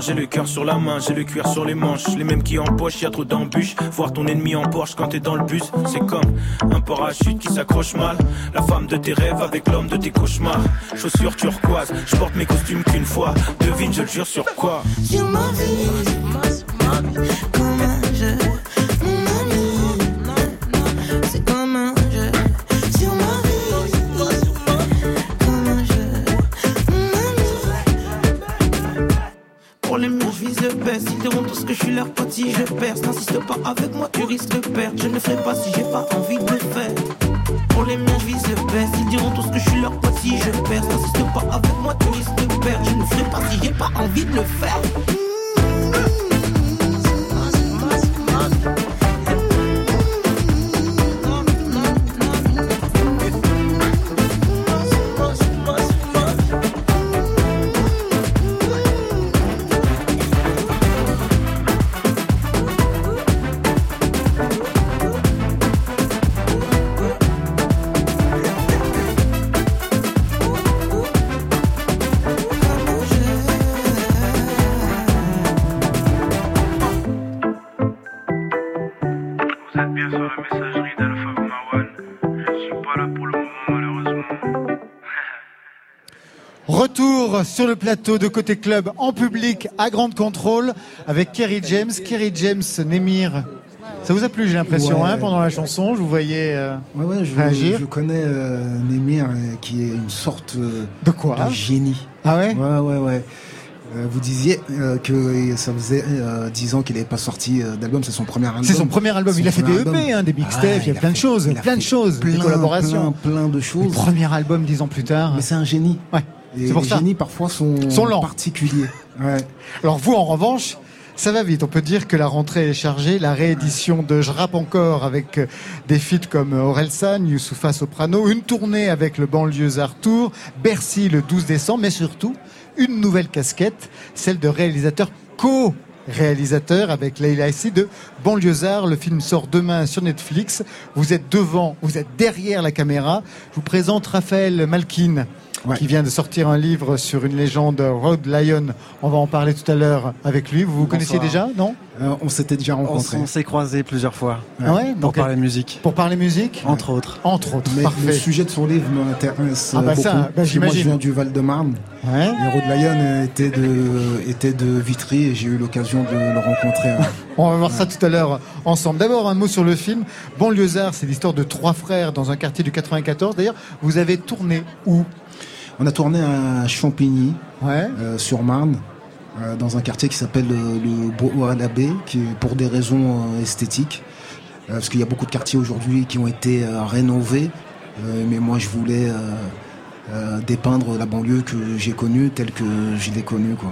J'ai le cœur sur la main, j'ai le cuir sur les manches, les mêmes qui empochent, y a trop d'embûches. Voir ton ennemi en Porsche quand t'es dans le bus, c'est comme un parachute qui s'accroche mal. La femme de tes rêves avec l'homme de tes cauchemars. Chaussures turquoise, je porte mes costumes qu'une fois. Devine, je le jure sur quoi? Ma vie, sur le plateau de Côté Club en public à Grande Contrôle avec Kerry James. Kerry James, Némir. Ça vous a plu, j'ai l'impression, Ouais. hein, pendant la chanson? Je vous voyais euh, Ouais, ouais, je, réagir? je connais euh, Némir, euh, qui est une sorte euh, de quoi? de génie. Ah ouais? Ouais, ouais, ouais. Euh, vous disiez euh, que ça faisait euh, 10 ans qu'il n'avait pas sorti d'album, c'est son premier album. C'est son premier album. Il a fait des EP, hein, des mixtapes, Ouais, il y a a plein de choses, plein de choses, des plein, collaborations. Plein, plein de choses. Le premier album, dix ans plus tard. Mais c'est un génie. Ouais. C'est pour les génies parfois sont, Sont lents. particuliers. <laughs> Ouais. Alors vous, en revanche, ça va vite. On peut dire que la rentrée est chargée. La réédition de Je rappe encore avec euh, des feats comme Orelsan, Youssoufa Soprano, une tournée avec le banlieusard Tour, Bercy le 12 décembre, mais surtout une nouvelle casquette, celle de réalisateur co réalisateur avec Leila Essi de Banlieusard. Le film sort demain sur Netflix. Vous êtes devant, vous êtes derrière la caméra. Je vous présente Raphaël Malkin. Qui vient de sortir un livre sur une légende Rod Lion. On va en parler tout à l'heure avec lui. Vous vous connaissiez déjà, non Euh, On s'était déjà On, rencontrés. on s'est croisés plusieurs fois. Ah ouais Pour Donc, parler musique. Pour parler musique Entre autres. Entre autres, Mais parfait. le sujet de son livre m'intéresse Ah bah beaucoup. ça, bah moi, je viens du Val-de-Marne. Ouais. Et Rod Lyon euh, était de, était de Vitry et j'ai eu l'occasion de le rencontrer. hein. On va voir ça tout à l'heure ensemble. D'abord, un mot sur le film. Banlieusard, c'est l'histoire de trois frères dans un quartier du 94. D'ailleurs, vous avez tourné où? On a tourné à Champigny, euh, sur Marne, euh, dans un quartier qui s'appelle euh, le Bois à qui est pour des raisons esthétiques. Parce qu'il y a beaucoup de quartiers aujourd'hui qui ont été rénovés. Mais moi, je voulais dépeindre la banlieue que j'ai connue telle que je l'ai connue. Quoi.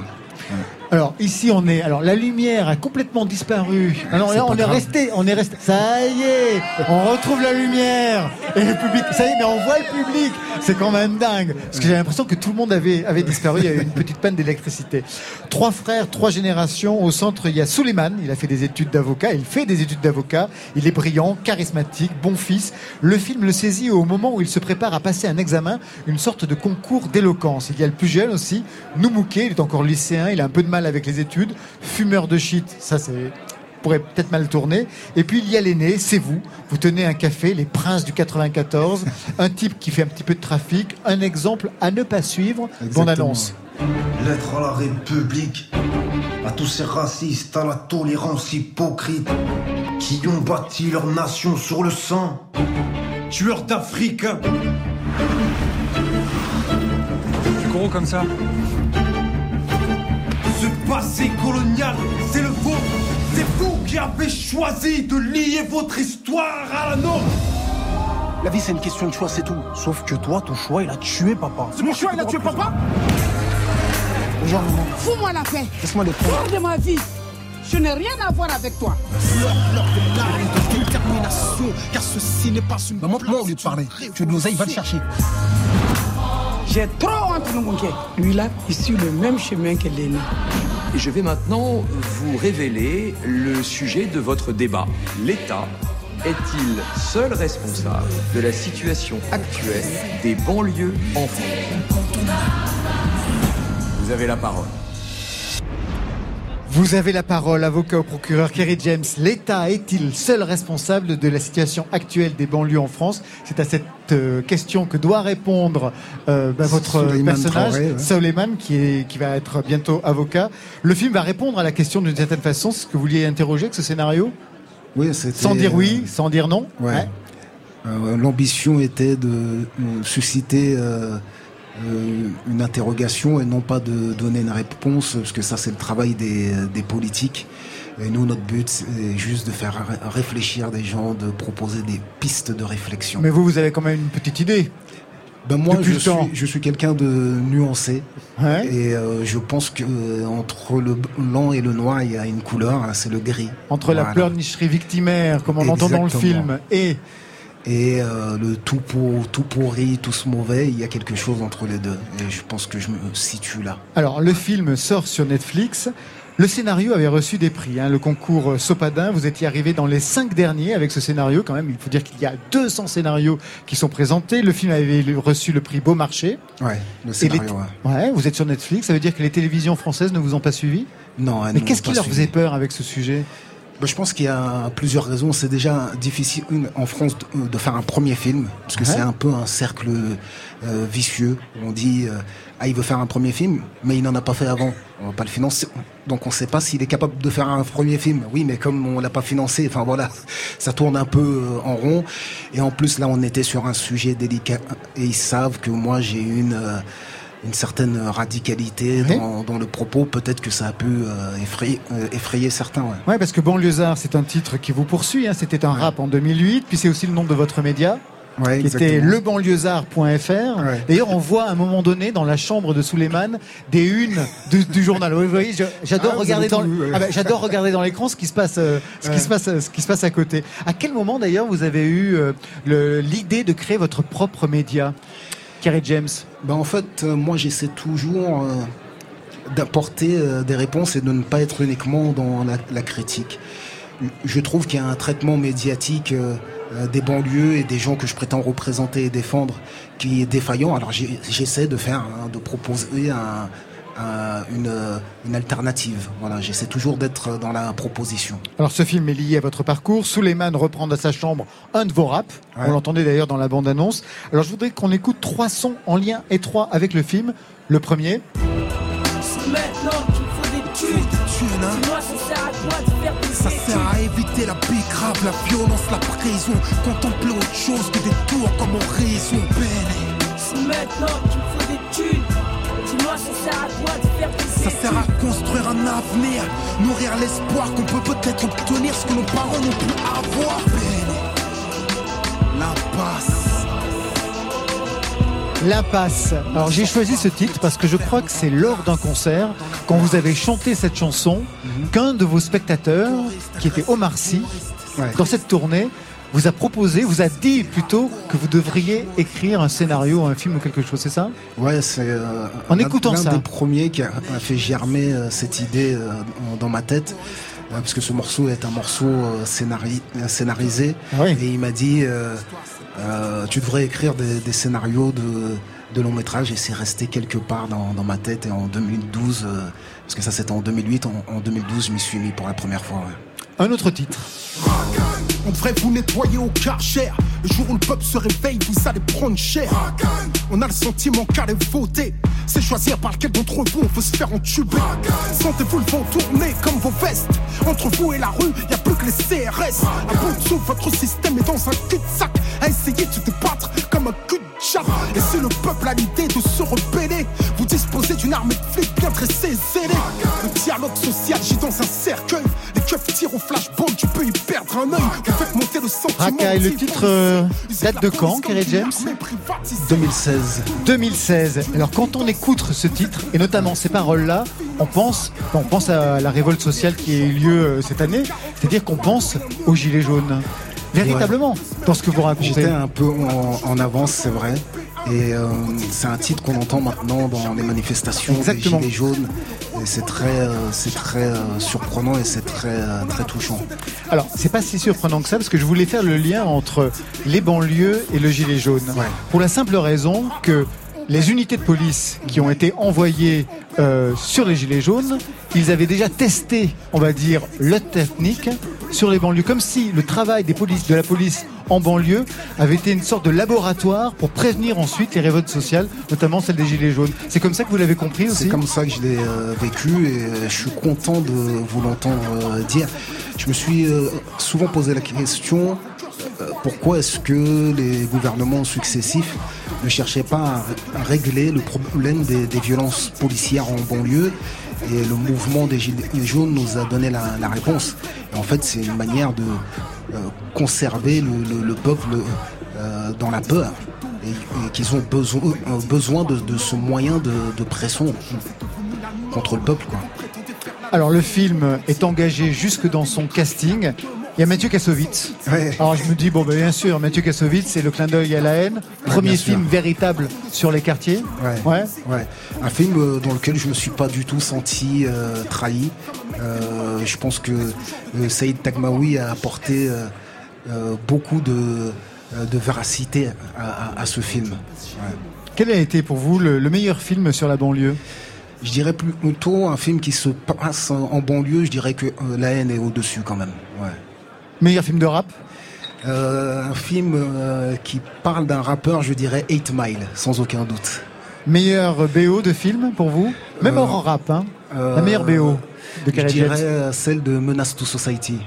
Alors ici on est. Alors la lumière a complètement disparu. Alors là on est grave. resté, on est resté. Ça y est, on retrouve la lumière et le public. Ça y est, mais on voit le public. C'est quand même dingue. Parce que j'ai l'impression que tout le monde avait avait disparu. Il y a eu une petite panne d'électricité. Trois frères, trois générations. Au centre il y a Suleiman. Il a fait des études d'avocat. Il fait des études d'avocat. Il est brillant, charismatique, bon fils. Le film le saisit au moment où il se prépare à passer un examen, une sorte de concours d'éloquence. Il y a le plus jeune aussi, Noumouké. Il est encore lycéen. Il a un peu de mal avec les études. Fumeur de shit. Ça c'est pourrait peut-être mal tourner. Et puis il y a l'aîné, c'est vous. Vous tenez un café, les princes du 94, un type qui fait un petit peu de trafic, un exemple à ne pas suivre. Bonne annonce. Lettre à la République, à tous ces racistes, à la tolérance hypocrite, qui ont bâti leur nation sur le sang, tueurs d'Africains. Tu gros comme ça? Ce passé colonial, c'est le vôtre. C'est vous qui avez choisi de lier votre histoire à la nôtre. La vie, c'est une question de choix, c'est tout. Sauf que toi, ton choix, il a tué papa. C'est mon choix, il a tué papa Genre, Fous-moi la paix laisse-moi les Hors de ma vie Je n'ai rien à voir avec toi de détermination, car ceci n'est pas une. Montre-moi au lieu de parler. Tu veux de l'oseille, va le chercher. J'ai trop honte, Ngonké. Lui là, il suit le même chemin que l'aîné. Et je vais maintenant vous révéler le sujet de votre débat. L'État est-il seul responsable de la situation actuelle des banlieues en France? Vous avez la parole. Vous avez la parole, avocat au procureur Kerry James. L'État est-il seul responsable de la situation actuelle des banlieues en France? C'est à cette euh, question que doit répondre euh, bah, votre personnage, Traoré, ouais. Qui, est, qui va être bientôt avocat. Le film va répondre à la question d'une certaine façon. Ce que vous vouliez interroger avec ce scénario? Oui, Sans dire oui, euh, sans dire non? Ouais. Ouais. Euh, L'ambition était de euh, susciter euh, une interrogation et non pas de donner une réponse, parce que ça c'est le travail des, des politiques. Et nous, notre but, c'est juste de faire ré- réfléchir des gens, de proposer des pistes de réflexion. Mais vous, vous avez quand même une petite idée. Ben moi, Depuis je suis, je suis quelqu'un de nuancé. Et euh, je pense que euh, entre le blanc et le noir, il y a une couleur, hein, c'est le gris. Entre la Voilà. pleurnicherie victimaire, comme on entend dans le film, et et euh, le tout pour tout pourri, tout ce mauvais, il y a quelque chose entre les deux. Et je pense que je me situe là. Alors, le film sort sur Netflix. Le scénario avait reçu des prix. hein. Le concours Sopadin, vous étiez arrivé dans les cinq derniers avec ce scénario. Quand même, il faut dire qu'il y a 200 scénarios qui sont présentés. Le film avait reçu le prix Beaumarchais. Ouais, le scénario. les- ouais. ouais, vous êtes sur Netflix. Ça veut dire que les télévisions françaises ne vous ont pas suivi? Non, elles Mais qu'est-ce qui leur faisait peur avec ce sujet? Je pense qu'il y a plusieurs raisons. C'est déjà difficile une, en France de, de faire un premier film, parce que Ouais. c'est un peu un cercle euh, vicieux. On dit, euh, ah, il veut faire un premier film, mais il n'en a pas fait avant. On va pas le financer. Donc on ne sait pas s'il est capable de faire un premier film. Oui, mais comme on l'a pas financé, enfin voilà, <laughs> ça tourne un peu euh, en rond. Et en plus, là, on était sur un sujet délicat. Et ils savent que moi, j'ai une... euh, une certaine radicalité dans, dans le propos, peut-être que ça a pu euh, effrayer, euh, effrayer certains. ouais. Ouais, parce que Banlieusard, c'est un titre qui vous poursuit. hein. C'était un rap en 2008, puis c'est aussi le nom de votre média. Ouais, qui était lebanlieusard.fr. D'ailleurs, on voit à un moment donné dans la chambre de Suleiman des unes du, du journal. Oui, vous voyez, j'adore Ah, regarder dans ouais. ah ben, j'adore regarder dans l'écran ce qui se passe, euh, ce qui Ouais. se passe, ce qui se passe à côté. À quel moment d'ailleurs vous avez eu euh, l'idée de créer votre propre média, Kerry James Ben en fait, euh, moi j'essaie toujours euh, d'apporter euh, des réponses et de ne pas être uniquement dans la, la critique. Je trouve qu'il y a un traitement médiatique des banlieues et des gens que je prétends représenter et défendre qui est défaillant. Alors j'essaie de faire, hein, de proposer un- un- une, euh, une alternative. Voilà, j'essaie toujours d'être dans la proposition. Alors ce film est lié à votre parcours. Suleiman reprend dans sa chambre un de vos raps. Ouais. On l'entendait d'ailleurs dans la bande-annonce. Alors je voudrais qu'on écoute trois sons en lien étroit avec le film. Le premier. C'est maintenant qu'il faut des thunes. Dis-moi, ça sert à quoi de faire des Ça sert à éviter la grave, la violence, la prison. Contempler autre chose que des tours comme horizon. C'est maintenant qu'il faut des thunes. Ça sert à quoi de faire des Ça sert à construire un avenir, nourrir l'espoir qu'on peut peut-être obtenir ce que nos parents n'ont pu avoir. L'impasse. L'impasse. Alors j'ai choisi ce titre parce que je crois que c'est lors d'un concert, quand vous avez chanté cette chanson, qu'un de vos spectateurs, qui était Omar Sy, dans cette tournée, vous a proposé, vous a dit plutôt que vous devriez écrire un scénario, un film ou quelque chose, c'est ça Ouais, c'est euh, En écoutant l'un des premiers qui a, a fait germer euh, cette idée euh, dans- ma tête. euh, parce que ce morceau est un morceau scénari- scénarisé. Ah Et il m'a dit Tu devrais écrire des, des scénarios de, de long métrage. Et c'est resté quelque part dans, dans ma tête. Et en 2012, euh, parce que ça c'était en 2008, en, en 2012, je m'y suis mis pour la première fois. ouais. Un autre titre. On devrait vous nettoyer au karcher. Le jour où le peuple se réveille, vous allez prendre cher. On a le sentiment qu'aller voter, c'est choisir par lequel d'entre vous on veut se faire entuber. Sentez-vous le vent tourner comme vos vestes. Entre vous et la rue, y a plus que les CRS. À bout de souffle, votre système est dans un cul-de-sac. À essayer de se débattre comme un cul de chat. Et si le peuple a l'idée de se rebeller, vous disposez d'une armée de flics bien dressée et zélée. Le dialogue social gît dans un cercueil. Les keufs tirent au flashball, tu peux y perdre un œil. Vous faites monter le sentiment. Racaille, le titre euh, date de quand, Kerry James 2016. 2016. Alors quand on écoute ce titre, et notamment ces paroles-là, on pense, on pense à la révolte sociale qui a eu lieu euh, cette année, c'est-à-dire qu'on pense aux Gilets jaunes. Véritablement, dans ce que vous racontez. J'étais un peu en, en avance, c'est vrai. Et euh, c'est un titre qu'on entend maintenant dans les manifestations Exactement. des Gilets jaunes. Et c'est très, euh, c'est très euh, surprenant et c'est très, très touchant. Alors, c'est pas si surprenant que ça, parce que je voulais faire le lien entre les banlieues et le gilet jaune. Pour la simple raison que les unités de police qui ont été envoyées euh, sur les gilets jaunes, ils avaient déjà testé, on va dire, le technique sur les banlieues, comme si le travail des polices, de la police en banlieue avait été une sorte de laboratoire pour prévenir ensuite les révoltes sociales, notamment celle des gilets jaunes. C'est comme ça que vous l'avez compris aussi? C'est comme ça que je l'ai euh, vécu et euh, je suis content de vous l'entendre euh, dire. Je me suis souvent posé la question pourquoi est-ce que les gouvernements successifs ne cherchaient pas à, régler le problème des, violences policières en banlieue et le mouvement des Gilets jaunes nous a donné la, réponse. En fait, c'est une manière de conserver le, le- le peuple euh, dans la peur et, qu'ils ont besoin, euh, besoin de, de ce moyen de, de pression contre le peuple. Quoi. Alors le film est engagé jusque dans son casting. Il y a Mathieu Kassovitz. Alors je me dis, bon, ben, bien sûr, Mathieu Kassovitz, c'est le clin d'œil à la haine. Premier film véritable sur les quartiers. Ouais. ouais. Un film euh, dans lequel je me suis pas du tout senti euh, trahi. Euh, je pense que euh, Saïd Tagmaoui a apporté beaucoup de, de véracité à, à- à ce film. Quel a été pour vous le, le meilleur film sur la banlieue? Je dirais plutôt un film qui se passe en en banlieue. Je dirais que euh, La haine est au-dessus quand même. Ouais. Meilleur film de rap Euh, Un film euh, qui parle d'un rappeur, je dirais 8 Mile, sans aucun doute. Meilleur BO de film pour vous Même Euh, hors rap, hein Euh, La meilleure BO de Je dirais euh, celle de Menace to Society.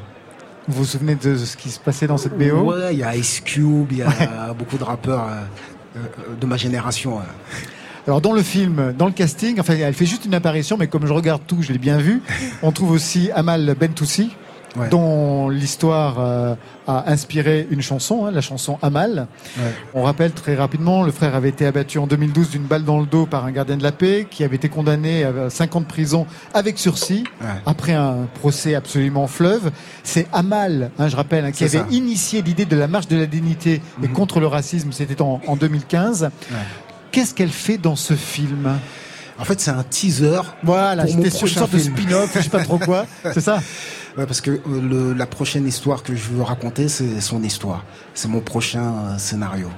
Vous vous souvenez de ce qui se passait dans cette BO Ouais, il y a Ice Cube, il y a <laughs> beaucoup de rappeurs euh, euh, de ma génération. euh. <laughs> Alors dans le film, dans le casting, enfin elle fait juste une apparition, mais comme je regarde tout, je l'ai bien vu. On trouve aussi Amal Bentoussi, Ouais. dont l'histoire euh, a inspiré une chanson, hein, la chanson Amal. Ouais. On rappelle très rapidement, le frère avait été abattu en 2012 d'une balle dans le dos par un gardien de la paix, qui avait été condamné à 5 ans de prison avec sursis, Ouais. après un procès absolument fleuve. C'est Amal, hein, je rappelle, hein, qui avait ça. initié l'idée de la marche de la dignité et Mhm. contre le racisme, c'était en, en 2015. Qu'est-ce qu'elle fait dans ce film? En fait, c'est un teaser. Voilà, pour mon j'étais sur une prochain sorte de spin-off, je sais pas trop quoi, <laughs> c'est ça? Ouais, parce que euh, le- la prochaine histoire que je veux raconter, c'est son histoire. C'est mon prochain euh, scénario.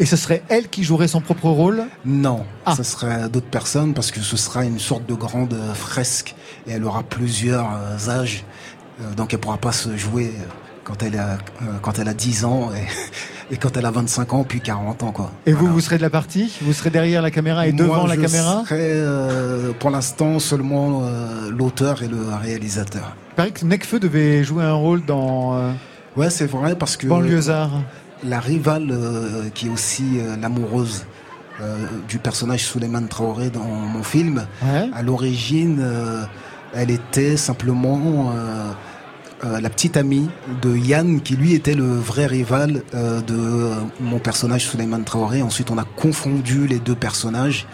Et ce serait elle qui jouerait son propre rôle? Non, ce serait d'autres personnes parce que ce sera une sorte de grande euh, fresque et elle aura plusieurs âges. Donc elle pourra pas se jouer quand elle a, euh, quand elle a 10 ans et, et quand elle a 25 ans puis 40 ans quoi. Et vous, vous serez de la partie? Vous serez derrière la caméra et devant la je caméra? serai, euh, pour l'instant seulement euh, l'auteur et le réalisateur. Il paraît que Necfeu devait jouer un rôle dans Ouais, c'est vrai parce que Banlieusard. la rivale qui est aussi l'amoureuse du personnage Souleymane Traoré dans mon film, Ouais. à l'origine, elle était simplement euh, la petite amie de Yann, qui lui était le vrai rival euh, de mon personnage Souleymane Traoré. Ensuite, on a confondu les deux personnages.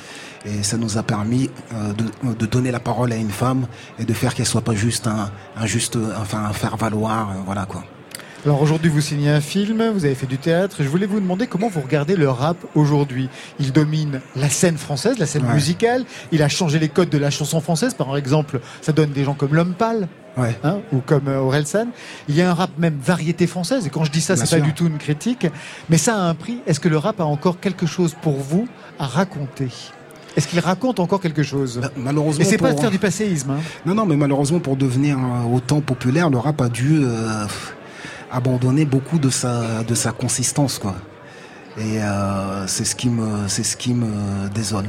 Et ça nous a permis euh, de, donner la parole à une femme et de faire qu'elle soit pas juste un, un juste, enfin un faire valoir, voilà quoi. Alors aujourd'hui, vous signez un film, vous avez fait du théâtre. Je voulais vous demander comment vous regardez le rap aujourd'hui. Il domine la scène française, la scène Ouais. musicale. Il a changé les codes de la chanson française. Par exemple, ça donne des gens comme L'Homme Pâle. Ouais. hein, ou comme euh, Orelsan. Il y a un rap même variété française. Et quand je dis ça, c'est pas du tout une critique. Mais ça a un prix. Est-ce que le rap a encore quelque chose pour vous à raconter? Est-ce qu'il raconte encore quelque chose? Malheureusement. Et c'est pas de pour- faire du passéisme. hein. Non, non, mais malheureusement, pour devenir euh, autant populaire, le rap a dû euh, abandonner beaucoup de sa, de sa consistance, quoi. Et euh, c'est ce qui me, c'est ce qui me désole.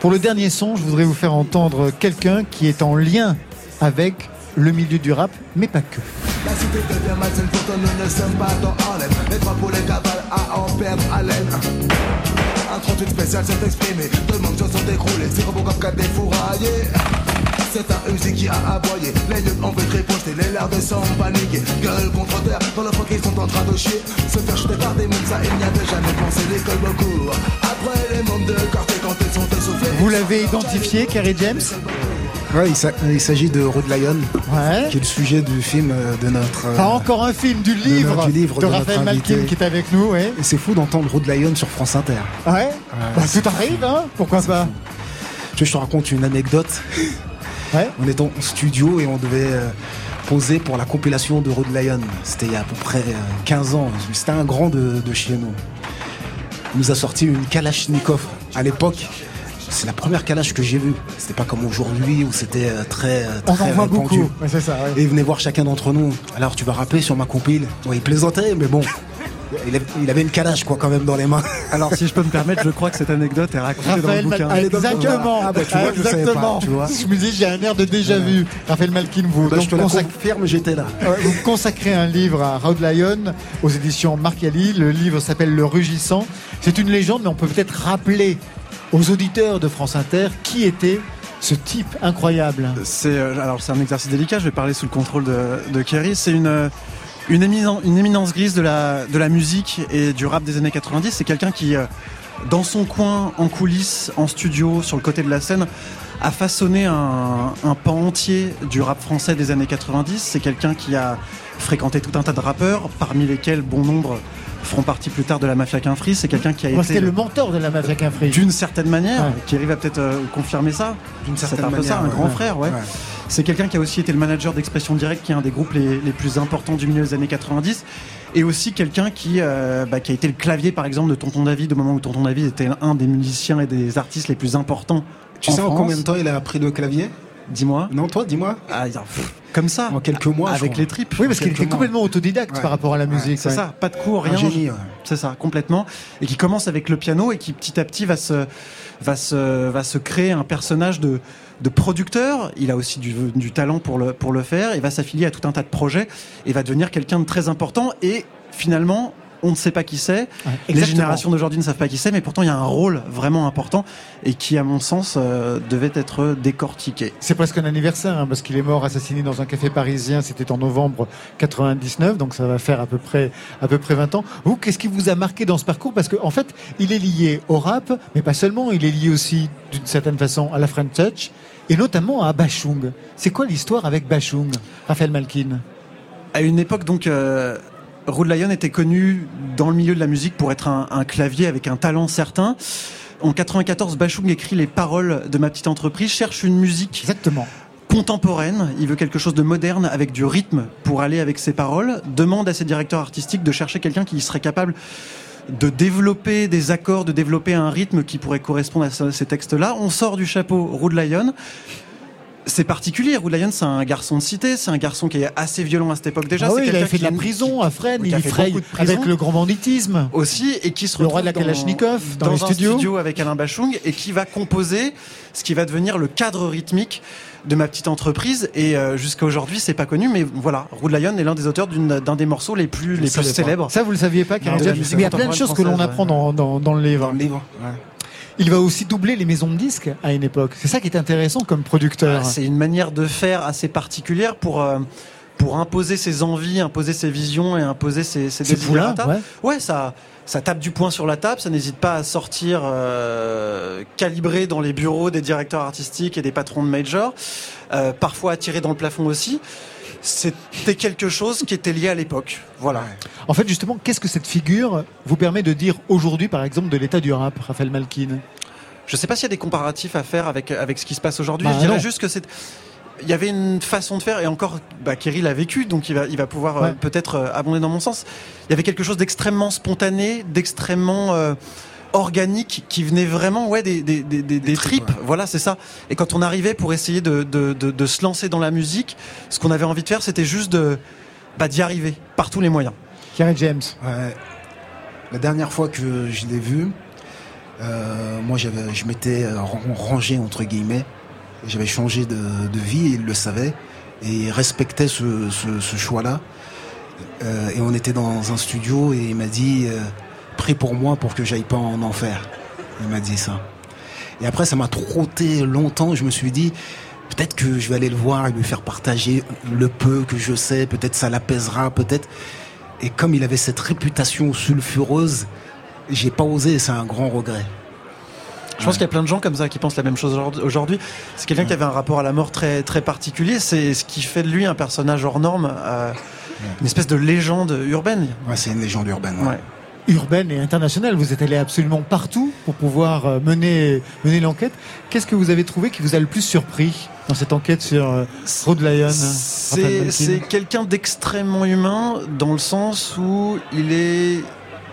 Pour le dernier son, je voudrais vous faire entendre quelqu'un qui est en lien avec le milieu du rap, mais pas que. La cité devient malsaine, pourtant nous ne sommes pas dans Harlem. Les drapeaux, les cavales à en perdre haleine. Un 38 spécial s'est exprimé, le monde se sont décroulés. C'est qui a défouraillé. C'est un Uzi qui a aboyé. Les yeux ont fait riposter, les larmes sont paniquées. Gueule contre terre, dans le fond qu'ils sont en train de chier. Se faire jeter par des moules, ça il n'y avait jamais pensé. L'école beaucoup. Après les membres de quartier quand ils sont essoufflés. Vous l'avez identifié, Kerry James? Ouais, il s'a- il s'agit de Road Lion, qui est le sujet du film euh, de notre. euh, Enfin, encore un film du de livre, notre- du livre de, de notre Raphaël Malkin qui est avec nous. Ouais. Et c'est fou d'entendre Road Lion sur France Inter. Ouais. Bah, tout arrive, hein Pourquoi pas? Tu veux, je te raconte une anecdote. On était en studio et on devait euh, poser pour la compilation de Road Lion. C'était il y a à peu près euh, 15 ans. C'était un grand de, de chez nous. Il nous a sorti une Kalachnikov. À l'époque, c'est la première Kalash que j'ai vue. C'était pas comme aujourd'hui où c'était euh, très, euh, On très en voit répandu. beaucoup. Ouais, c'est ça, ouais. Et il venait voir chacun d'entre nous. Alors tu vas rapper sur ma compile. Ouais, il plaisantait, mais bon. Il avait, une Kalash quoi quand même dans les mains. <laughs> Alors si je peux me permettre, je crois que cette anecdote est racontée Raphaël dans le bouquin. Malkin. Exactement. Ah bah, tu vois, je pas, Exactement. tu vois. Je me dis, j'ai un air de déjà vu. Raphaël Malkin, vous, Bah, je te confirme, j'étais là. Vous consacrez un livre à Road Lion aux éditions Marc Ali. Le livre s'appelle Le Rugissant. C'est une légende, mais on peut peut-être rappeler aux auditeurs de France Inter qui était ce type incroyable. C'est euh, alors c'est un exercice délicat. Je vais parler sous le contrôle de, de Kerry. C'est une euh, une, éminen- une éminence grise de la de la musique et du rap des années 90. C'est quelqu'un qui euh, dans son coin, en coulisses, en studio, sur le côté de la scène, a façonné un, un pan entier du rap français des années 90. C'est quelqu'un qui a fréquenté tout un tas de rappeurs, parmi lesquels bon nombre feront partie plus tard de la mafia Quinfri. C'est quelqu'un qui a Moi, été C'était le mentor de la mafia Quinfri. d'une certaine manière, Ouais. qui arrive à peut-être euh, confirmer ça. D'une C'est certaine un peu ça, manière, un ouais. grand Ouais. frère, ouais. C'est quelqu'un qui a aussi été le manager d'Expression Directe, qui est un des groupes les, les plus importants du milieu des années 90. Et aussi quelqu'un qui, euh, bah, qui a été le clavier, par exemple, de Tonton David, au moment où Tonton David était un des musiciens et des artistes les plus importants. Tu en sais en combien de temps il a appris le clavier? Dis-moi. Non, toi, dis-moi. Ah, comme ça. En quelques mois. Avec les tripes. Oui, parce qu'il était mois. complètement autodidacte Ouais. par rapport à la musique. C'est ouais. ça, pas de cours, rien. génie, ouais. C'est ça, complètement. Et qui commence avec le piano et qui petit à petit va se, va se, va se créer un personnage de, de producteur. Il a aussi du, du talent pour le, pour le faire. Il va s'affilier à tout un tas de projets et va devenir quelqu'un de très important. Et finalement, on ne sait pas qui c'est. Les générations d'aujourd'hui ne savent pas qui c'est, mais pourtant il y a un rôle vraiment important et qui, à mon sens, euh, devait être décortiqué. C'est presque un anniversaire, hein, parce qu'il est mort assassiné dans un café parisien. C'était en novembre 99, donc ça va faire à peu près, à peu près 20 ans. Vous, qu'est-ce qui vous a marqué dans ce parcours? Parce qu'en en fait, il est lié au rap, mais pas seulement. Il est lié aussi, d'une certaine façon, à la French Touch, et notamment à Bachung. C'est quoi l'histoire avec Bachung, Raphaël Malkin? À une époque, donc, euh, Rude Lion était connu dans le milieu de la musique pour être un, un clavier avec un talent certain. En 94, Bachung écrit les paroles de ma petite entreprise, cherche une musique Exactement. contemporaine. Il veut quelque chose de moderne avec du rythme pour aller avec ses paroles. Demande à ses directeurs artistiques de chercher quelqu'un qui serait capable de développer des accords, de développer un rythme qui pourrait correspondre à ce- ces textes-là. On sort du chapeau Rude Lion. C'est particulier. Rude Lion, c'est un garçon de cité. C'est un garçon qui est assez violent à cette époque déjà. Ah C'est oui, il avait fait de la a prison à a il fait fraye beaucoup de prison. avec le grand banditisme. aussi et qui se Le retrouve roi de la dans- Kalachnikov dans les un studios. studio avec Alain Bachung et qui va composer ce qui va devenir le cadre rythmique de ma petite entreprise et euh, jusqu'à aujourd'hui c'est pas connu mais voilà Rude Lion est l'un des auteurs d'un des morceaux les plus les plus célèbres Ça, vous le saviez pas, il y a plein de choses que l'on apprend dans, dans, dans le livre. Il va aussi doubler les maisons de disques à une époque. C'est ça qui est intéressant comme producteur. Ah, c'est une manière de faire assez particulière pour euh, pour imposer ses envies, imposer ses visions et imposer ses, ses poulains, desiderata. ouais. ça, ça tape du poing sur la table, ça n'hésite pas à sortir euh, calibré dans les bureaux des directeurs artistiques et des patrons de major, euh, parfois attiré dans le plafond aussi. C'était quelque chose qui était lié à l'époque. Voilà. En fait, justement, qu'est-ce que cette figure vous permet de dire aujourd'hui, par exemple, de l'état du rap, Raphaël Malkin? Je sais pas s'il y a des comparatifs à faire avec, avec ce qui se passe aujourd'hui. Bah, je dirais non. juste que c'est. Il y avait une façon de faire, et encore, bah, Kerry l'a vécu, donc il va, il va pouvoir euh, peut-être euh, abonder dans mon sens. Il y avait quelque chose d'extrêmement spontané, d'extrêmement euh, organique, qui venait vraiment ouais, des, des, des, des- des tripes. Voilà, c'est ça. Et quand on arrivait pour essayer de, de, de, de se lancer dans la musique, ce qu'on avait envie de faire, c'était juste de bah, d'y arriver, par tous les moyens. Karim James. Ouais. La dernière fois que je l'ai vu, euh, moi j'avais, je m'étais ran- rangé entre guillemets. J'avais changé de, de vie il le savait et il respectait ce, ce- ce choix-là. Euh, et on était dans un studio et il m'a dit euh, prie pour moi pour que j'aille pas en enfer. Il m'a dit ça. Et après ça m'a trotté longtemps. Je me suis dit peut-être que je vais aller le voir et lui faire partager le peu que je sais. Peut-être ça l'apaisera. Peut-être. Et comme il avait cette réputation sulfureuse, j'ai pas osé, c'est un grand regret. Je pense qu'il y a plein de gens comme ça qui pensent la même chose aujourd'hui-. C'est quelqu'un qui avait un rapport à la mort très très particulier. C'est ce qui fait de lui un personnage hors norme, euh, une espèce de légende urbaine. Ouais, c'est une légende urbaine. Ouais. urbaine et internationale. Vous êtes allé absolument partout pour pouvoir euh, mener, mener l'enquête. Qu'est-ce que vous avez trouvé qui vous a le plus surpris dans cette enquête sur euh, Rod Lyon Raphaël C'est Malkin? c'est quelqu'un d'extrêmement humain dans le sens où il est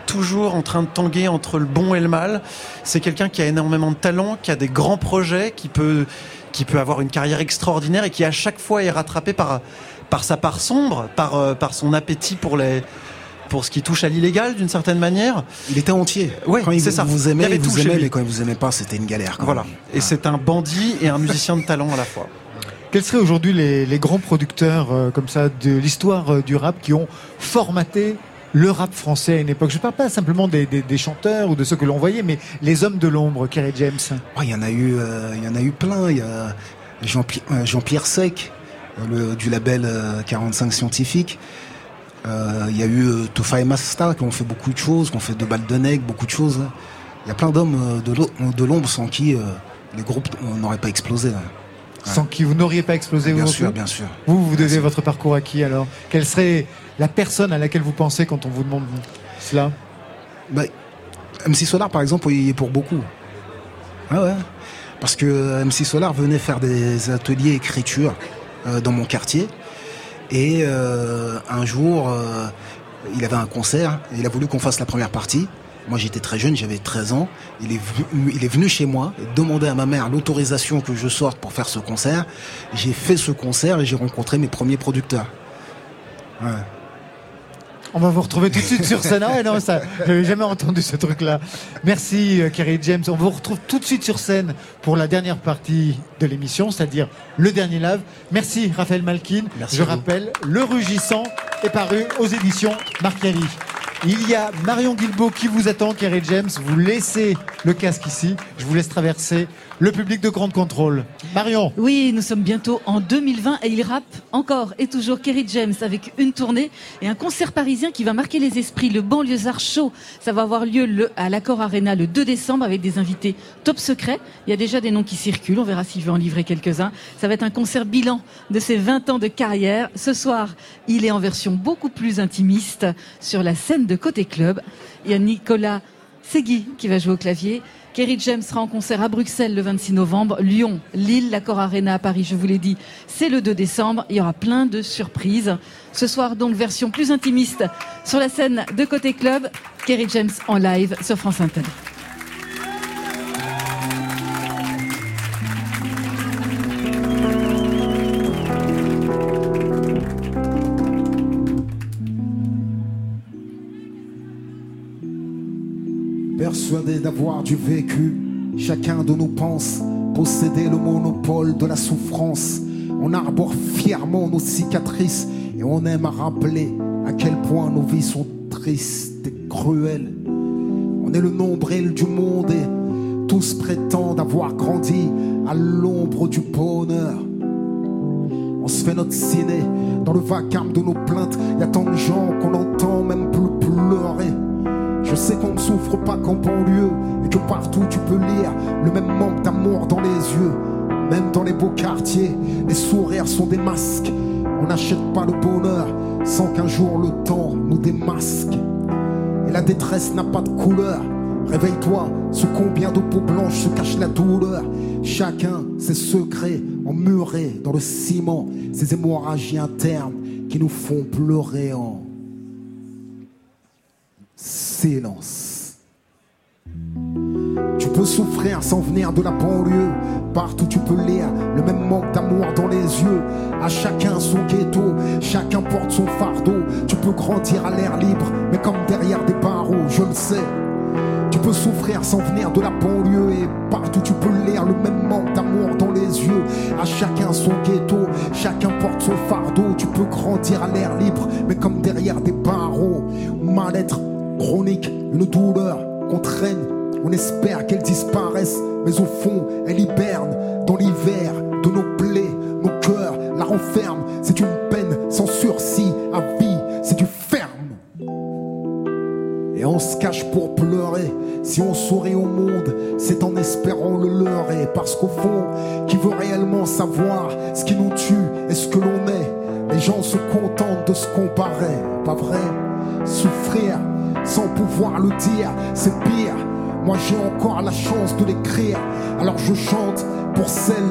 toujours en train de tanguer entre le bon et le mal. C'est quelqu'un qui a énormément de talent, qui a des grands projets, qui peut, qui peut avoir une carrière extraordinaire et qui à chaque fois est rattrapé par, par sa part sombre, par, euh, par son appétit pour les, pour ce qui touche à l'illégal d'une certaine manière. Il était entier. Oui, quand il c'est vous, ça. vous Il avait il vous lui. mais quand il vous aimait pas, c'était une galère. quand Voilà. même. Et c'est un bandit et un musicien de talent à la fois. Quels seraient aujourd'hui les, les grands producteurs euh, comme ça de l'histoire euh, du rap qui ont formaté le rap français à une époque Je ne parle pas simplement des, des- des chanteurs ou de ceux que l'on voyait, mais les hommes de l'ombre, Kerry James. Il y en a eu, euh, il y en a eu plein. Il y a euh, Jean-Pierre Sec, euh, le, du label euh, 45 Scientifique. Euh, Il y a eu Tofa et Masta qui ont fait beaucoup de choses, qui ont fait deux balles de beaucoup de choses. hein. Il y a plein d'hommes de l'o- de l'ombre sans qui les groupes n'auraient pas explosé. là. Ouais. Sans qui vous n'auriez pas explosé Bien vous sûr, bien sûr. Vous, vous devez votre parcours à qui alors? Quelle serait la personne à laquelle vous pensez quand on vous demande cela Bah, MC Solar, par exemple, il est pour beaucoup. Ah ouais. Parce que euh, MC Solar venait faire des ateliers écriture euh, dans mon quartier. Et euh, un jour, il avait un concert. Il a voulu qu'on fasse la première partie. Moi, j'étais très jeune, j'avais 13 ans. Il est, venu, chez moi, demander à ma mère l'autorisation que je sorte pour faire ce concert. J'ai fait ce concert et j'ai rencontré mes premiers producteurs. On va vous retrouver tout de suite sur scène. Ah non, ça, j'avais jamais entendu ce truc-là. Merci, euh, Kerry James. On vous retrouve tout de suite sur scène pour la dernière partie de l'émission, c'est-à-dire le dernier live. Merci, Raphaël Malkin. Merci Je rappelle, Le Rugissant est paru aux éditions Marcali. Il y a Marion Guilbault qui vous attend, Kerry James. Vous laissez le casque ici. Je vous laisse traverser le public de Grande Contrôle. Marion. Oui, nous sommes bientôt en 2020 et il rappe encore et toujours Kerry James avec une tournée et un concert parisien qui va marquer les esprits, le banlieusard show. Ça va avoir lieu le, à l'Accor Arena le 2 décembre avec des invités top secrets. Il y a déjà des noms qui circulent, on verra s'il veut en livrer quelques-uns. Ça va être un concert bilan de ses 20 ans de carrière. Ce soir, il est en version beaucoup plus intimiste sur la scène de Côté Club. Il y a Nicolas Segui qui va jouer au clavier. Kerry James sera en concert à Bruxelles le 26 novembre, Lyon, Lille, l'Accor Arena à Paris, je vous l'ai dit, c'est le 2 décembre. Il y aura plein de surprises. Ce soir, donc, version plus intimiste sur la scène de Côté Club. Kerry James en live sur France Inter. Persuadé d'avoir du vécu, chacun de nous pense posséder le monopole de la souffrance. On arbore fièrement nos cicatrices et on aime à rappeler à quel point nos vies sont tristes et cruelles. On est le nombril du monde et tous prétendent avoir grandi à l'ombre du bonheur. On se fait notre ciné dans le vacarme de nos plaintes. Y a tant de gens qu'on entend même plus. Je sais qu'on ne souffre pas qu'en banlieue et que partout tu peux lire le même manque d'amour dans les yeux. Même dans les beaux quartiers, les sourires sont des masques. On n'achète pas le bonheur sans qu'un jour le temps nous démasque. Et la détresse n'a pas de couleur. Réveille-toi, sous combien de peau blanche se cache la douleur. Chacun ses secrets emmurés dans le ciment, ces hémorragies internes qui nous font pleurer en Tu peux souffrir sans venir de la banlieue. Partout tu peux lire le même manque d'amour dans les yeux. À chacun son ghetto, chacun porte son fardeau. Tu peux grandir à l'air libre, mais comme derrière des barreaux, je le sais. Tu peux souffrir sans venir de la banlieue et partout tu peux lire le même manque d'amour dans les yeux. À chacun son ghetto, chacun porte son fardeau. Tu peux grandir à l'air libre, mais comme derrière des barreaux. Mal-être chronique, une douleur qu'on traîne. On espère qu'elle disparaisse, mais au fond elle hiberne dans l'hiver de nos plaies. Nos cœurs la renferment. C'est une peine sans sursis à vie, c'est du ferme. Et on se cache pour pleurer. Si on sourit au monde, C'est en espérant le leurrer, parce qu'au fond, qui veut réellement savoir ce qui nous tue et ce que l'on est? Les gens se contentent de se comparer, pas vrai? Souffrir sans pouvoir le dire, c'est pire. Moi j'ai encore la chance de l'écrire, alors je chante pour celles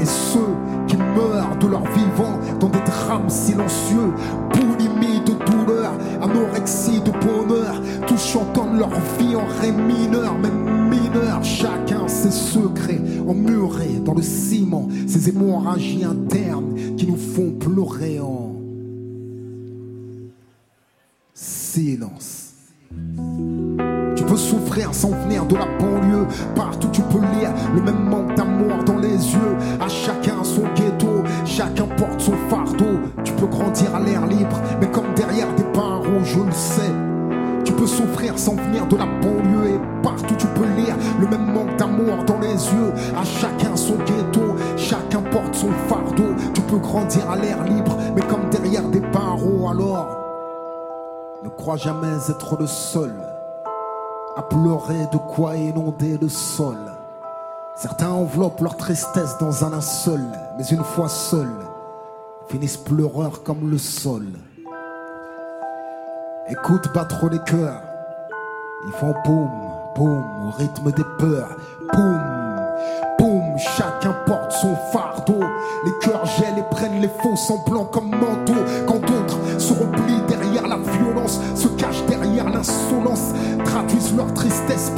et ceux qui meurent de leur vivant dans des drames silencieux, boulimie de douleur, anorexie de bonheur, tous chantant leur vie en ré mineur, même mineur, chacun ses secrets emmurés dans le ciment, ces hémorragies internes qui nous font pleurer en silence. Souffrir sans venir de la banlieue. Partout tu peux lire le même manque d'amour dans les yeux. À chacun son ghetto, chacun porte son fardeau. Tu peux grandir à l'air libre, mais comme derrière des barreaux, je le sais. Tu peux souffrir sans venir de la banlieue et partout tu peux lire le même manque d'amour dans les yeux. À chacun son ghetto, chacun porte son fardeau. Tu peux grandir à l'air libre, mais comme derrière des barreaux alors. Ne crois jamais être le seul pleurer de quoi inonder le sol. Certains enveloppent leur tristesse dans un linceul, mais une fois seuls, finissent pleureurs comme le sol. Écoute battre les cœurs, ils font boum, boum, au rythme des peurs, boum, boum, chacun porte son fardeau. Les cœurs gèlent et prennent les faux semblants comme manteau,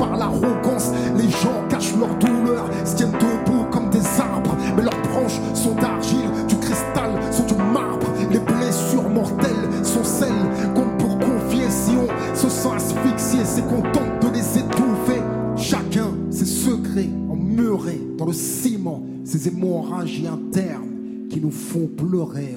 par l'arrogance. Les gens cachent leur douleur, se tiennent debout comme des arbres, mais leurs branches sont d'argile, du cristal sont du marbre. Les blessures mortelles sont celles qu'on peut confier si on se sent asphyxié, c'est qu'on tente de les étouffer. Chacun ses secrets emmurés dans le ciment, ces hémorragies internes qui nous font pleurer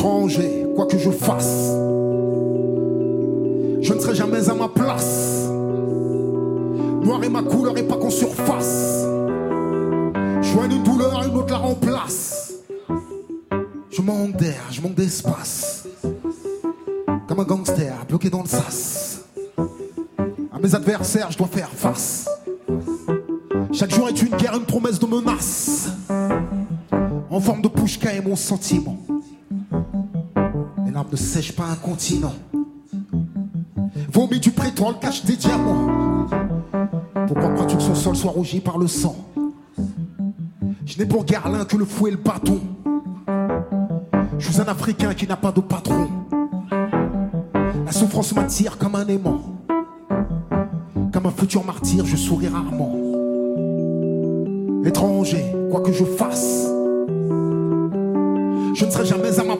Quoi que je fasse, je ne serai jamais à ma place. Noir est ma couleur et pas qu'en surface. Je vois une douleur, une autre la remplace. Je manque d'air, je manque d'espace. Comme un gangster bloqué dans le sas. À mes adversaires, je dois faire face. Chaque jour est une guerre, une promesse de menace. En forme de pushka et mon sentiment. Ne sèchent pas un continent. Vomi du pétrole cache des diamants. Pourquoi crois-tu que son sol soit rougi par le sang? Je n'ai pour Garlin que le fouet et le bâton. Je suis un Africain qui n'a pas de patron. La souffrance m'attire comme un aimant. Comme un futur martyr, je souris rarement. Étranger, quoi que je fasse, je ne serai jamais à ma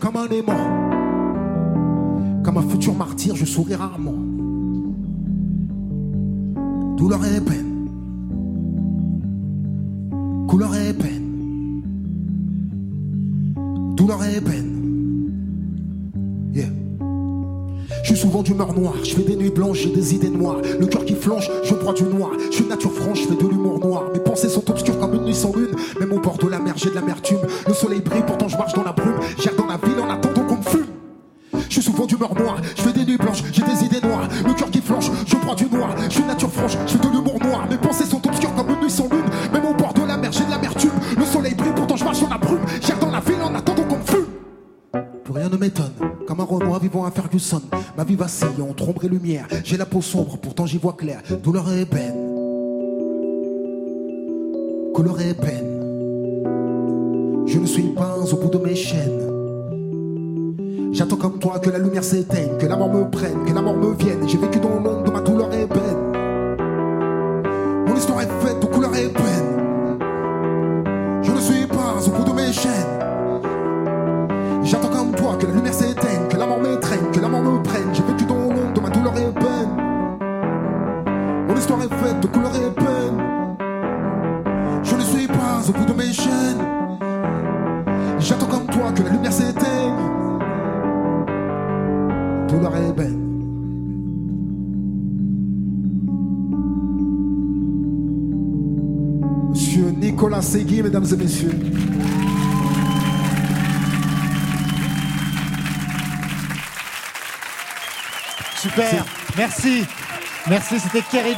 comme un aimant. Comme un futur martyr, je souris rarement. Douleur et peine. Couleur et peine. Douleur et peine. Yeah. Je suis souvent d'humeur noire, je fais des nuits blanches, j'ai des idées noires. Le cœur qui flanche, je bois du noir. Je suis nature franche, je fais de l'humour noir. Mes pensées sont obscures comme une nuit sans lune. Même au bord de la mer, j'ai de l'amertume. Le Ma vie vacille entre ombre et lumière. J'ai la peau sombre, pourtant j'y vois clair. Douleur et peine.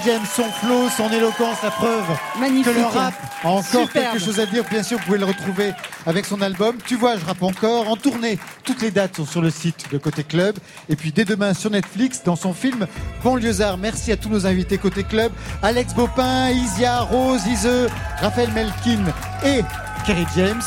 James, son flow, son éloquence, la preuve Magnifique. que le rap a encore Superbe. quelque chose à dire. Bien sûr, vous pouvez le retrouver avec son album. Tu vois, je rappe encore, en tournée. Toutes les dates sont sur le site de Côté Club. Et puis dès demain sur Netflix, dans son film Banlieusard. Merci à tous nos invités Côté Club. Alex Bopin, Isia, Rose, Ise, Raphaël Melkin et Kerry James.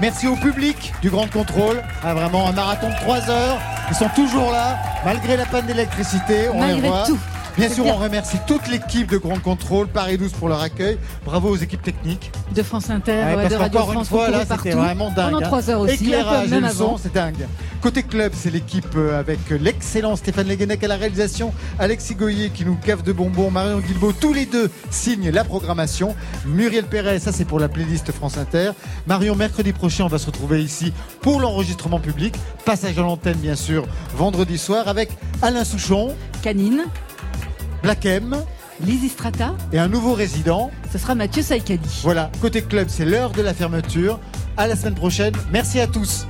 Merci au public du Grand Contrôle. Ah, vraiment un marathon de 3 heures. Ils sont toujours là, malgré la panne d'électricité. On les Malgré voit. tout. Bien sûr, bien. on remercie toute l'équipe de Grand Contrôle, Paris 12 pour leur accueil. Bravo aux équipes techniques. De France Inter, Ouais, parce de Radio qu'encore une France, fois, là, c'était vraiment dingue. Pendant hein. trois heures aussi, Éclairage même son, c'est dingue. Côté club, c'est l'équipe euh, avec l'excellent Stéphane Leguenec à la réalisation, Alexis Goyer qui nous cave de bonbons, Marion Guilbault, tous les deux signent la programmation. Muriel Perret, ça c'est pour la playlist France Inter. Marion, mercredi prochain, on va se retrouver ici pour l'enregistrement public. Passage à l'antenne, bien sûr, vendredi soir avec Alain Souchon, Canine, Black M Lizzy Strata, et un nouveau résident. ce sera Mathieu Saïkadi. Voilà, côté club, c'est l'heure de la fermeture. À la semaine prochaine. Merci à tous.